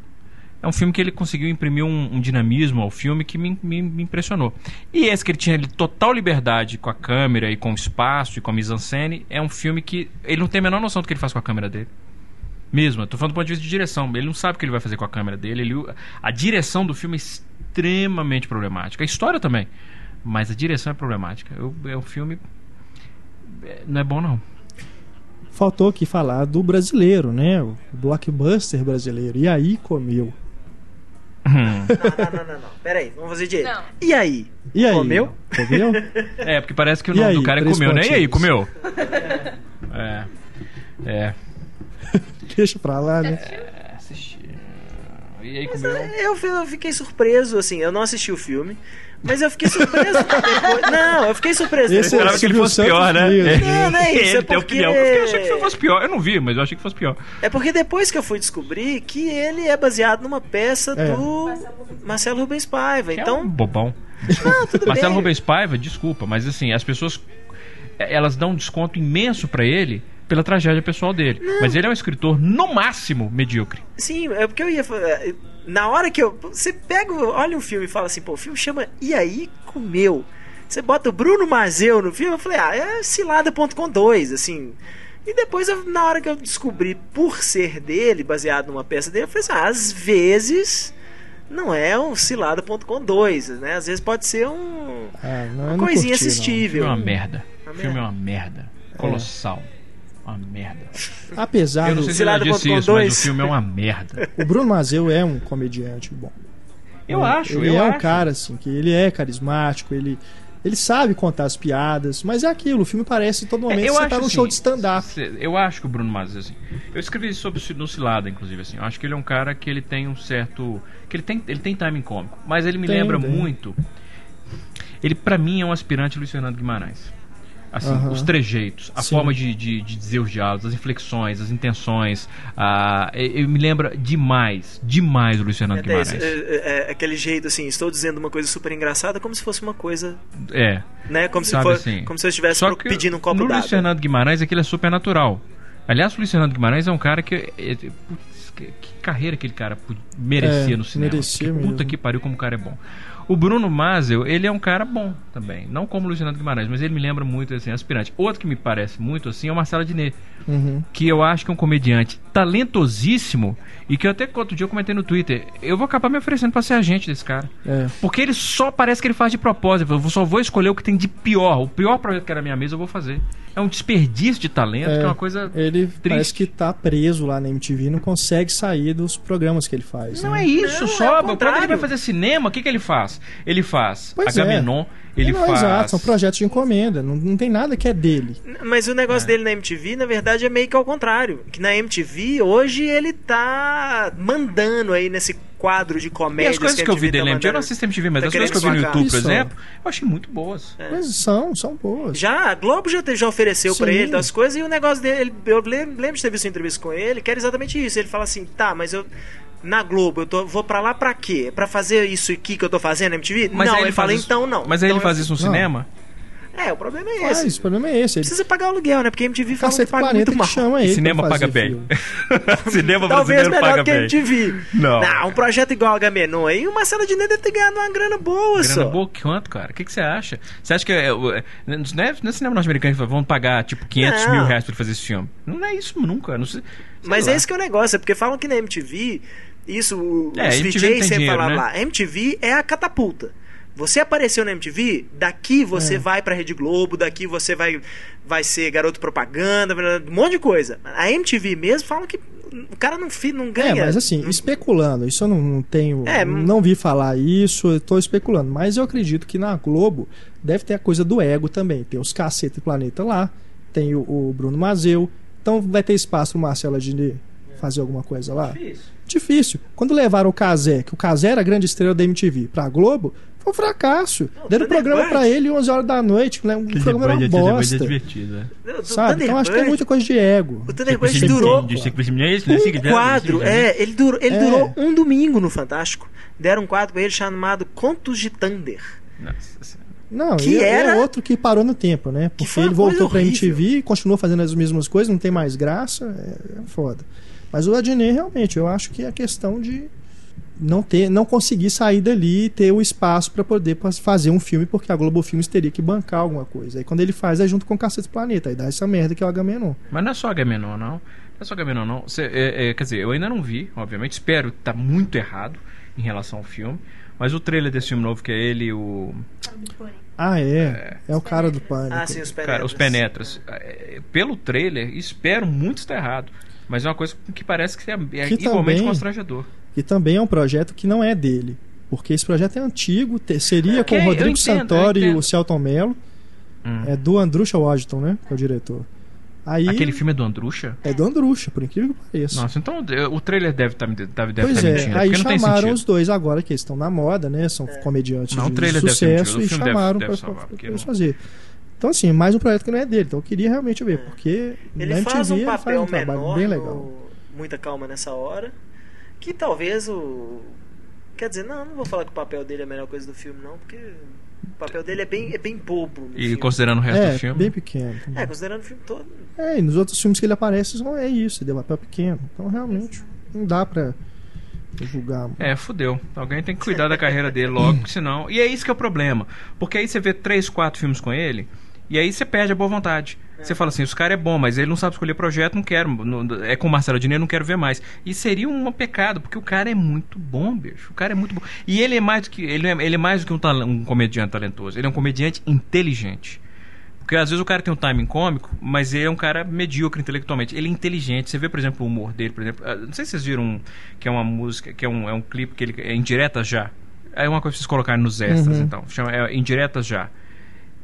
é um filme que ele conseguiu imprimir um, um dinamismo ao filme que me, me- me impressionou. E esse que ele tinha ali, total liberdade com a câmera e com o espaço e com a mise-en-scène, é um filme que ele não tem a menor noção do que ele faz com a câmera dele. Mesmo, eu tô falando do ponto de vista de direção. Ele não sabe o que ele vai fazer com a câmera dele. Ele, a direção do filme é extremamente problemática. A história também. Mas a direção é problemática. Eu- é um filme. é, Não é bom, não. Faltou aqui falar do brasileiro, né? O blockbuster brasileiro. E aí comeu. Não, não, não, não, não. Pera aí, vamos fazer direito. Não. E aí? E aí? Comeu? Comeu? É, porque parece que o nome aí, do cara é comeu, né? E aí, comeu? É. É. Deixa pra lá, né? E aí, comeu? Eu, eu fiquei surpreso, assim, eu não assisti o filme, mas eu fiquei surpreso depois. Não, eu fiquei surpreso Esse Eu depois. esperava que ele fosse Santos pior, né? mesmo. Não, não é isso, é porque- opinião. Eu achei que o filme fosse pior. Eu não vi, mas eu achei que fosse pior. É porque depois que eu fui descobrir que ele é baseado numa peça É. do Marcelo Rubens Paiva. Que é um Então, bobão. não, tudo Marcelo bem. Rubens Paiva, desculpa, mas assim, as pessoas elas dão um desconto imenso pra ele pela tragédia pessoal dele. Mas ele é um escritor, no máximo, medíocre. Sim, é porque eu ia falar. Na hora que eu. Você pega, olha o filme e fala assim, pô, o filme chama E aí comeu. Você bota o Bruno Mazeu no filme, eu falei, ah, é cilada.com 2, assim. E depois, eu- na hora que eu descobri por ser dele, baseado numa peça dele, eu falei assim, ah, às vezes não é um cilada.com 2, né? Às vezes pode ser um, Ah, não, uma não coisinha curti, não. O filme assistível. é uma merda. Uma O filme é merda. uma merda. Colossal. Uma merda. Apesar Eu não do. se ele já disse isso, mas dois. o filme é uma merda. O Bruno Mazeu é um comediante bom. Eu acho, Ele eu é um acho. cara, assim, que ele é carismático, ele. Ele sabe contar as piadas, mas é aquilo, o filme parece todo momento É, que você tá num assim, show de stand-up. Eu acho que o Bruno Massa, assim. Eu escrevi sobre o no Cilada, inclusive, assim. Eu acho que ele é um cara que ele tem um certo. que ele tem, ele tem timing cômico. Mas ele me Tem, lembra tem. muito. Ele, pra mim, é um aspirante Luiz Fernando Guimarães. Assim, Aham. os trejeitos, a Sim. forma de, de, de dizer os diálogos, as inflexões, as intenções. A, ele me lembra demais, demais o Luiz Fernando esse- Guimarães. é, é- é aquele jeito assim, estou dizendo uma coisa super engraçada como se fosse uma coisa, É. né? Como se, for, assim. como se eu estivesse Só pro- que pedindo um copo no Luiz d'água. Fernando Guimarães aquilo é super natural. Aliás, o Luiz Fernando Guimarães é um cara que. é- é- putz, que, que carreira aquele cara merecia É, no cinema. merecia Que puta mesmo. que pariu como o cara é bom. O Bruno Mazel, ele é um cara bom também. Não como o Renato Guimarães, mas ele me lembra muito, assim, aspirante. Outro que me parece muito, assim, é o Marcelo Diné. Uhum. Que eu acho que é um comediante talentosíssimo e que eu até outro dia eu comentei no Twitter. Eu vou acabar me oferecendo pra ser agente desse cara. É. Porque ele só parece que ele faz de propósito. Eu só vou escolher o que tem de pior. O pior projeto que era na minha mesa eu vou fazer. É um desperdício de talento, É, que é uma coisa. Ele triste. parece que tá preso lá na MTV, não consegue sair dos programas que ele faz. Não né? é isso, Não, é só. ao Quando ele vai fazer cinema, o que, que ele faz? Ele faz Pois é. Ele não, faz. Exato, são projetos de encomenda. Não, não tem nada que é dele. Mas o negócio É. dele na MTV, na verdade, é meio que ao contrário. Que na MTV, hoje, ele tá mandando aí nesse quadro de E comédia. as coisas que, eu vi dele na MTV, eu não assisto MTV, mas tá as coisas que eu vi no YouTube, por exemplo, eu achei muito boas. Mas são, são boas. Já, a Globo já, te- já ofereceu Sim. pra ele das coisas e o negócio dele, ele- eu lembro, lembro de ter visto uma entrevista com ele, que era exatamente isso. Ele fala assim: tá, mas eu. Na Globo, eu tô, vou pra lá pra quê? Pra fazer isso aqui que eu tô fazendo na MTV? Mas não, aí ele, fala, faz isso- então não. Mas aí Então ele faz eu- isso no Não. cinema? É, o problema é esse. o problema é esse. Ele Precisa pagar o aluguel, né? Porque a MTV fala que paga muito mal. chama ele. cinema paga fazer bem. cinema Talvez melhor que a bem. MTV. Não. Não, um projeto igual a Gamenon aí, o Marcelo Diné deve ter ganhado uma grana boa, Grana só. boa quanto, cara? O que, que você acha? Você acha que é, é, não é, não é cinema norte-americano que fala, vão pagar tipo 500 Não. mil reais pra ele fazer esse filme? Não é isso nunca. Não sei, sei Mas lá. é esse que é o negócio, é porque falam que na MTV, isso o- É, os MTV tem sempre dinheiro, falavam né? lá, a MTV é a catapulta. Você apareceu na MTV, daqui É. você vai pra Rede Globo, daqui você vai, vai ser garoto propaganda, um monte de coisa. A MTV mesmo falam que o cara não, não É, ganha. mas assim, especulando, isso eu não, não tenho. É, não vi falar isso, eu tô especulando. Mas eu acredito que na Globo deve ter a coisa do ego também. Tem os Cacete Planeta lá, tem o, o Bruno Mazeu. Então vai ter espaço pro Marcelo Adnet fazer alguma coisa lá? Difícil. Difícil. Quando levaram o Casé, que o Casé era a grande estrela da MTV, pra Globo, foi um fracasso. Deram Thunderbird. programa pra ele 11 horas da noite, né? um programa era uma bosta. né? Sabe? Então acho que tem Thunderbird- muita coisa de ego. O Thunderbird durou assim, um quadro, é, ele, durou, ele É. durou um domingo no Fantástico. Deram um quadro pra ele chamado Contos de Thunder. Nossa. Não, Que e é era- outro que parou no tempo, né? Porque ele voltou pra horrível. MTV, continuou fazendo as mesmas coisas, não tem mais graça, é, é foda. Mas o Adnet, realmente, eu acho que é a questão de não ter, não conseguir sair dali e ter o espaço pra poder fazer um filme, porque a Globo Filmes teria que bancar alguma coisa. Aí quando ele faz, é junto com o Cacete Planeta, aí dá essa merda que é o Agamenon. Mas não é só Agamenon, não. Não é só Agamenon, não. Cê, é, é, quer dizer, eu ainda não vi, obviamente. Espero tá muito errado em relação ao filme. Mas o trailer desse filme novo, que é ele e o. Ah, é. É, o cara do pânico. Ah, sim, os penetras. Cara, os penetras. É, Pelo trailer, espero muito estar errado. Mas é uma coisa que parece que é, é Que igualmente também- constrangedor. E também é um projeto que não é dele. Porque esse projeto é antigo, te- seria com Ok, o Rodrigo entendo, Santoro e o Celton Mello. Hum. É do Andrusha Washington, né? Que é o diretor. Aí Aquele filme é do Andrucha? é do Andrusha, por incrível que pareça. Nossa, então eh, o trailer deve estar deve, deve pois tá é, mentindo. aí porque não tem chamaram os dois agora que eles estão na moda, né? São comediantes Não, o de trailer deve ser sucesso e chamaram deve pra, salvar, pra- porque pra eles não- fazer. Então, assim, mais um projeto que não é dele. Então eu queria realmente ver, porque Ele na faz um ele papel faz um trabalho menor bem no legal. Muita Calma Nessa Hora. Que talvez o... Quer dizer, não, não vou falar que o papel dele é a melhor coisa do filme, não, porque o papel dele é bem, é bem bobo. no E filme. considerando o resto É, do filme. bem pequeno. É, considerando o filme todo. É, e nos outros filmes que ele aparece só é isso, ele é um papel pequeno. Então realmente não dá pra julgar. É, fudeu. Alguém tem que cuidar da carreira dele logo, porque senão. E é isso que é o problema. Porque aí você vê três, quatro filmes com ele, e aí você perde a boa vontade. Você fala assim, esse cara é bom, mas ele não sabe escolher projeto, não quero. não- é com o Marcelo Dinheiro, não quero ver mais. E seria um pecado, porque o cara é muito bom, bicho. O cara é muito bom. E ele é mais do que. Ele é, ele é mais do que um, um comediante talentoso. Ele é um comediante inteligente. Porque às vezes o cara tem um timing cômico, mas ele é um cara medíocre intelectualmente. Ele é inteligente. Você vê, por exemplo, o humor dele, por exemplo. ah, Não sei se vocês viram um, que é uma música, que é um, é um clipe que ele é indiretas já. É uma coisa que vocês colocarem nos extras, Uhum. então. Chama é, indiretas já.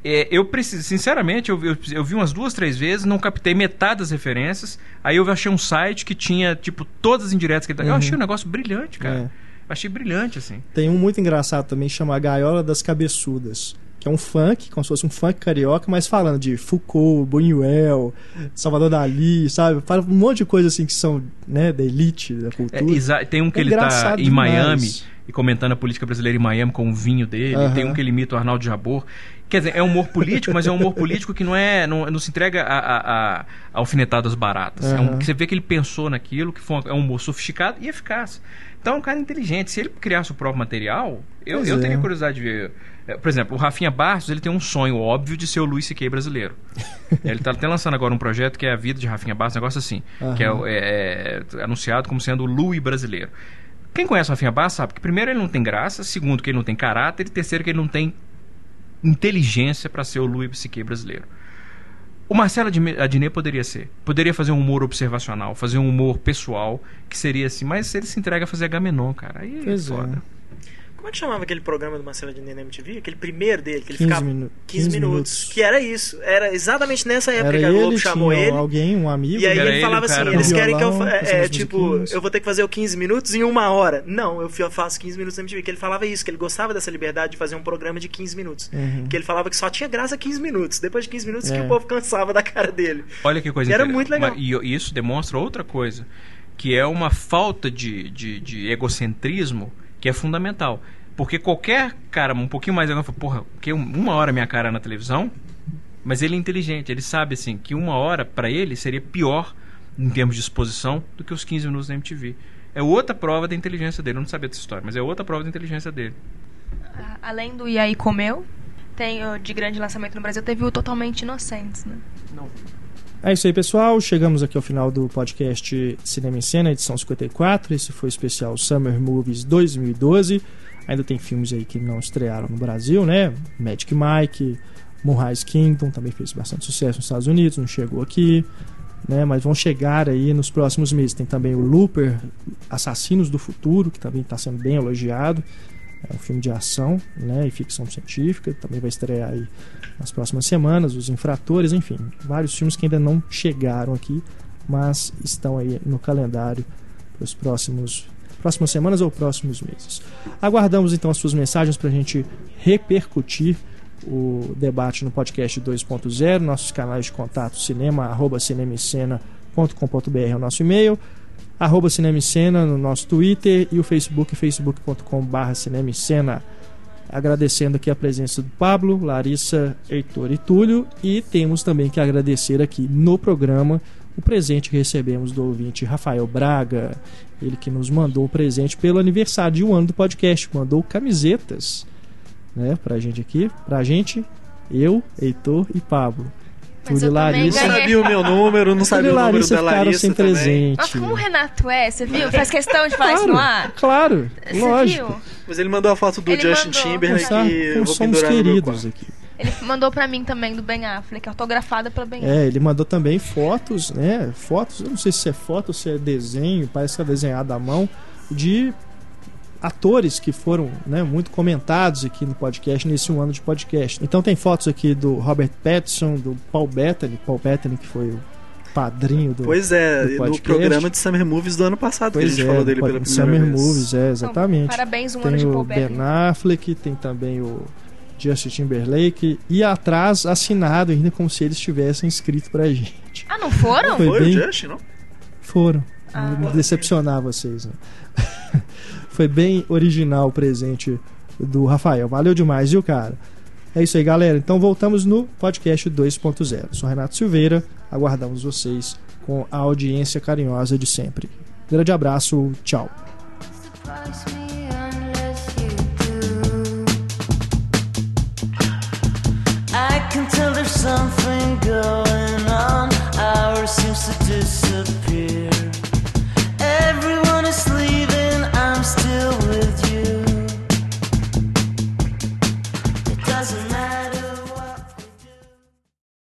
É, eu preciso, sinceramente, eu, vi- eu, eu vi umas duas, três vezes, não captei metade das referências. Aí eu achei um site que tinha, tipo, todas as indiretas que ele tá. Eu Uhum. achei um negócio brilhante, cara. É. Eu achei brilhante, assim. Tem um muito engraçado também, chama Gaiola das Cabeçudas. Que é um funk, como se fosse um funk carioca, mas falando de Foucault, Buñuel, Salvador Dali, sabe? Fala um monte de coisas assim que são, né, da elite da É, cultura. exa- tem um que É ele tá em demais. Miami e comentando a política brasileira em Miami com o vinho dele. Aham. Tem um que ele imita o Arnaldo Jabor. Quer dizer, é humor político, mas é um humor político que não é. não, não se entrega a, a, a alfinetadas baratas. É um, você vê que ele pensou naquilo, que foi um, é um humor sofisticado e eficaz. Então é um cara inteligente. Se ele criasse o próprio material, eu, eu teria é. curiosidade de ver. É, por exemplo, o Rafinha Barros ele tem um sonho óbvio de ser o Luiz C.K. brasileiro. ele está até lançando agora um projeto que é a vida de Rafinha Barros, um negócio assim, uhum. que é, é, é, anunciado como sendo o Louis brasileiro. Quem conhece o Rafinha Barros sabe que primeiro ele não tem graça, segundo que ele não tem caráter e terceiro que ele não tem inteligência para ser o Louis C.K. brasileiro. O Marcelo Adnet poderia ser. Poderia fazer um humor observacional, fazer um humor pessoal, que seria assim, mas ele se entrega a fazer Gamenon, cara. Aí é pois é foda. É. Como é que chamava aquele programa do Marcelo Adnet na MTV? Aquele primeiro dele, que ele ficava 15, 15 minutos, minutos. Que era isso. Era exatamente nessa época era que a Globo chamou ele. alguém, um amigo. E aí ele, ele falava assim, eles querem que eu... É, é tipo, eu vou ter que fazer o 15 minutos em uma hora. Não, eu faço 15 minutos na MTV. Que ele falava isso, que ele gostava dessa liberdade de fazer um programa de 15 minutos. Uhum. Que ele falava que só tinha graça 15 minutos. Depois de 15 minutos é. que o povo cansava da cara dele. Olha que coisa Era muito legal. E isso demonstra outra coisa. Que é uma falta de, de, de egocentrismo que é fundamental porque qualquer cara um pouquinho mais agora fala, porra, que uma hora minha cara na televisão, mas ele é inteligente, ele sabe assim que uma hora para ele seria pior em termos de exposição do que os 15 minutos da MTV. É outra prova da inteligência dele, eu não sabia dessa história, mas é outra prova da inteligência dele. Além do E aí comeu, tem de grande lançamento no Brasil, teve o Totalmente Inocentes, né? Não. É isso aí, pessoal. Chegamos aqui ao final do podcast Cinema em Cena, edição 54. Esse foi o especial Summer Movies 2012. Ainda tem filmes aí que não estrearam no Brasil, né? Magic Mike, Moonrise Kingdom também fez bastante sucesso nos Estados Unidos, não chegou aqui, né? Mas vão chegar aí nos próximos meses. Tem também o Looper, Assassinos do Futuro, que também está sendo bem elogiado. É um filme de ação, né? E ficção científica, também vai estrear aí nas próximas semanas. Os Infratores, enfim, vários filmes que ainda não chegaram aqui, mas estão aí no calendário para os próximos próximas semanas ou próximos meses. Aguardamos então as suas mensagens para a gente repercutir o debate no podcast 2.0, nossos canais de contato cinema, arroba é o nosso e-mail, arroba cinemicena no nosso Twitter e o Facebook, facebook.com.br cinemicena. Agradecendo aqui a presença do Pablo, Larissa, Heitor e Túlio e temos também que agradecer aqui no programa o presente que recebemos do ouvinte Rafael Braga, ele que nos mandou o presente pelo aniversário de um ano do podcast, mandou camisetas, né, pra gente aqui, pra gente, eu, Heitor e Pablo. Tudo e Larissa. Não sabia o meu número, não sabia o número Larissa da Larissa sem também. presente. Mas como o Renato é, você viu? Faz questão de falar claro, isso no ar? Claro, você lógico. Viu? Mas ele mandou a foto do ele Justin mandou. Timberlake que eu vou somos queridos aqui. Ele mandou para mim também do Ben Affleck, autografada pela Ben Affleck. É, ele mandou também fotos, né? Fotos, eu não sei se é foto ou se é desenho, parece que é desenhado à mão, de atores que foram né, muito comentados aqui no podcast, nesse um ano de podcast. Então tem fotos aqui do Robert Pattinson, do Paul Bettany, Paul Bettany que foi o padrinho do Pois é, do no programa de Summer Movies do ano passado pois que a gente é, falou dele pela primeira Summer vez. Movies, é, exatamente. Então, parabéns, um tem ano de Paul Bettany. Ben Affleck, tem também o Justin Timberlake e atrás assinado ainda como se eles tivessem escrito pra gente. Ah, não foram? Foi, Foi bem... o Justin, não? Foram. Ah, Vou decepcionar vocês. Né? Foi bem original o presente do Rafael. Valeu demais, viu, cara? É isso aí, galera. Então voltamos no podcast 2.0. Sou Renato Silveira. Aguardamos vocês com a audiência carinhosa de sempre. Grande abraço, tchau. seems to disappear